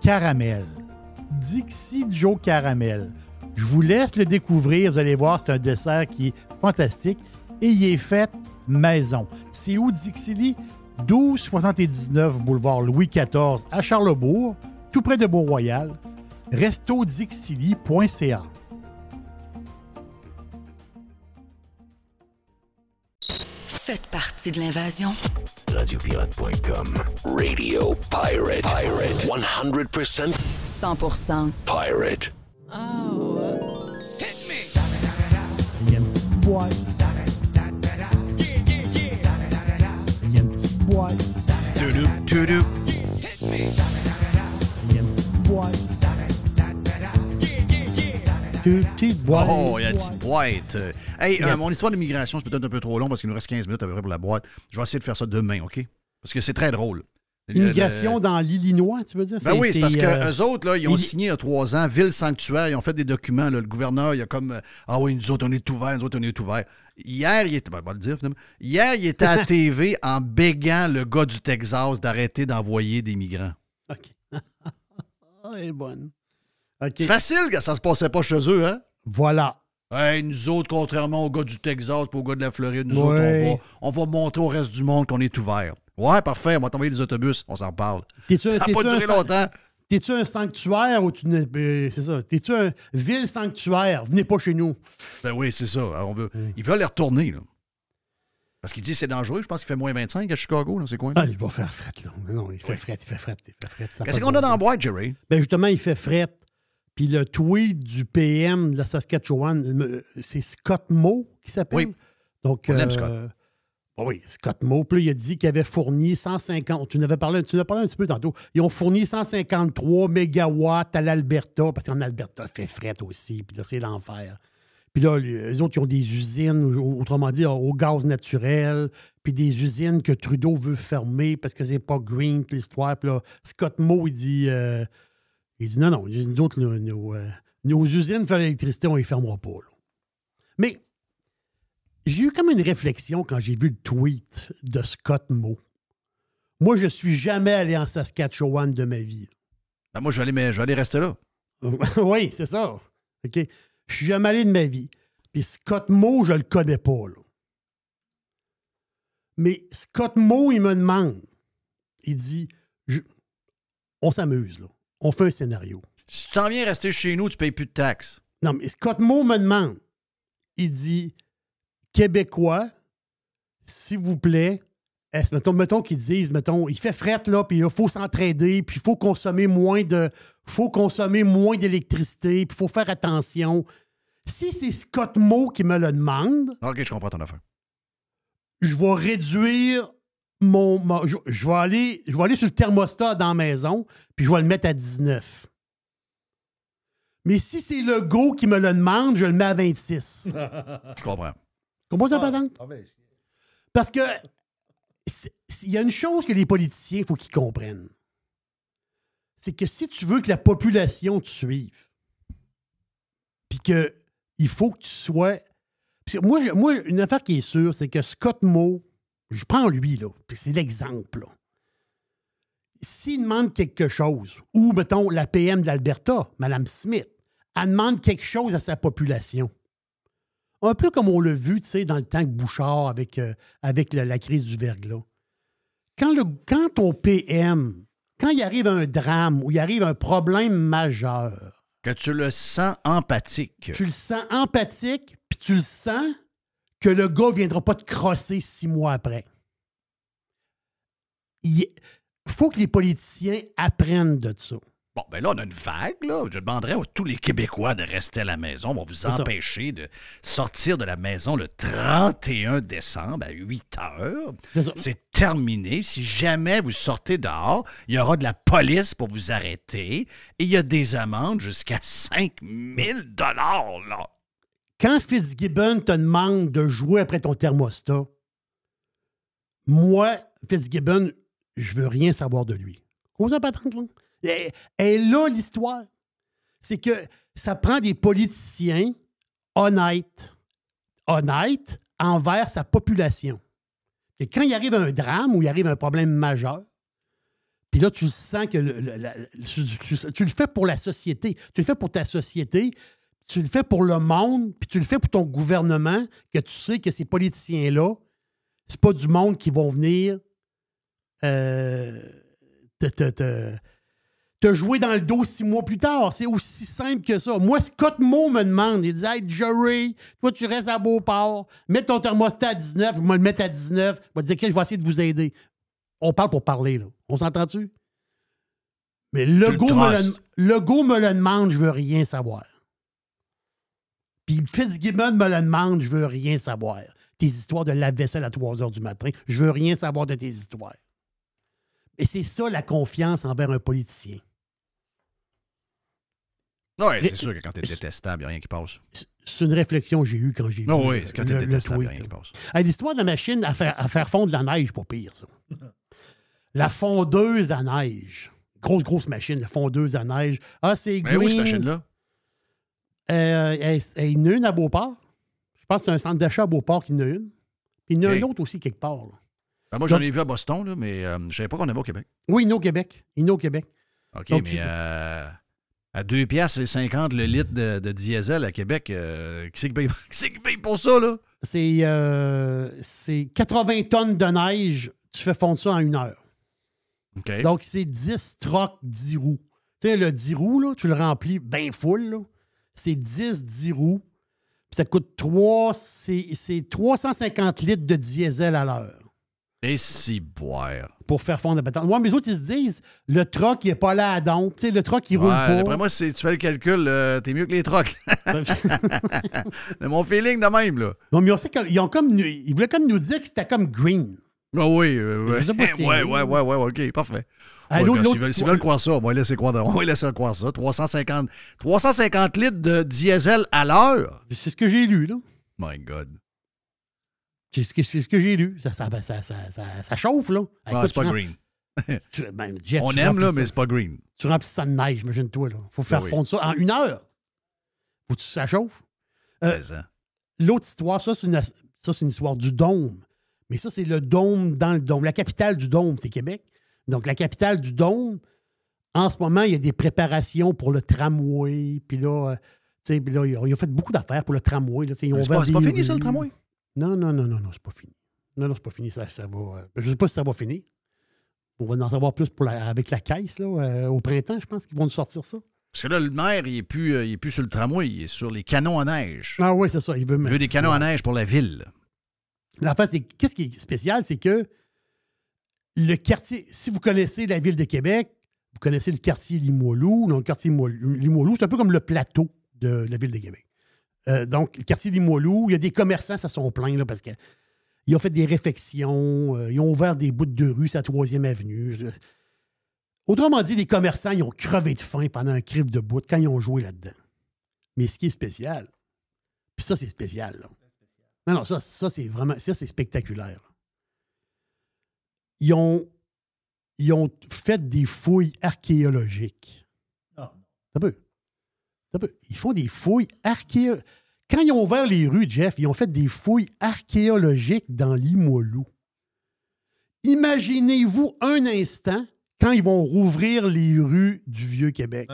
Caramel. Dixie Joe Caramel. Je vous laisse le découvrir. Vous allez voir, c'est un dessert qui est fantastique et il est fait maison. C'est où Dixili? 1279 boulevard Louis XIV à Charlebourg, tout près de Beau-Royal. restodixili.ca. Faites partie de l'invasion. Radiopirate.com. Radio Pirate. Pirate. 100% 100% pirate. Il y a une petite boîte. Il y a une petite boîte. Tudou, tudou. Petite boîte. Oh, il y a une petite boîte. Euh, Hey, euh, mon histoire d'immigration, c'est peut-être un peu trop long parce qu'il nous reste 15 minutes à peu près pour la boîte. Je vais essayer de faire ça demain, OK? Parce que c'est très drôle. Immigration Le- dans l'Illinois, tu veux dire? Ben oui, c'est parce euh, eux autres, là, ils ont il- signé il y a trois ans, Ville Sanctuaire, ils ont fait des documents. là, le gouverneur, il a comme euh, Ah oui, nous autres, on est ouverts, nous autres, on est ouverts. Hier, il était. Ben, on va le dire, finalement. Hier, il était à la TV en bégant le gars du Texas d'arrêter d'envoyer des migrants. OK. Ah, elle est bonne. C'est facile que ça se passait pas chez eux, hein? Voilà. Hey, nous autres, contrairement aux gars du Texas et aux gars de la Floride, nous Ouais. autres, on va, on va montrer au reste du monde qu'on est ouvert. Ouais, parfait, on va t'envoyer des autobus, on s'en parle. T'es-tu un, Ça a t'es-tu pas duré longtemps. T'es-tu un sanctuaire ou tu n'es. euh, c'est ça. T'es-tu un ville sanctuaire? Venez pas chez nous. Ben oui, c'est ça. Alors, on veut, Ils veulent les retourner, là. Parce qu'ils disent que c'est dangereux. Je pense qu'il fait moins 25 à Chicago, dans ces coins. Ah, il va faire fret, là. Non, il fait fret, il fait fret, il fait fret. Qu'est-ce qu'on a dans la boîte, Jerry? Ben justement, il fait fret. Puis le tweet du PM de la Saskatchewan, c'est Scott Moe qui s'appelle? Oui. Donc, On l'aime, euh, Scott. Oui, Scott Moe. Puis là, il a dit qu'il avait fourni 150. Tu en avais parlé, tu en as parlé un petit peu tantôt. Ils ont fourni 153 mégawatts à l'Alberta, parce qu'en Alberta, il fait fret aussi. Puis là, c'est l'enfer. Puis là, les autres, ils ont des usines, au- autrement dit, au gaz naturel, puis des usines que Trudeau veut fermer parce que c'est pas green, puis l'histoire. Puis là, Scott Moe, il dit, euh, il dit non, non, nous autres, nos, nos, euh, nos usines faire l'électricité, on les fermera pas. là. Mais j'ai eu comme une réflexion quand j'ai vu le tweet de Scott Moe. Moi, je suis jamais allé en Saskatchewan de ma vie. Ben, moi, j'allais, rester là. oui, c'est ça. OK? Je suis jamais allé de ma vie. Puis Scott Moe, je le connais pas. là. Mais Scott Moe, il me demande. Il dit je- On s'amuse, là. On fait un scénario. Si tu t'en viens rester chez nous, tu payes plus de taxes. Non, mais Scott Moe me demande. Il dit Québécois, s'il vous plaît, est-ce, mettons, mettons qu'ils disent, mettons, il fait fret, là, puis il faut s'entraider, puis il faut consommer moins de. faut consommer moins d'électricité, puis il faut faire attention. Si c'est Scott Moe qui me le demande, OK, je comprends ton affaire. je vais réduire mon. mon- je, je vais aller, je vais aller sur le thermostat dans la maison, puis je vais le mettre à 19. Mais si c'est le go qui me le demande, je le mets à 26. Je comprends. Comment ça, patente? Parce que il y a une chose que les politiciens, il faut qu'ils comprennent. C'est que si tu veux que la population te suive, puis que il faut que tu sois. puis moi, je- moi, une affaire qui est sûre, c'est que Scott Moe, je prends lui, là, puis c'est l'exemple. S'il demande quelque chose, ou mettons la PM de l'Alberta, Mme Smith, elle demande quelque chose à sa population. Un peu comme on l'a vu, tu sais, dans le temps que Bouchard avec, euh, avec la, la crise du verglas. Quand, le, quand ton PM, quand il arrive un drame ou il arrive un problème majeur, Que tu le sens empathique. tu le sens empathique, puis tu le sens que le gars ne viendra pas te crosser six mois après. Il faut que les politiciens apprennent de ça. Bon, ben là, on a une vague, là. Je demanderais à tous les Québécois de rester à la maison. On va vous ça. empêcher de sortir de la maison le 31 décembre à 8 heures. C'est terminé. Si jamais vous sortez dehors, il y aura de la police pour vous arrêter et il y a des amendes jusqu'à 5000 dollars, là. Quand Fitzgibbon te demande de jouer après ton thermostat, moi, Fitzgibbon, je veux rien savoir de lui. Comment ça, patente, là? Et, là, l'histoire, c'est que ça prend des politiciens honnêtes, honnêtes envers sa population. Et quand il arrive un drame ou il arrive un problème majeur, puis là, tu sens que tu le fais pour la société, tu le fais pour ta société, tu le fais pour le monde, puis tu le fais pour ton gouvernement, que tu sais que ces politiciens-là, c'est pas du monde qui vont venir euh, te, te- te- te jouer dans le dos six mois plus tard. C'est aussi simple que ça. Moi, Scott Moe me demande, il dit Hey, Jerry, toi, tu restes à Beauport, mets ton thermostat à 19, je vais le mettre à 19, je vais te dire que je vais essayer de vous aider. On parle pour parler, là. On s'entend-tu? Mais le Tu le go, me le, trosses. le go me le demande, je veux rien savoir. Puis Fitzgibbon me le demande, je veux rien savoir. Tes histoires de lave-vaisselle à 3 heures du matin, je veux rien savoir de tes histoires. Et c'est ça la confiance envers un politicien. Oui, c'est sûr que quand t'es détestable, il n'y a rien qui passe. C'est une réflexion que j'ai eue quand j'ai vu Ah oui, le- c'est quand le détestable, il y a rien qui passe. L'histoire de la machine à faire, à faire fondre la neige, pas pire, ça. La fondeuse à neige. Grosse, grosse machine, la fondeuse à neige. Ah, c'est Mais oui, cette machine-là. Euh, elle- elle- il y en a une à Beauport. Je pense que c'est un centre d'achat à Beauport qui en a une. Puis il y en a une autre aussi quelque part. là. Ben, moi, j'en ai vu à Boston, là, mais euh, je ne savais pas qu'on avait au Québec. Oui, il y en a au Québec. Il y en a au Québec. OK, Donc, mais tu- euh, à 2 piastres et 50 le litre de, de diesel à Québec, euh, qui c'est qui paye, qui pour ça, là? C'est euh, c'est 80 tonnes de neige. Tu fais fondre ça en une heure. OK. Donc, c'est 10 trocs 10 roues. Tu sais, le 10 roues, là, tu le remplis bien full. là. C'est 10 10 roues. Puis ça coûte 3, c'est c'est 350 litres de diesel à l'heure Et si boire. pour faire fondre la patente. Ouais, mais les autres, ils se disent, le troc, il n'est pas là à don. Tu sais, le troc, il roule pas. D'après moi, si tu fais le calcul, euh, t'es mieux que les trocs. C'est mon feeling de même, là. Non, mais on sait qu'ils ont comme, ils voulaient comme nous dire que c'était comme green. Ah oui, euh, pas si c'est ouais, ouais, ouais, ouais, OK, parfait. Ah, Ouais, l'autre- ben, S'ils veulent, croire ça, on va laisser croire, on va laisser croire ça. 350, 350 litres de diesel à l'heure. C'est ce que j'ai lu, là. My God. C'est ce que, c'est ce que j'ai lu. Ça, ça, ça, ça, ça- chauffe, là. Écoute, c'est pas rem- green. tu- ben, Jeff, On aime, là, mais c'est pas green. Tu remplis ça de neige, imagine-toi. Il faut faire Ben oui. fondre ça en une heure. Faut que ça chauffe. Euh. L'autre histoire, ça, c'est une, ça, c'est une histoire du dôme. Mais ça, c'est le dôme dans le dôme. La capitale du dôme, c'est Québec. Donc, la capitale du dôme, en ce moment, il y a des préparations pour le tramway. Puis là, euh, tu sais, puis là, ils ont, ils ont fait beaucoup d'affaires pour le tramway. c'est pas- pas fini, ça, le tramway? Non, non, non, non, non, c'est pas fini. Non, non, c'est pas fini. Ça, ça va. euh, je sais pas si ça va finir. On va en savoir plus pour la- avec la caisse là, euh, au printemps, je pense qu'ils vont nous sortir ça. Parce que là, le maire, il est plus, euh, il est plus sur le tramway, il est sur les canons à neige. Ah oui, c'est ça. Il veut, Il veut des canons à neige pour la ville. La face, c'est qu'est-ce qui est spécial, c'est que le quartier, si vous connaissez la ville de Québec, vous connaissez le quartier Limoilou. Donc, le quartier Limoilou, c'est un peu comme le plateau de la ville de Québec. Euh, donc, le quartier Limoilou, il y a des commerçants, ça sont pleins, là, parce que ils ont fait des réfections, euh, ils ont ouvert des bouts de rue, c'est la 3e avenue. Autrement dit, les commerçants, ils ont crevé de faim pendant un crive de bout quand ils ont joué là-dedans. Mais ce qui est spécial, puis ça, c'est spécial. Non, non, ça, ça c'est vraiment, ça, c'est spectaculaire. Ils ont, ils ont fait des fouilles archéologiques. Ça peut. Ça peut. Ils font des fouilles archéologiques. Quand ils ont ouvert les rues, Jeff, ils ont fait des fouilles archéologiques dans Limoilou. Imaginez-vous un instant quand ils vont rouvrir les rues du Vieux-Québec.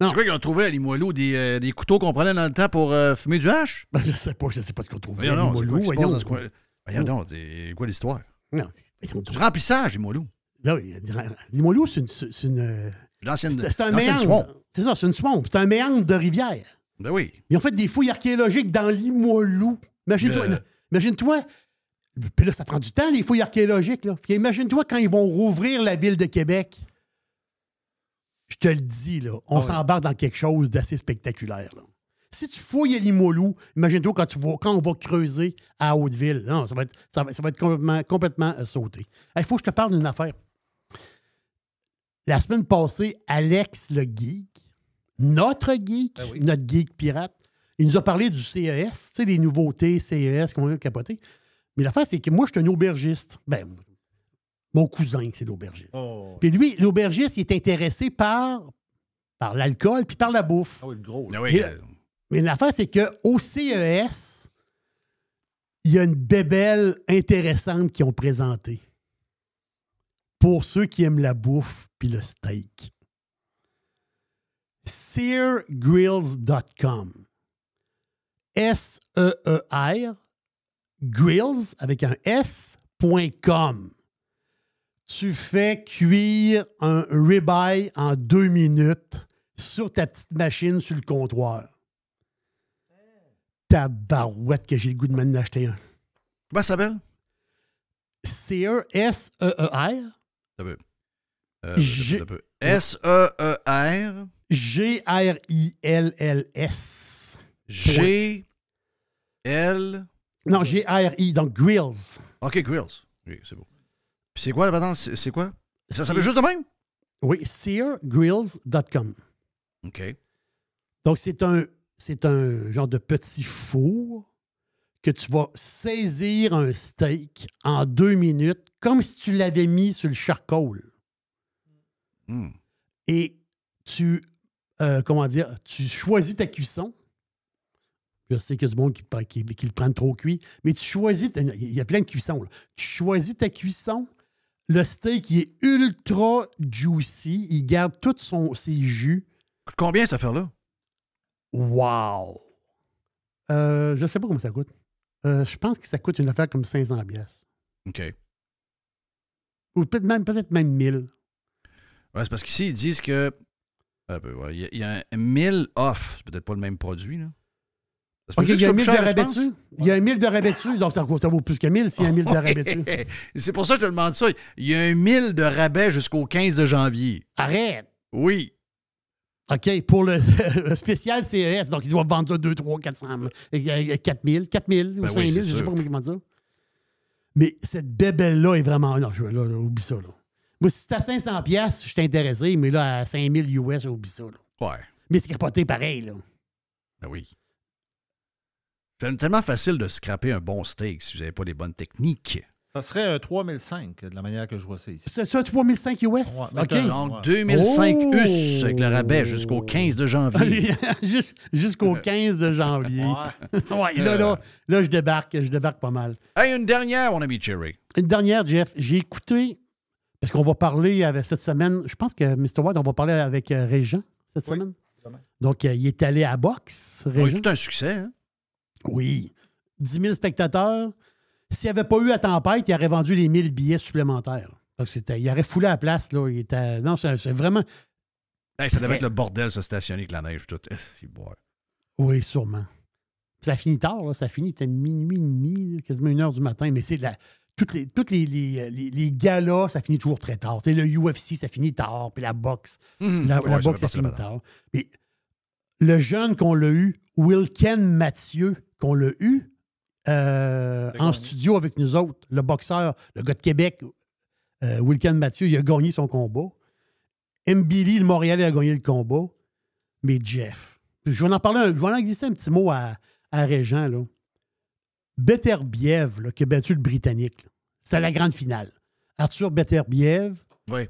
C'est quoi qu'ils ont trouvé à Limoilou? Des, euh, des couteaux qu'on prenait dans le temps pour euh, fumer du hache? Ben, je sais pas, je sais pas ce qu'on trouve à Voyons quoi Limoilou. voyons. coin- Voyons donc, c'est quoi l'histoire? Non, Du remplissage, Limoilou. Ben oui, Limoilou, c'est une. C'est une, euh, c'est- c'est un méandre. C'est ça, c'est une swamp. C'est un méandre de rivière. Ben oui. Ils ont fait des fouilles archéologiques dans Limoilou. Imagine-toi. Le- Imagine-toi. Puis là, ça prend du temps, les fouilles archéologiques. Là. Imagine-toi quand ils vont rouvrir la ville de Québec. Je te le dis, là, on Ah ouais. s'embarque dans quelque chose d'assez spectaculaire. là. Si tu fouilles à Limoilou, imagine-toi quand, tu vas- quand on va creuser à Hauteville. Non, ça va être, ça va, ça va être complètement, complètement euh, sauté. Il faut que je te parle d'une affaire. La semaine passée, Alex le geek, notre geek, notre geek pirate, il nous a parlé du CES, tu sais, des nouveautés CES qu'on a capoté. Mais l'affaire, c'est que moi, je suis un aubergiste. Ben, mon cousin, c'est l'aubergiste. Puis lui, l'aubergiste, il est intéressé par, par l'alcool puis par la bouffe. Ah oui, le gros. Ah oui, euh, mais l'affaire, c'est qu'au CES, il y a une bébelle intéressante qu'ils ont présentée. Pour ceux qui aiment la bouffe puis le steak. SearGrills.com. S-E-E-R, grills avec un S.com. Tu fais cuire un ribeye en deux minutes sur ta petite machine sur le comptoir. Ta barouette que j'ai le goût de m'en acheter un. Comment ça s'appelle? Sear, S-E-E-R. Ça veut. Euh. S-E-E-R. G-R-I-L-L-S. G. L. Non, G-R-I, donc Grills. OK, Grills. Oui, c'est beau. Puis c'est quoi la c'est quoi? Ça s'appelle juste de même? Oui, seargrills.com. OK. Donc, c'est un, c'est un genre de petit four que tu vas saisir un steak en deux minutes, comme si tu l'avais mis sur le charcoal. Hmm. Et tu, euh, comment dire, tu choisis ta cuisson. Je sais qu'il y a du monde qui, qui, qui le prennent trop cuit, mais tu choisis, il y a plein de cuissons. là. Tu choisis ta cuisson. Le steak, il est ultra juicy. Il garde tous son, ses jus. Combien cette affaire-là? Wow! Euh, je ne sais pas combien ça coûte. Euh, je pense que ça coûte une affaire comme 500 pièces. OK. Ou peut-être même, peut même 1000. Ouais, c'est parce qu'ici, ils disent que. Ouais, Il y, y a un 1000 off. C'est peut-être pas le même produit, là. OK, il y a ça 1000 de rabais dessus. Il y a un 1000 de rabais dessus, donc ça, vaut- ça vaut plus que 1000 s'il y a un 1000 de rabais dessus. C'est pour ça que je te demande ça. Il y a un 1000 de rabais jusqu'au 15 de janvier. Arrête! Oui. OK, pour le, spécial CES, donc ils doivent vendre ça 2, 3, 400, euh, 4000, 4000 Ben ou oui, 5000, c'est je ne sais pas comment ils vendent ça. Mais cette bébelle-là est vraiment. Non, je, là, là, oublie ça. Là. Moi, si c'est à 500$, piastres, je suis intéressé, mais là, à 5000 US, oublie ça. Là. Ouais. Mais c'est capoté pareil. Là. Ben oui. C'est tellement facile de scraper un bon steak si vous n'avez pas les bonnes techniques. Ça serait un 3005 de la manière que je vois ça ici. C'est ça, 3005 US. Ouais, OK. maintenant, Donc, 2005 Oh! US avec le rabais jusqu'au 15 de janvier. Jus- Jusqu'au 15 de janvier. ouais, là, là, là, je débarque, je débarque pas mal. Hey, une dernière, mon ami Jerry. Une dernière, Jeff, j'ai écouté, parce qu'on va parler avec, cette semaine, je pense que Mr. White, on va parler avec euh, Régent cette semaine. Donc, euh, il est allé à boxe, Oui, Régent. tout un succès. Hein? Oui. 10 000 spectateurs. S'il n'y avait pas eu la tempête, il aurait vendu les 1000 billets supplémentaires. Donc, c'était, il aurait foulé à la place. Là. Il était, non, c'est, c'est vraiment. Hey, ça devait être le bordel se stationner avec la neige. Tout. Eh, c'est. Oui, sûrement. Ça finit tard, là. ça finit, était minuit et demi, quasiment une heure du matin, mais c'est la. Toutes les, toutes les, les, les- les galas, ça finit toujours très tard. Le UFC, ça finit tard, puis la boxe. La, Ouais, la ça boxe, ça finit tard. Mais le jeune qu'on l'a eu, Wilken Mathieu, qu'on l'a eu euh, en studio avec nous autres, le boxeur, le gars de Québec, euh, Wilken Mathieu, il a gagné son combat. Mbili, le Montréalais, a gagné le combat. Mais Jeff, je vais en parler, un- je vais en glisser un petit mot à, à Régent. Là. Beterbiev, là, qui a battu le Britannique. là. C'était la grande finale. Arthur Beterbiev, Oui.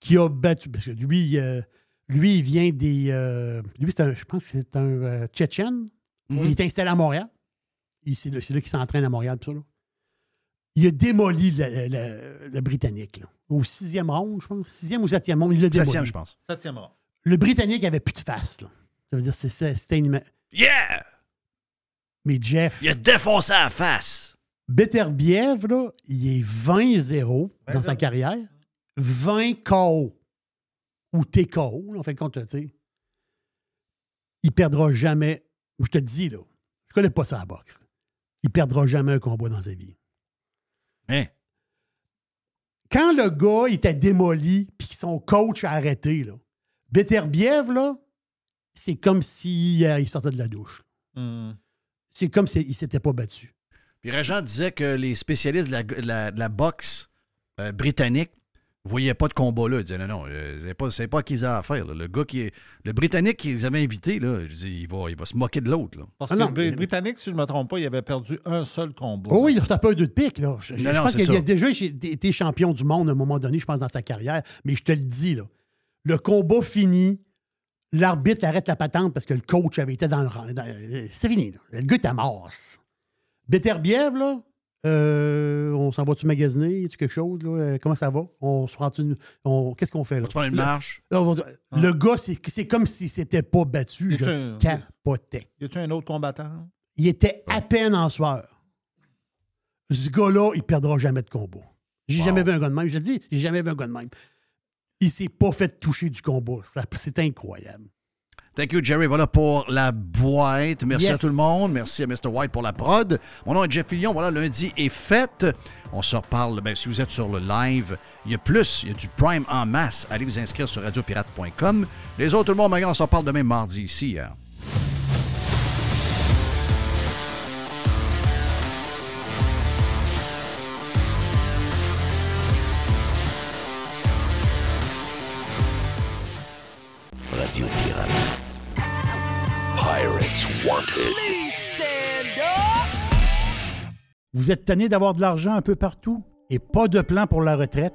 qui a battu. Parce que lui, euh, lui il vient des. euh, lui, c'est un, je pense que c'est un euh, Tchétchène. Il est installé à Montréal. Il- C'est là, là qu'il s'entraîne à Montréal. tout ça, là. Il a démoli le, le- le- le Britannique. là. Au sixième round, je pense. Sixième ou septième round, il l'a démoli. Septième, je pense. Septième rang. Le Britannique avait plus de face. Là. Ça veut dire c'était une. Yeah! Mais Jeff. Il a défoncé à la face. Beterbiev, là, il est 20-0 dans sa carrière. 20 KO. Ou TKO, là, en fait, compte, tu sais. Il perdra jamais. Je te dis, là, je connais pas ça à la boxe. Il perdra jamais un combat dans sa vie. Hein? Quand le gars était démoli puis son coach a arrêté, là, Beterbiev, là, c'est comme s'il il sortait de la douche. Hmm. C'est comme s'il ne s'était pas battu. Puis Régent disait que les spécialistes de la, de la- de la boxe euh, britannique ne voyaient pas de combat là. Ils disaient non, non, euh, c'est pas, c'est pas à qui ils avaient affaire. là. Le gars qui est. Le Britannique qui vous avait invité, là, je dis, il, va, il va se moquer de l'autre. là. Parce Ah que non, le Britannique, si je ne me trompe pas, il avait perdu un seul combat. Oh oui, c'est un peu deux de pique. Là. Je, je Non, non, pense qu'il ça. a déjà été champion du monde à un moment donné, je pense, dans sa carrière. Mais je te le dis, là, le combat fini, l'arbitre arrête la patente parce que le coach avait été dans le rang. dans- C'est fini. là. Le gars était mort. Beterbiev, là, euh, on s'en va-tu magasiner? tu quelque chose? Là? Euh, Comment ça va? On se rend-tu- on- Qu'est-ce qu'on fait? Là? Tu prends une marche. là, on va- Le gars, c'est c'est comme s'il s'était pas battu. Je un- capotais. Y a-tu un autre combattant? Il était à peine en sueur. Ce gars-là, il perdra jamais de combat. J'ai jamais vu un gars de même. Je dis, j'ai jamais vu un gars de même. Il s'est pas fait toucher du combat. Ça- C'est incroyable. Thank you, Jerry. Voilà pour la boîte. Merci Yes. à tout le monde. Merci à Mr. White pour la prod. Mon nom est Jeff Fillion. Voilà, lundi est fait. On se reparle. Ben, si vous êtes sur le live, il y a plus. Il y a du Prime en masse. Allez vous inscrire sur radiopirate.com. Les autres, tout le monde, maintenant, on se reparle demain mardi ici. hein. Radio Pirate. Pirates. Vous êtes tanné d'avoir de l'argent un peu partout et pas de plan pour la retraite?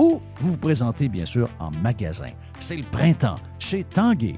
ou vous vous présentez bien sûr en magasin. C'est le printemps chez Tanguay.